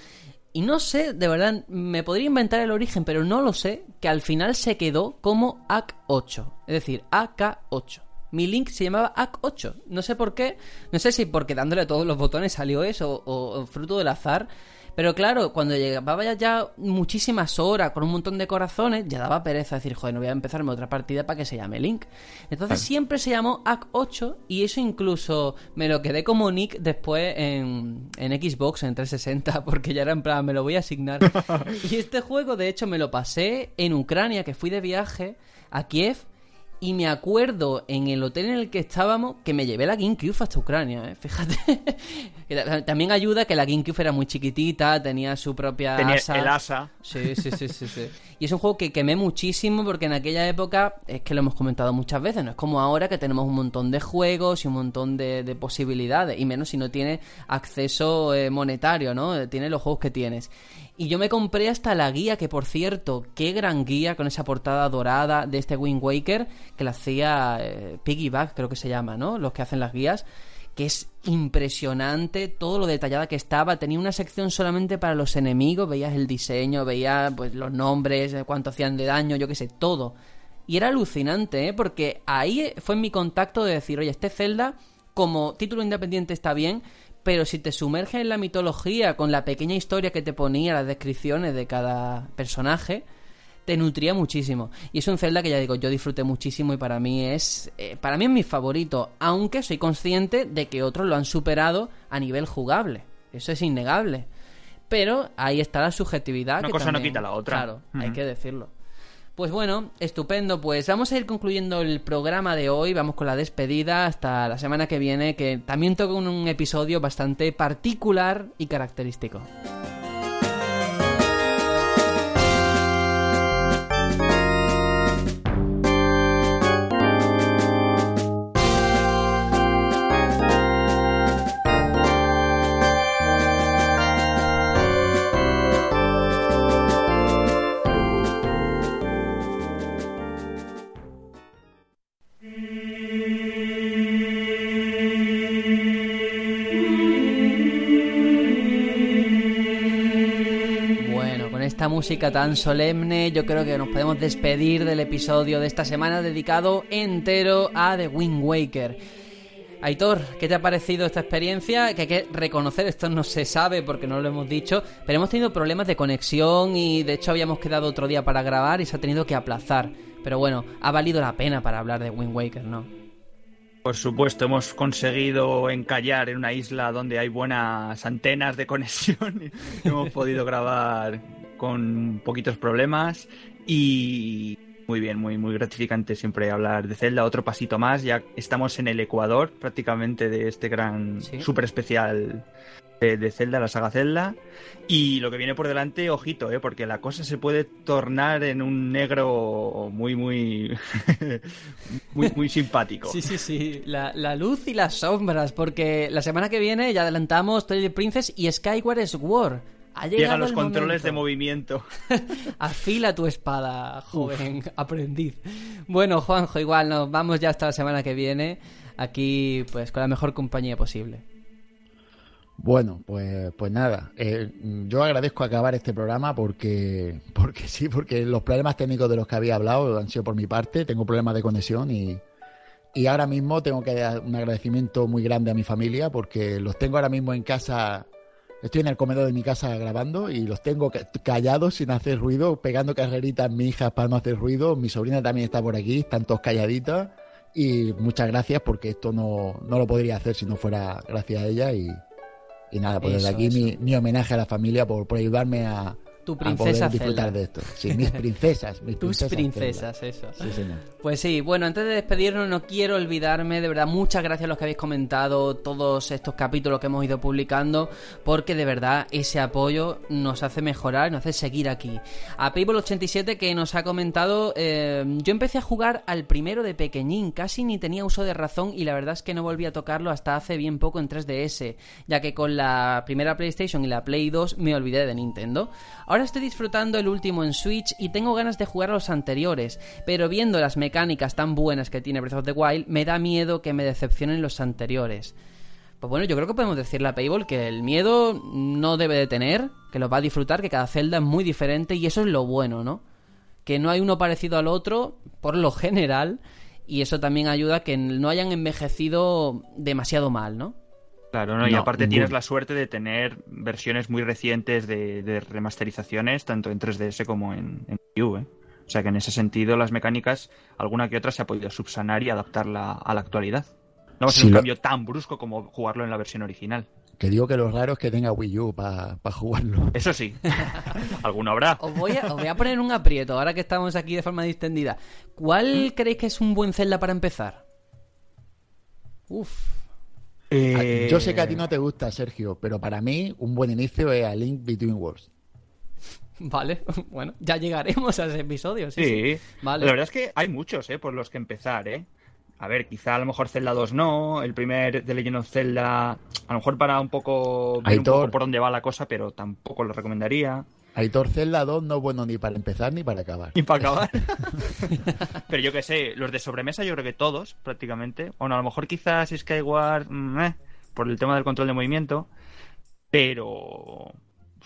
Y no sé, de verdad, me podría inventar el origen, pero no lo sé, que al final se quedó como AK8. Es decir, AK8. Mi Link se llamaba AK8. No sé por qué. No sé si porque dándole a todos los botones salió eso o, o fruto del azar. Pero claro, cuando llegaba ya, ya muchísimas horas con un montón de corazones, ya daba pereza decir, joder, no voy a empezarme otra partida para que se llame Link. Entonces siempre se llamó AK8 y eso incluso me lo quedé como nick después en, en Xbox, en 360, porque ya era en plan, me lo voy a asignar. y este juego, de hecho, me lo pasé en Ucrania, que fui de viaje a Kiev. Y me acuerdo en el hotel en el que estábamos que me llevé la GameCube hasta Ucrania, ¿eh? fíjate. También ayuda que la GameCube era muy chiquitita, tenía su propia Tenía asa. el asa. Sí, sí, sí, sí, sí. Y es un juego que quemé muchísimo porque en aquella época, es que lo hemos comentado muchas veces, no es como ahora que tenemos un montón de juegos y un montón de, de posibilidades, y menos si no tienes acceso eh, monetario, ¿no? Tienes los juegos que tienes. Y yo me compré hasta la guía, que por cierto, qué gran guía con esa portada dorada de este Wind Waker, que la hacía eh, Piggyback, creo que se llama, ¿no? Los que hacen las guías que es impresionante todo lo detallada que estaba. Tenía una sección solamente para los enemigos, veías el diseño, veías pues los nombres, eh, cuánto hacían de daño, yo qué sé, todo. Y era alucinante, ¿eh? porque ahí fue mi contacto de decir, oye, este Zelda, como título independiente está bien, pero si te sumerges en la mitología con la pequeña historia que te ponía, las descripciones de cada personaje, te nutría muchísimo. Y es un Zelda que ya digo, yo disfruté muchísimo y para mí es eh, para mí es mi favorito, aunque soy consciente de que otros lo han superado a nivel jugable. Eso es innegable. Pero ahí está la subjetividad. Una que cosa no quita la otra. Claro, hay que decirlo. Pues bueno, estupendo. Pues vamos a ir concluyendo el programa de hoy. Vamos con la despedida hasta la semana que viene, que también toca un, un episodio bastante particular y característico. Música tan solemne, yo creo que nos podemos despedir del episodio de esta semana dedicado entero a The Wind Waker. Aitor, ¿qué te ha parecido esta experiencia? Que hay que reconocer, esto no se sabe porque no lo hemos dicho, pero hemos tenido problemas de conexión y de hecho habíamos quedado otro día para grabar y se ha tenido que aplazar. Pero bueno, ha valido la pena para hablar de Wind Waker, ¿no? Por supuesto, hemos conseguido encallar en una isla donde hay buenas antenas de conexión. hemos podido grabar con poquitos problemas y muy bien, muy, muy gratificante siempre hablar de Zelda. Otro pasito más, ya estamos en el Ecuador prácticamente de este gran Sí. super especial de, de Zelda, la saga Zelda. Y lo que viene por delante, ojito, ¿eh? porque la cosa se puede tornar en un negro muy, muy, muy, muy simpático. Sí, sí, sí. La, la luz y las sombras, porque la semana que viene ya adelantamos Twilight Princess y Skyward Sword. Ha llegado Llegan los controles momento. de movimiento. Afila tu espada, joven aprendiz. Bueno, Juanjo, igual nos vamos ya hasta la semana que viene. Aquí, pues, con la mejor compañía posible. Bueno, pues, pues nada, eh, yo agradezco acabar este programa porque, porque sí, porque los problemas técnicos de los que había hablado han sido por mi parte, tengo problemas de conexión y, y ahora mismo tengo que dar un agradecimiento muy grande a mi familia porque los tengo ahora mismo en casa, estoy en el comedor de mi casa grabando y los tengo ca- callados sin hacer ruido, pegando carreritas mi hija para no hacer ruido, mi sobrina también está por aquí, están todos calladitas. Y muchas gracias porque esto no, no lo podría hacer si no fuera gracias a ella y... Y nada, pues desde aquí mi, mi homenaje a la familia por, por ayudarme a tu princesa a poder disfrutar Zelda. de esto. Sí, mis princesas, mis Tus princesas. princesas, eso. Sí, señor. Pues sí, bueno, antes de despedirnos no quiero olvidarme, de verdad, muchas gracias a los que habéis comentado todos estos capítulos que hemos ido publicando, porque de verdad ese apoyo nos hace mejorar, nos hace seguir aquí. A Payball87 que nos ha comentado, eh, yo empecé a jugar al primero de pequeñín, casi ni tenía uso de razón y la verdad es que no volví a tocarlo hasta hace bien poco en 3DS, ya que con la primera PlayStation y la Play 2 me olvidé de Nintendo. Ahora estoy disfrutando el último en Switch y tengo ganas de jugar a los anteriores, pero viendo las mecánicas tan buenas que tiene Breath of the Wild, me da miedo que me decepcionen los anteriores. Pues bueno, yo creo que podemos decirle a Payball que el miedo no debe de tener, que lo va a disfrutar, que cada celda es muy diferente y eso es lo bueno, ¿no? Que no hay uno parecido al otro, por lo general, y eso también ayuda a que no hayan envejecido demasiado mal, ¿no? Claro, ¿no? y No, aparte ningún- tienes la suerte de tener versiones muy recientes de, de remasterizaciones, tanto en 3DS como en, en Wii U, ¿eh? O sea que en ese sentido las mecánicas, alguna que otra se ha podido subsanar y adaptarla a la actualidad. No va a ser Sí, un lo- cambio tan brusco como jugarlo en la versión original. Que digo que lo raro es que tenga Wii U para jugarlo. Eso sí, alguno habrá. Os voy, a, os voy a poner un aprieto, ahora que estamos aquí de forma distendida. ¿Cuál creéis que es un buen Zelda para empezar? Uf. Eh, Yo sé que a ti no te gusta, Sergio, pero para mí un buen inicio es a Link Between Worlds. Vale, bueno, ya llegaremos a ese episodio. Sí, Sí, sí. Vale. la verdad es que hay muchos, ¿eh? Por los que empezar, ¿eh? A ver, quizá a lo mejor Zelda 2 no, el primer de Legend of Zelda, a lo mejor para un poco ver un poco por dónde va la cosa, pero tampoco lo recomendaría. Aitor Zelda 2 no es bueno ni para empezar ni para acabar. Y para acabar. pero yo qué sé, los de sobremesa yo creo que todos, prácticamente. Bueno, a lo mejor quizás Skyward, mm, eh, por el tema del control de movimiento, pero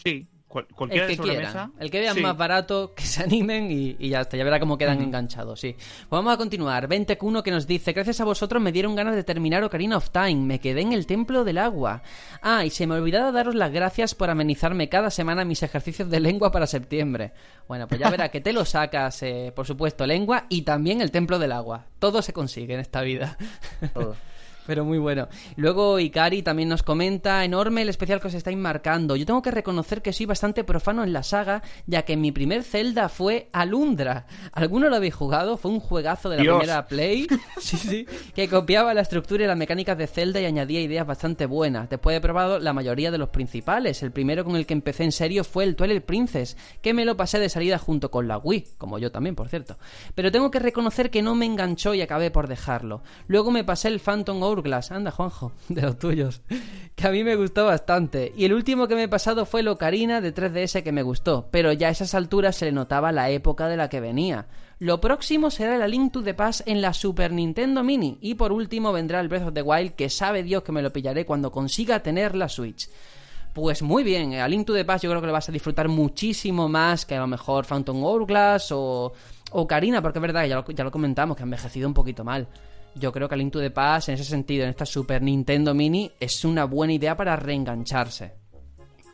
sí, cual- cualquiera El que de sobremesa. quieran, el que vean sí. más barato, que se animen y, y ya está, ya verá cómo quedan enganchados, sí. Pues vamos a continuar. 20Q1 que nos dice, gracias a vosotros me dieron ganas de terminar Ocarina of Time, me quedé en el Templo del Agua. Ah, y se me olvidaba daros las gracias por amenizarme cada semana mis ejercicios de lengua para septiembre. Bueno, pues ya verá que te lo sacas, eh, por supuesto, lengua y también el Templo del Agua. Todo se consigue en esta vida. Pero muy bueno. Luego Ikari también nos comenta, enorme el especial que os estáis marcando. Yo tengo que reconocer que soy bastante profano en la saga, ya que mi primer Zelda fue Alundra. ¿Alguno lo habéis jugado? Fue un juegazo de la Dios. primera Play. Sí, sí. Que copiaba la estructura y las mecánicas de Zelda y añadía ideas bastante buenas. Después he probado la mayoría de los principales. El primero con el que empecé en serio fue el Twilight Princess, que me lo pasé de salida junto con la Wii, como yo también, por cierto. Pero tengo que reconocer que no me enganchó y acabé por dejarlo. Luego me pasé el Phantom Anda Juanjo, de los tuyos, que a mí me gustó bastante. Y el último que me he pasado fue el Ocarina de 3DS que me gustó, pero ya a esas alturas se le notaba la época de la que venía. Lo próximo será la Link to the Past en la Super Nintendo Mini. Y por último vendrá el Breath of the Wild, que sabe Dios que me lo pillaré cuando consiga tener la Switch. Pues muy bien, a Link to the Past yo creo que lo vas a disfrutar muchísimo más que a lo mejor Phantom Hourglass o Ocarina, porque es verdad, ya lo, ya lo comentamos, que ha envejecido un poquito mal. Yo creo que a Link to the Past, en ese sentido, en esta Super Nintendo Mini, es una buena idea para reengancharse.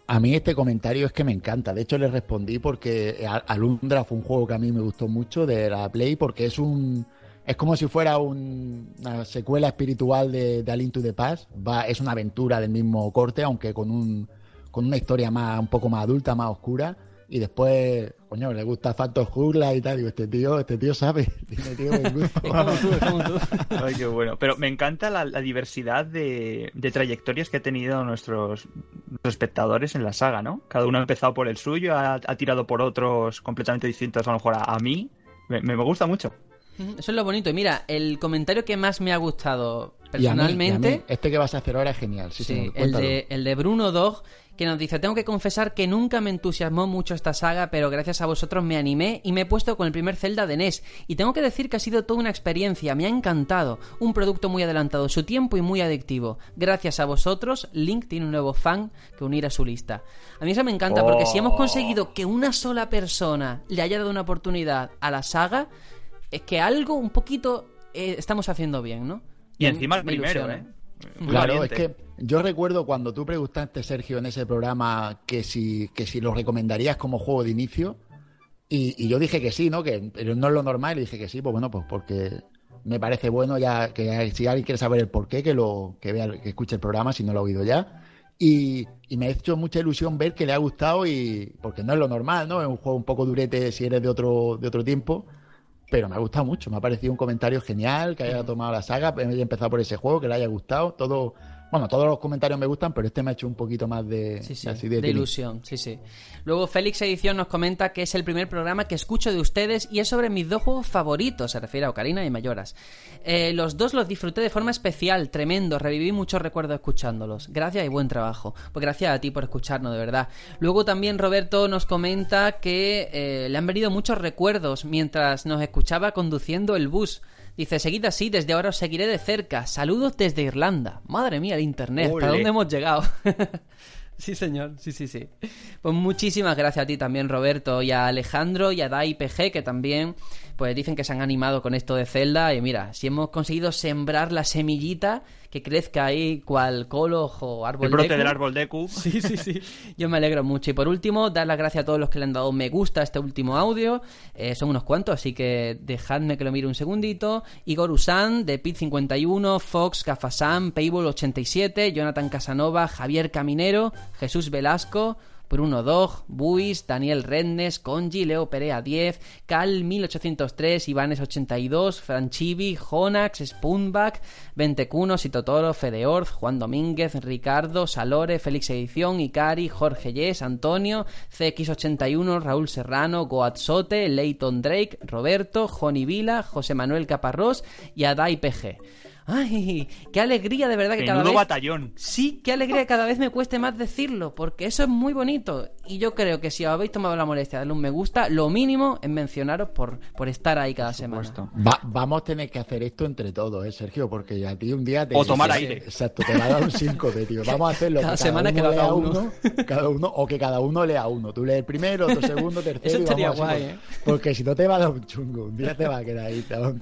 A mí este comentario es que me encanta. De hecho, le respondí porque Al- Alundra fue un juego que a mí me gustó mucho de la Play porque es un... Es como si fuera un- una secuela espiritual de, de A Link to the Past. Va, es una aventura del mismo corte, aunque con, un, con una historia más, un poco más adulta, más oscura. Y después, coño, le gusta Phantom Hourglass y tal. Digo, este tío, este tío sabe. Tío buen gusto. Es como tú, es como tú. Ay, qué bueno. Pero me encanta la, la diversidad de, de trayectorias que han tenido nuestros, nuestros espectadores en la saga, ¿no? Cada uno ha empezado por el suyo, ha, ha tirado por otros completamente distintos, a lo mejor a, a mí. Me, me gusta mucho. Eso es lo bonito. Y mira, el comentario que más me ha gustado Y a mí- y a mí, personalmente... este que vas a hacer ahora es genial. Sí, Sí, señor, el de, el de Bruno Dog, que nos dice, tengo que confesar que nunca me entusiasmó mucho esta saga, pero gracias a vosotros me animé y me he puesto con el primer Zelda de NES. Y tengo que decir que ha sido toda una experiencia, me ha encantado. Un producto muy adelantado a su tiempo y muy adictivo. Gracias a vosotros, Link tiene un nuevo fan que unir a su lista. A mí eso me encanta, porque si hemos conseguido que una sola persona le haya dado una oportunidad a la saga, es que algo un poquito eh, estamos haciendo bien, ¿no? Y encima el Me primero. ¿eh? Claro, es que yo recuerdo cuando tú preguntaste, Sergio, en ese programa que si, que si lo recomendarías como juego de inicio, y, y yo dije que sí, ¿no? Que pero no es lo normal, y dije que sí, pues bueno, pues porque me parece bueno ya que si alguien quiere saber el porqué, que lo que vea, que escuche el programa si no lo ha oído ya. Y, y me ha hecho mucha ilusión ver que le ha gustado y porque no es lo normal, ¿no? Es un juego un poco durete si eres de otro, de otro tiempo, pero me ha gustado mucho, me ha parecido un comentario genial, que haya tomado la saga, haya empezado por ese juego, que le haya gustado, todo bueno, todos los comentarios me gustan, pero este me ha hecho un poquito más de, sí, sí, de, ilusión. Sí, sí. Luego Félix Edición nos comenta que es el primer programa que escucho de ustedes y es sobre mis dos juegos favoritos, se refiere a Ocarina y Mayoras. Eh, los dos los disfruté de forma especial, tremendo, reviví muchos recuerdos escuchándolos. Gracias y buen trabajo. Pues gracias a ti por escucharnos, de verdad. Luego también Roberto nos comenta que eh, le han venido muchos recuerdos mientras nos escuchaba conduciendo el bus. Dice, seguid así, desde ahora os seguiré de cerca. Saludos desde Irlanda. Madre mía, el internet, ¿hasta dónde hemos llegado? sí, señor, sí, sí, sí. Pues muchísimas gracias a ti también, Roberto, y a Alejandro y a DaiPG, que también pues dicen que se han animado con esto de Zelda. Y mira, si hemos conseguido sembrar la semillita que crezca ahí cual colo o árbol El brote del árbol de Q. Sí, sí, sí. Yo me alegro mucho. Y por último, dar las gracias a todos los que le han dado me gusta a este último audio. Eh, son unos cuantos, así que dejadme que lo mire un segundito. Igor Usan, de Pit51, Fox, Gafasam, Payball87, Jonathan Casanova, Javier Caminero, Jesús Velasco, Bruno Dog, Buis, Daniel Rennes, Conji, Leo Perea 10, Cal 1803, Ivanes 82, Franchivi, Jonax, Spoonback, Ventecuno, Sitotoro, Fedeorz, Juan Domínguez, Ricardo, Salore, Félix Edición, Icari, Jorge Yes, Antonio, CX81, Raúl Serrano, Goatsote, Leighton Drake, Roberto, Joni Vila, José Manuel Caparrós y Adai PG. ¡Ay! ¡Qué alegría de verdad que cada vez. batallón! Sí, qué alegría que cada vez me cueste más decirlo, porque eso es muy bonito. Y yo creo que si os habéis tomado la molestia de darle un me gusta, lo mínimo es mencionaros por, por estar ahí cada semana. vamos a tener que hacer esto entre todos, ¿eh, Sergio? Porque a ti un día te. O tomar aire. Exacto, te va a dar un 5 de tío. Vamos a hacerlo. Cada, semana que lea uno. Cada uno, o que cada uno lea uno. Tú lees el primero, otro segundo, tercero. Eso estaría guay, ¿eh? Porque si no te va a dar un chungo. Un día te va a quedar ahí, te va a un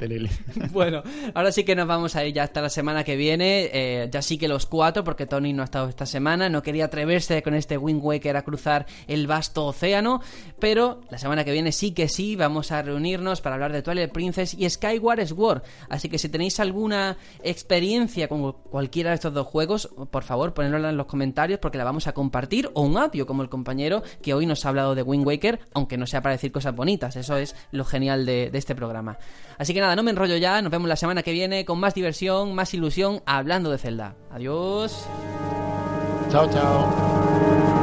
Bueno, ahora sí que nos vamos a ir ya hasta la semana que viene. Eh, ya sí que los cuatro, porque Tony no ha estado esta semana. No quería atreverse con este Wind Waker a cruzar el vasto océano. Pero la semana que viene sí que sí, vamos a reunirnos para hablar de Twilight Princess y Skyward Sword. Así que si tenéis alguna experiencia con cualquiera de estos dos juegos, por favor, ponedla en los comentarios porque la vamos a compartir. O un audio, como el compañero que hoy nos ha hablado de Wind Waker, aunque no sea para decir cosas bonitas. Eso es lo genial de, este programa. Así que nada, no me enrollo ya. Nos vemos la semana que viene con más más ilusión hablando de Zelda. Adiós. Chao, chao.